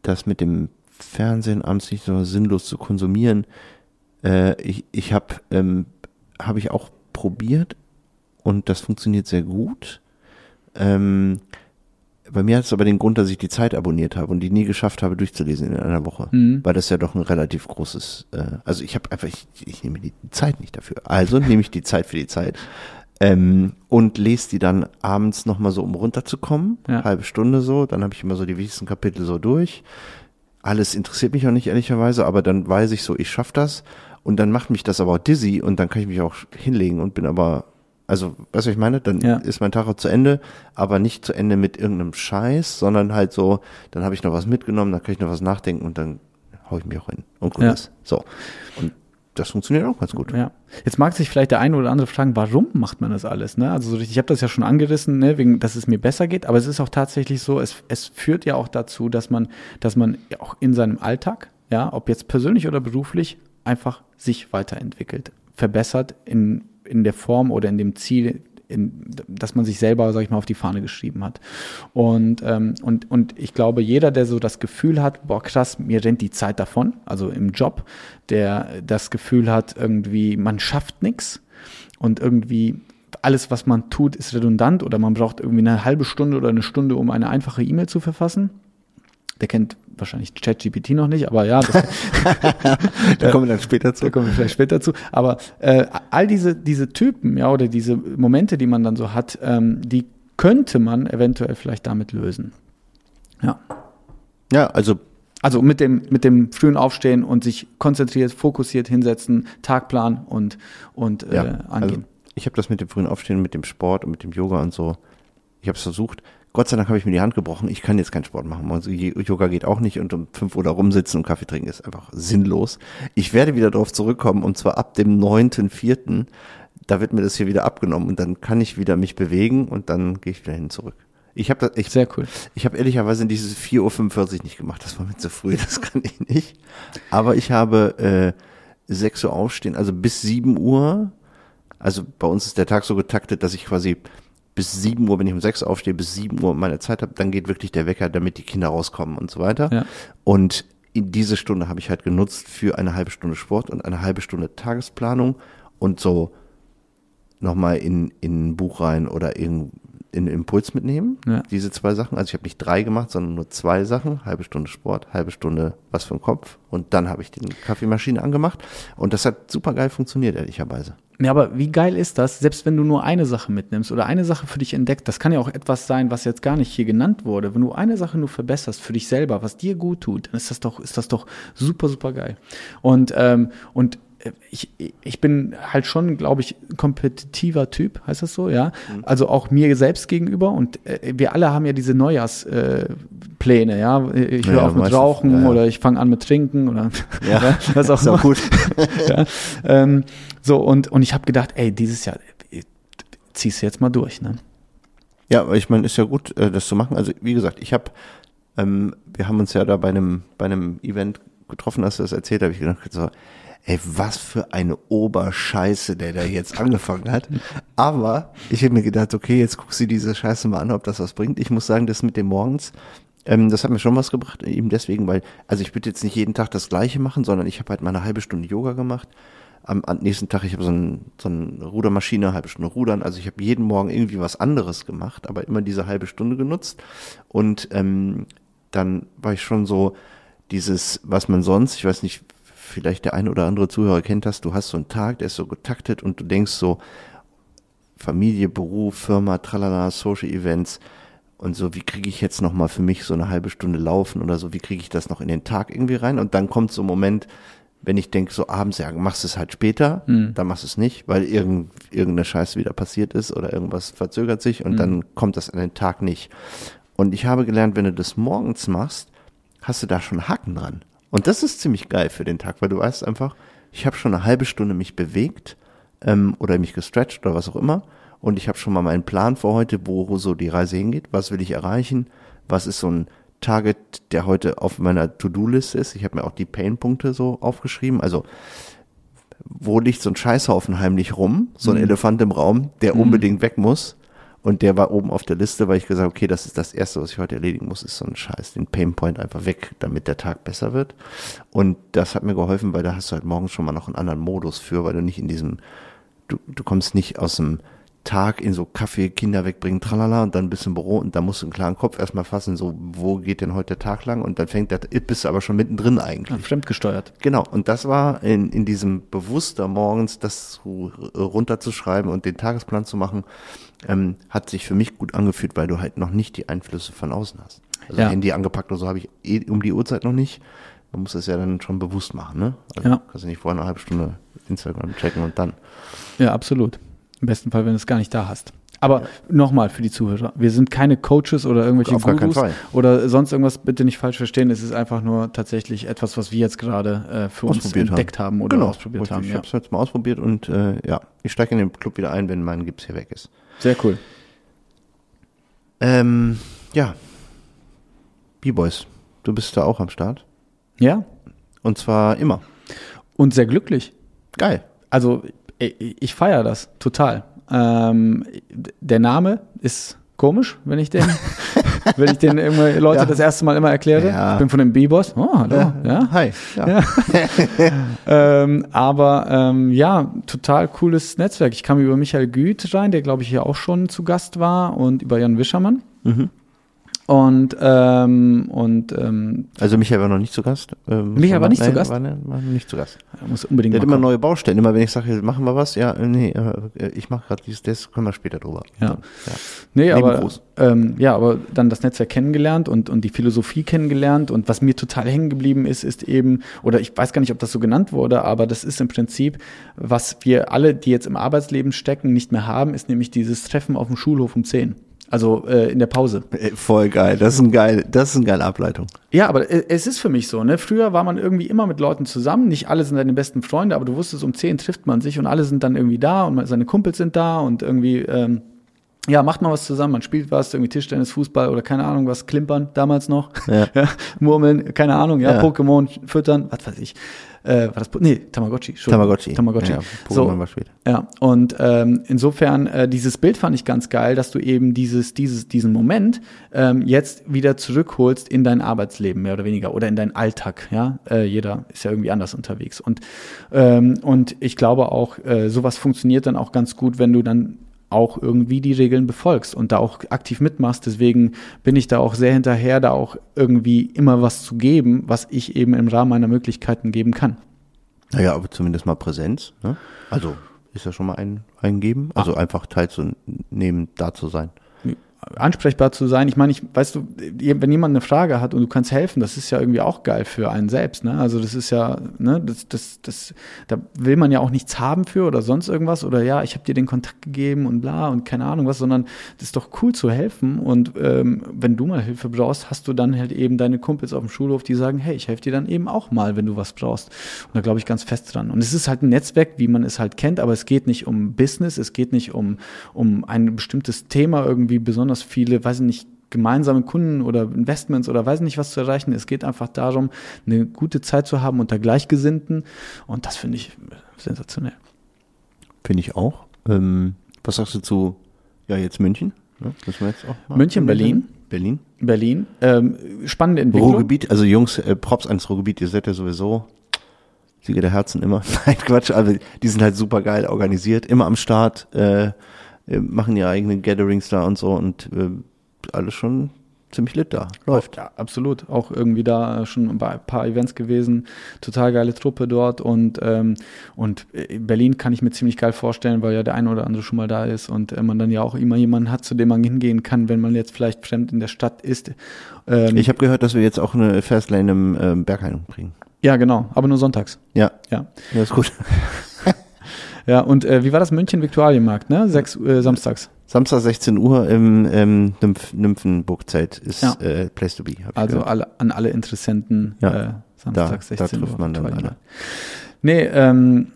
das mit dem Fernsehen abends nicht so sinnlos zu konsumieren. Äh, ich ich habe ähm, habe ich auch probiert und das funktioniert sehr gut. Ähm, bei mir hat es aber den Grund, dass ich die Zeit abonniert habe und die nie geschafft habe durchzulesen in einer Woche, mhm. weil das ja doch ein relativ großes, äh, also ich habe einfach, ich, ich nehme die Zeit nicht dafür. Also nehme ich die Zeit für die Zeit ähm, und lese die dann abends nochmal so, um runterzukommen, ja. halbe Stunde so, dann habe ich immer so die wichtigsten Kapitel so durch. Alles interessiert mich auch nicht ehrlicherweise, aber dann weiß ich so, ich schaffe das und dann macht mich das aber auch dizzy und dann kann ich mich auch hinlegen und bin aber, also, weißt du, was ich meine? Dann ja. ist mein Tag auch zu Ende, aber nicht zu Ende mit irgendeinem Scheiß, sondern halt so, dann habe ich noch was mitgenommen, dann kann ich noch was nachdenken und dann hau ich mich auch hin und gut ja. ist. So. Und das funktioniert auch ganz gut. Ja. Jetzt mag sich vielleicht der eine oder andere fragen, warum macht man das alles? Ne? Also ich habe das ja schon angerissen, ne, wegen, dass es mir besser geht, aber es ist auch tatsächlich so, es, es führt ja auch dazu, dass man, dass man auch in seinem Alltag, ja, ob jetzt persönlich oder beruflich, einfach sich weiterentwickelt, verbessert in, in der Form oder in dem Ziel, in, dass man sich selber, sag ich mal, auf die Fahne geschrieben hat. Und, ähm, und, und ich glaube, jeder, der so das Gefühl hat, boah, krass, mir rennt die Zeit davon, also im Job, der das Gefühl hat, irgendwie, man schafft nichts und irgendwie alles, was man tut, ist redundant oder man braucht irgendwie eine halbe Stunde oder eine Stunde, um eine einfache E-Mail zu verfassen. Der kennt wahrscheinlich ChatGPT noch nicht, aber ja. Das, da kommen wir dann später zu. Da kommen wir vielleicht später zu. Aber äh, all diese, diese Typen, ja, oder diese Momente, die man dann so hat, ähm, die könnte man eventuell vielleicht damit lösen. Ja. Ja, also. Also mit dem, mit dem frühen Aufstehen und sich konzentriert, fokussiert hinsetzen, Tagplan und, und äh, ja, angehen. Also ich habe das mit dem frühen Aufstehen, mit dem Sport und mit dem Yoga und so. Ich habe es versucht. Gott sei Dank habe ich mir die Hand gebrochen. Ich kann jetzt keinen Sport machen. Also Yoga geht auch nicht und um fünf Uhr da rumsitzen und Kaffee trinken ist einfach sinnlos. Ich werde wieder darauf zurückkommen und zwar ab dem neunten Vierten. Da wird mir das hier wieder abgenommen und dann kann ich wieder mich bewegen und dann gehe ich wieder hin zurück. Ich habe das, ich, Sehr cool. Ich habe ehrlicherweise dieses 4.45 Uhr nicht gemacht. Das war mir zu früh, das kann ich nicht. Aber ich habe äh, 6 Uhr aufstehen, also bis 7 Uhr. Also bei uns ist der Tag so getaktet, dass ich quasi bis 7 Uhr, wenn ich um 6 aufstehe, bis 7 Uhr meine Zeit habe, dann geht wirklich der Wecker, damit die Kinder rauskommen und so weiter. Ja. Und in diese Stunde habe ich halt genutzt für eine halbe Stunde Sport und eine halbe Stunde Tagesplanung und so nochmal in, in ein Buch rein oder in, in Impuls mitnehmen. Ja. Diese zwei Sachen. Also ich habe nicht drei gemacht, sondern nur zwei Sachen. Halbe Stunde Sport, halbe Stunde was für den Kopf. Und dann habe ich die Kaffeemaschine angemacht. Und das hat super geil funktioniert, ehrlicherweise. Ja, aber wie geil ist das, selbst wenn du nur eine Sache mitnimmst oder eine Sache für dich entdeckt, das kann ja auch etwas sein, was jetzt gar nicht hier genannt wurde. Wenn du eine Sache nur verbesserst für dich selber, was dir gut tut, dann ist das doch, ist das doch super, super geil. Und, ähm, und ich, ich bin halt schon, glaube ich, kompetitiver Typ, heißt das so, ja. Mhm. Also auch mir selbst gegenüber und äh, wir alle haben ja diese Neujahrspläne, äh, ja. Ich höre ja, auf mit meistens, Rauchen ja, ja. oder ich fange an mit Trinken oder ja, was auch, ist auch gut. ja, ähm, so und und ich habe gedacht, ey, dieses Jahr ziehst du jetzt mal durch, ne? Ja, ich meine, ist ja gut, äh, das zu machen. Also wie gesagt, ich habe, ähm, wir haben uns ja da bei einem bei einem Event getroffen, als du das erzählt, habe ich gedacht, so, ey, was für eine Oberscheiße, der da jetzt angefangen hat. Aber ich habe mir gedacht, okay, jetzt guckst du diese Scheiße mal an, ob das was bringt. Ich muss sagen, das mit dem Morgens, ähm, das hat mir schon was gebracht, eben deswegen, weil, also ich würde jetzt nicht jeden Tag das Gleiche machen, sondern ich habe halt mal eine halbe Stunde Yoga gemacht. Am, am nächsten Tag, ich habe so, ein, so eine Rudermaschine, eine halbe Stunde Rudern. Also ich habe jeden Morgen irgendwie was anderes gemacht, aber immer diese halbe Stunde genutzt. Und ähm, dann war ich schon so, dieses, was man sonst, ich weiß nicht, vielleicht der ein oder andere Zuhörer kennt das, du hast so einen Tag, der ist so getaktet und du denkst so, Familie, Beruf, Firma, tralala, Social Events und so, wie kriege ich jetzt nochmal für mich so eine halbe Stunde laufen oder so, wie kriege ich das noch in den Tag irgendwie rein? Und dann kommt so ein Moment, wenn ich denke, so abends, ja, machst du es halt später, mhm. dann machst du es nicht, weil irgend, irgendeine Scheiße wieder passiert ist oder irgendwas verzögert sich und mhm. dann kommt das an den Tag nicht. Und ich habe gelernt, wenn du das morgens machst, hast du da schon Haken dran. Und das ist ziemlich geil für den Tag, weil du weißt einfach, ich habe schon eine halbe Stunde mich bewegt ähm, oder mich gestretcht oder was auch immer. Und ich habe schon mal meinen Plan für heute, wo so die Reise hingeht. Was will ich erreichen? Was ist so ein Target, der heute auf meiner To-Do-Liste ist? Ich habe mir auch die Pain-Punkte so aufgeschrieben. Also wo liegt so ein Scheißhaufen heimlich rum? So ein mhm. Elefant im Raum, der mhm. unbedingt weg muss. Und der war oben auf der Liste, weil ich gesagt okay, das ist das Erste, was ich heute erledigen muss, ist so ein Scheiß, den Painpoint einfach weg, damit der Tag besser wird. Und das hat mir geholfen, weil da hast du halt morgens schon mal noch einen anderen Modus für, weil du nicht in diesem, du, du kommst nicht aus dem Tag in so Kaffee, Kinder wegbringen, tralala, und dann bist du im Büro und dann musst du einen klaren Kopf erstmal fassen, so, wo geht denn heute der Tag lang? Und dann fängt der, bist du aber schon mittendrin eigentlich. Ja, fremdgesteuert. Genau. Und das war in, in diesem Bewusster morgens, das runterzuschreiben und den Tagesplan zu machen, ähm, hat sich für mich gut angefühlt, weil du halt noch nicht die Einflüsse von außen hast. Also ja. Handy angepackt oder so habe ich eh um die Uhrzeit noch nicht. Man muss das ja dann schon bewusst machen, ne? Also ja. kannst du nicht vorher eine halbe Stunde Instagram checken und dann. Ja, absolut. Im besten Fall, wenn du es gar nicht da hast. Aber nochmal für die Zuhörer, wir sind keine Coaches oder irgendwelche Auf Gurus oder sonst irgendwas, bitte nicht falsch verstehen. Es ist einfach nur tatsächlich etwas, was wir jetzt gerade äh, für uns Ausprobiert haben. entdeckt haben, oder ausprobiert richtig. haben. Ich Ja. habe es jetzt mal ausprobiert und äh, ja, ich steige in den Club wieder ein, wenn mein Gips hier weg ist. Sehr cool. Ähm, ja, B-Boys, du bist da auch am Start. Ja, Und zwar immer. und sehr glücklich. Geil. Also ich, ich feiere das total. Ähm, der Name ist komisch, wenn ich den, wenn ich den irgendwie Leute Ja. das erste Mal immer erkläre. Ja. Ich bin von dem B-Boss. Oh, hallo. Ja. Hi. Ja. Ja. ähm, aber ähm, ja, total cooles Netzwerk. Ich kam über Michael Güth rein, der glaube ich hier auch schon zu Gast war und über Jan Wischermann. Mhm. Und, ähm, und ähm, Also Michael war noch nicht zu Gast. Ähm, Michael war nicht zu nein, Gast? War, ne- war noch nicht zu Gast. er muss unbedingt Der hat immer neue Baustellen. Immer wenn ich sage, machen wir was, ja, äh, nee, äh, ich mache gerade dieses, das können wir später drüber. Ja. ja. Nee, Leben aber, groß. ähm, ja, aber dann das Netzwerk kennengelernt und, und die Philosophie kennengelernt. Und was mir total hängen geblieben ist, ist eben, oder ich weiß gar nicht, ob das so genannt wurde, aber das ist im Prinzip, was wir alle, die jetzt im Arbeitsleben stecken, nicht mehr haben, ist nämlich dieses Treffen auf dem Schulhof um 10. Also äh, in der Pause. Ey, Voll geil. Das ist ein geil, das ist eine geile Ableitung. Ja, aber äh, es ist für mich so, ne? Früher war man irgendwie immer mit Leuten zusammen, nicht alle sind deine besten Freunde, aber du wusstest, um 10 trifft man sich und alle sind dann irgendwie da und seine Kumpels sind da und irgendwie, ähm, ja, macht man was zusammen, man spielt was, irgendwie Tischtennis, Fußball oder keine Ahnung was, Klimpern damals noch, Ja. Murmeln, keine Ahnung, ja, Ja. Pokémon füttern, was weiß ich. Äh, war das, nee, Tamagotchi. Tamagotchi. Tamagotchi. Ja, so, war später. ja, und ähm, insofern, äh, dieses Bild fand ich ganz geil, dass du eben dieses, dieses, diesen Moment ähm, jetzt wieder zurückholst in dein Arbeitsleben, mehr oder weniger, oder in deinen Alltag. Ja, äh, jeder ist ja irgendwie anders unterwegs. Und, ähm, und ich glaube auch, äh, sowas funktioniert dann auch ganz gut, wenn du dann auch irgendwie die Regeln befolgst und da auch aktiv mitmachst. Deswegen bin ich da auch sehr hinterher, da auch irgendwie immer was zu geben, was ich eben im Rahmen meiner Möglichkeiten geben kann. Naja, aber zumindest mal Präsenz. Ne? Also ist ja schon mal ein, ein Geben. Also einfach teilzunehmen, da zu sein. Ansprechbar zu sein. Ich meine, ich, weißt du, wenn jemand eine Frage hat und du kannst helfen, das ist ja irgendwie auch geil für einen selbst. Ne? Also das ist ja, ne, das, das, das, da will man ja auch nichts haben für oder sonst irgendwas oder ja, ich habe dir den Kontakt gegeben und bla und keine Ahnung was, sondern das ist doch cool zu helfen. Und ähm, wenn du mal Hilfe brauchst, hast du dann halt eben deine Kumpels auf dem Schulhof, die sagen, hey, ich helfe dir dann eben auch mal, wenn du was brauchst. Und da glaube ich ganz fest dran. Und es ist halt ein Netzwerk, wie man es halt kennt, aber es geht nicht um Business, es geht nicht um, um ein bestimmtes Thema irgendwie besonders viele, weiß ich nicht, gemeinsame Kunden oder Investments oder weiß nicht was zu erreichen. Es geht einfach darum, eine gute Zeit zu haben unter Gleichgesinnten. Und das finde ich sensationell. Finde ich auch. Ähm, was sagst du zu, ja, jetzt München? Ne? Jetzt München, Berlin. Berlin. Berlin. Ähm, spannende Entwicklung. Ruhrgebiet, also Jungs, äh, Props ans Ruhrgebiet, ihr seid ja sowieso Sieger der Herzen immer. Nein, Quatsch, aber die sind halt super geil organisiert, immer am Start, äh, äh, machen ihre eigenen Gatherings da und so und äh, alles schon ziemlich lit da. Läuft. Ja, absolut. Auch irgendwie da äh, schon bei ein paar Events gewesen. Total geile Truppe dort und, ähm, und äh, Berlin kann ich mir ziemlich geil vorstellen, weil ja der eine oder andere schon mal da ist und äh, man dann ja auch immer jemanden hat, zu dem man hingehen kann, wenn man jetzt vielleicht fremd in der Stadt ist. Ähm, Ich habe gehört, dass wir jetzt auch eine Fastlane im ähm, Berghain bringen. ja, genau, aber nur sonntags. Ja, Ja. ja, ist gut. Ja, und äh, wie war das München Viktualienmarkt, ne? Sechs äh, samstags. Samstag 16 Uhr im ähm, Nymph Nymphenburgzelt ist Ja. äh, Place to be. Also alle, an alle Interessenten Ja, äh, samstags da- da 16 trifft Uhr. man dann alle. Nee, ähm,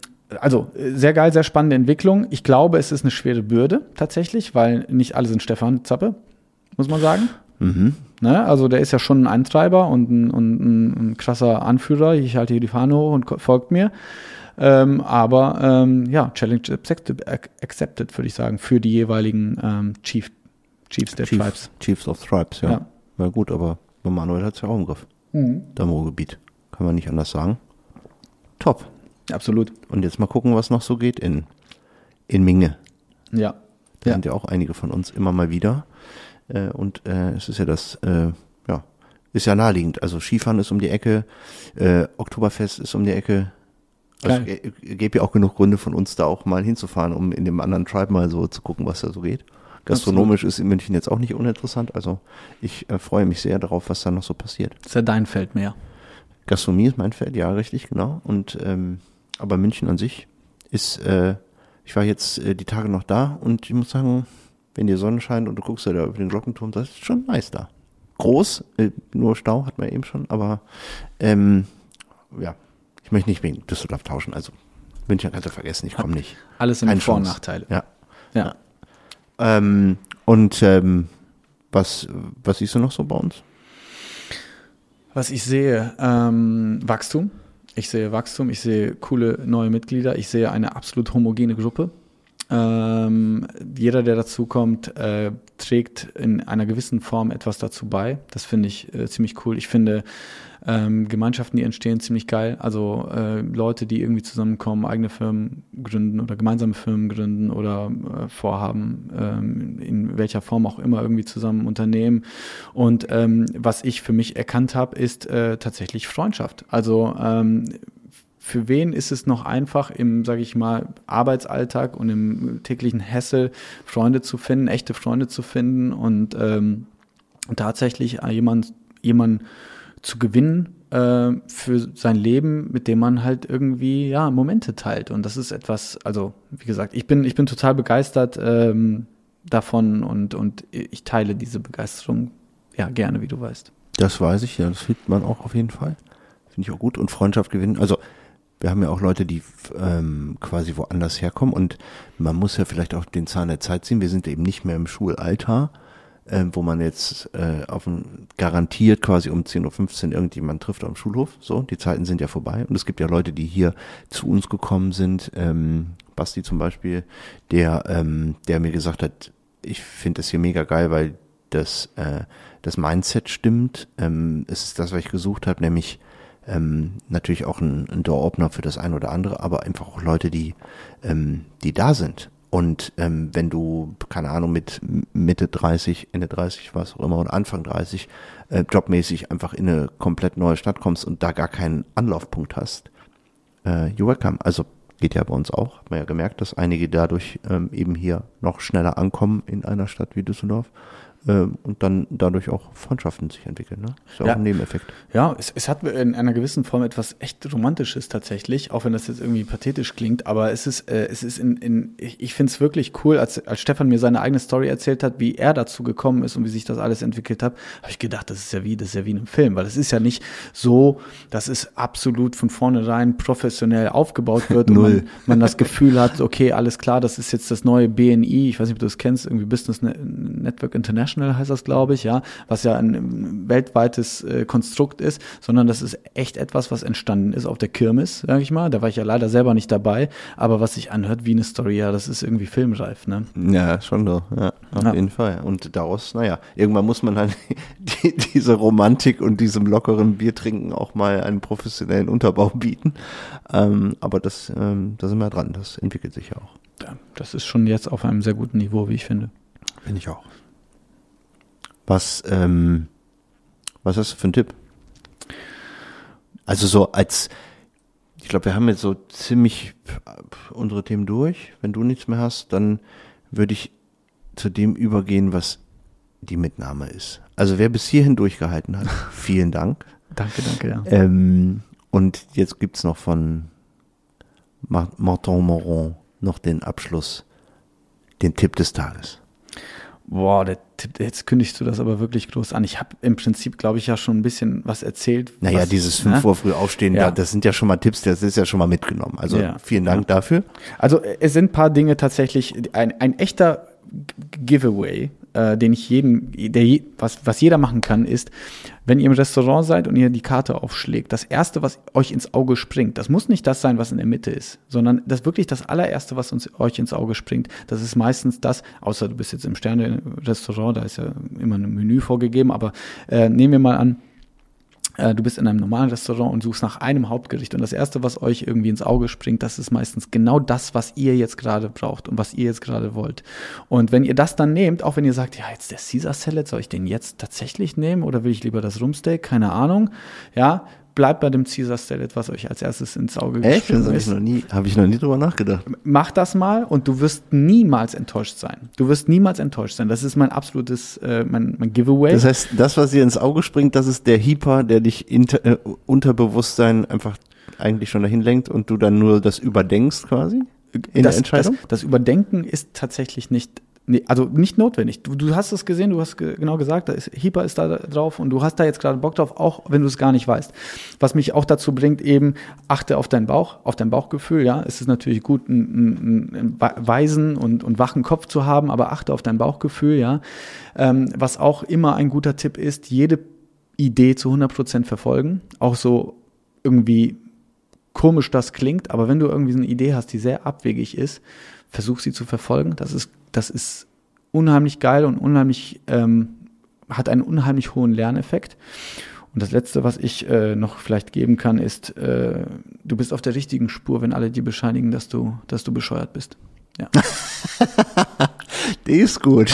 also sehr geil, sehr spannende Entwicklung. Ich glaube, es ist eine schwere Bürde tatsächlich, weil nicht alle sind Stefan Zappe, muss man sagen. Mhm. Ne? Also der ist ja schon ein Eintreiber und ein, und ein, ein krasser Anführer. Ich halte hier die Fahne hoch und folgt mir. Ähm, aber ähm, ja, Challenge accepted, ac- accepted würde ich sagen, für die jeweiligen ähm, Chief, Chiefs der Chief, Tribes. Chiefs of Tribes, ja. Ja. Na gut, aber Manuel hat es ja auch im Griff. Da im Ruhrgebiet. Kann man nicht anders sagen. Top. Absolut. Und jetzt mal gucken, was noch so geht in, in Minge. Ja. Da Ja. sind ja auch einige von uns immer mal wieder. Äh, und äh, es ist ja das, äh, ja, ist ja naheliegend. Also Skifahren ist um die Ecke, äh, Oktoberfest ist um die Ecke. Also gäbe ja auch genug Gründe von uns da auch mal hinzufahren, um in dem anderen Tribe mal so zu gucken, was da so geht. Gastronomisch ist in München jetzt auch nicht uninteressant. Also ich äh, freue mich sehr darauf, was da noch so passiert. ist ja dein Feld mehr. Gastronomie ist mein Feld, ja, richtig, genau. Und ähm, aber München an sich ist, äh, ich war jetzt äh, die Tage noch da und ich muss sagen, wenn die Sonne scheint und du guckst da über den Glockenturm, das ist schon nice da. Groß, äh, nur Stau hat man eben schon, aber ähm, ja, ich möchte nicht wegen Düsseldorf tauschen, also München kannst du vergessen, ich komme nicht. Alles in Keine Vor- und. Nachteile. Ja. Ja. Ähm, und ähm, was, was siehst du noch so bei uns? Was ich sehe, ähm, Wachstum. Ich sehe Wachstum, ich sehe coole neue Mitglieder, ich sehe eine absolut homogene Gruppe. Ähm, jeder, der dazukommt, äh, trägt in einer gewissen Form etwas dazu bei. Das finde ich äh, ziemlich cool. Ich finde ähm, Gemeinschaften, die entstehen, ziemlich geil. Also äh, Leute, die irgendwie zusammenkommen, eigene Firmen gründen oder gemeinsame Firmen gründen oder äh, vorhaben, ähm, in welcher Form auch immer irgendwie zusammen unternehmen. Und ähm, was ich für mich erkannt habe, ist äh, tatsächlich Freundschaft. Also ähm, für wen ist es noch einfach im, sage ich mal, Arbeitsalltag und im täglichen Hessel Freunde zu finden, echte Freunde zu finden und ähm, tatsächlich jemand, jemand zu gewinnen äh, für sein Leben, mit dem man halt irgendwie ja Momente teilt. Und das ist etwas, also wie gesagt, ich bin ich bin total begeistert ähm, davon und und ich teile diese Begeisterung ja gerne, wie du weißt. Das weiß ich, ja, das findet man auch auf jeden Fall. Finde ich auch gut. Und Freundschaft gewinnen. Also wir haben ja auch Leute, die ähm, quasi woanders herkommen und man muss ja vielleicht auch den Zahn der Zeit ziehen. Wir sind eben nicht mehr im Schulalter, äh, wo man jetzt äh, auf ein, garantiert quasi um 10.15 Uhr irgendjemand trifft am Schulhof. So, die Zeiten sind ja vorbei. Und es gibt ja Leute, die hier zu uns gekommen sind. Ähm, Basti zum Beispiel, der, ähm, der mir gesagt hat, ich finde das hier mega geil, weil das, äh, das Mindset stimmt. Ähm, es ist das, was ich gesucht habe, nämlich ähm, natürlich auch ein, ein Door-Opener für das eine oder andere, aber einfach auch Leute, die, ähm, die da sind. Und ähm, wenn du, keine Ahnung, mit Mitte 30, Ende 30, was auch immer, oder Anfang 30, äh, jobmäßig einfach in eine komplett neue Stadt kommst und da gar keinen Anlaufpunkt hast, äh, you're welcome. Also geht ja bei uns auch, hat man ja gemerkt, dass einige dadurch ähm, eben hier noch schneller ankommen in einer Stadt wie Düsseldorf und dann dadurch auch Freundschaften sich entwickeln. Ne? Ist ja, Ja. auch ein Nebeneffekt. Ja, es, es hat in einer gewissen Form etwas echt Romantisches tatsächlich, auch wenn das jetzt irgendwie pathetisch klingt, aber es ist, äh, es ist in, in ich, ich finde es wirklich cool, als, als Stefan mir seine eigene Story erzählt hat, wie er dazu gekommen ist und wie sich das alles entwickelt hat, habe ich gedacht, das ist ja wie, das ist ja wie in einem Film, weil es ist ja nicht so, dass es absolut von vornherein professionell aufgebaut wird und Null. man, man das Gefühl hat, okay, alles klar, das ist jetzt das neue BNI, ich weiß nicht, ob du das kennst, irgendwie Business Ne- Network International heißt das, glaube ich, ja, was ja ein ähm, weltweites äh, Konstrukt ist, sondern das ist echt etwas, was entstanden ist auf der Kirmes, sage ich mal. Da war ich ja leider selber nicht dabei, aber was sich anhört wie eine Story, ja, das ist irgendwie filmreif, ne? Ja, schon doch. Ja, auf Ja. jeden Fall. Und daraus, naja, irgendwann muss man dann die, diese Romantik und diesem lockeren Biertrinken auch mal einen professionellen Unterbau bieten. Ähm, aber das, ähm, da sind wir dran. Das entwickelt sich ja auch. Ja, das ist schon jetzt auf einem sehr guten Niveau, wie ich finde. Finde ich auch. Was, ähm, was hast du für einen Tipp? Also so als, ich glaube, wir haben jetzt so ziemlich unsere Themen durch. Wenn du nichts mehr hast, dann würde ich zu dem übergehen, was die Mitnahme ist. Also wer bis hierhin durchgehalten hat, vielen Dank. Danke, danke, ja. Ähm, und jetzt gibt's noch von Ma- Martin Moron noch den Abschluss, den Tipp des Tages. Boah, der jetzt kündigst du das aber wirklich groß an. Ich habe im Prinzip, glaube ich, ja schon ein bisschen was erzählt. Naja, was, dieses 5 ne? Uhr früh aufstehen, Ja. da, das sind ja schon mal Tipps, das ist ja schon mal mitgenommen. Also Ja. vielen Dank dafür. Also es sind ein paar Dinge tatsächlich, ein, ein echter Giveaway, äh, den ich jeden, der, was, was jeder machen kann, ist, wenn ihr im Restaurant seid und ihr die Karte aufschlägt, das erste, was euch ins Auge springt, das muss nicht das sein, was in der Mitte ist, sondern das wirklich das allererste, was uns, euch ins Auge springt, das ist meistens das, außer du bist jetzt im Sterne-Restaurant, da ist ja immer ein Menü vorgegeben, aber äh, nehmen wir mal an, du bist in einem normalen Restaurant und suchst nach einem Hauptgericht und das erste, was euch irgendwie ins Auge springt, das ist meistens genau das, was ihr jetzt gerade braucht und was ihr jetzt gerade wollt. Und wenn ihr das dann nehmt, auch wenn ihr sagt, ja, jetzt der Caesar Salad, soll ich den jetzt tatsächlich nehmen oder will ich lieber das Rumsteak? Keine Ahnung. Ja, bleibt bei dem Caesar Salad, was euch als erstes ins Auge Echt? Das habe ich noch nie, habe ich noch nie drüber nachgedacht. mach das mal und du wirst niemals enttäuscht sein. Du wirst niemals enttäuscht sein. Das ist mein absolutes, äh, mein, mein Giveaway. Das heißt, das, was dir ins Auge springt, das ist der Heeper, der dich inter, äh, Unterbewusstsein einfach eigentlich schon dahin lenkt und du dann nur das überdenkst quasi in das, der Entscheidung? Das, das Überdenken ist tatsächlich nicht Nee, also nicht notwendig. Du, du hast es gesehen, du hast ge genau gesagt, da ist, Hyper ist da drauf und du hast da jetzt gerade Bock drauf, auch wenn du es gar nicht weißt. Was mich auch dazu bringt, eben achte auf deinen Bauch, auf dein Bauchgefühl. Ja, es ist natürlich gut, einen, einen weisen und, und wachen Kopf zu haben, aber achte auf dein Bauchgefühl. Ja, ähm, was auch immer ein guter Tipp ist, jede Idee zu 100 Prozent verfolgen. Auch so irgendwie komisch das klingt, aber wenn du irgendwie so eine Idee hast, die sehr abwegig ist, versuch sie zu verfolgen. Das ist das ist unheimlich geil und unheimlich, ähm, hat einen unheimlich hohen Lerneffekt. Und das Letzte, was ich äh, noch vielleicht geben kann, ist, äh, du bist auf der richtigen Spur, wenn alle dir bescheinigen, dass du, dass du bescheuert bist. Ja. Die ist gut.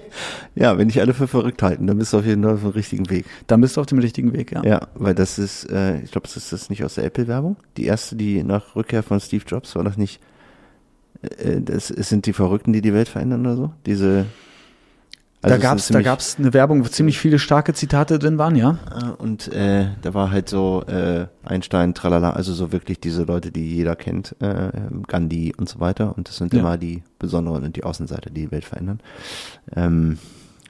ja, wenn dich alle für verrückt halten, dann bist du auf jeden Fall auf dem richtigen Weg. Dann bist du auf dem richtigen Weg, ja. Ja, weil das ist, äh, ich glaube, das ist das nicht aus der Apple-Werbung. Die erste, die nach Rückkehr von Steve Jobs, war das nicht das sind die Verrückten, die die Welt verändern oder so? Diese. Also da gab es da gab's eine Werbung, wo ziemlich viele starke Zitate drin waren, ja. Ah, und äh, da war halt so äh, Einstein, tralala, also so wirklich diese Leute, die jeder kennt, äh, Gandhi und so weiter. Und das sind ja. immer die Besonderen und die Außenseiter, die die Welt verändern. Ähm,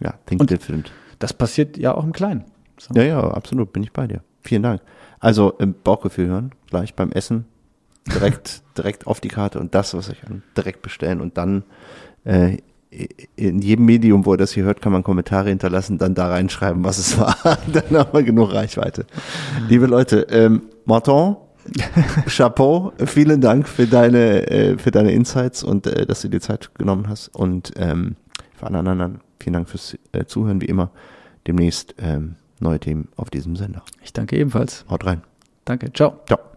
ja, think und different. Das passiert ja auch im Kleinen. So. Ja, ja, absolut, bin ich bei dir. Vielen Dank. Also im Bauchgefühl hören, gleich beim Essen, direkt, direkt auf die Karte und das, was ich an, direkt bestellen und dann äh, in jedem Medium, wo er das hier hört, kann man Kommentare hinterlassen, dann da reinschreiben, was es war. dann haben wir genug Reichweite. Liebe Leute, ähm, Martin, Chapeau, vielen Dank für deine, äh, für deine Insights und äh, dass du dir Zeit genommen hast. Und ähm, für alle anderen, vielen Dank fürs äh, Zuhören, wie immer. Demnächst ähm, neue Themen auf diesem Sender. Ich danke ebenfalls. Haut rein. Danke. Ciao. Ciao.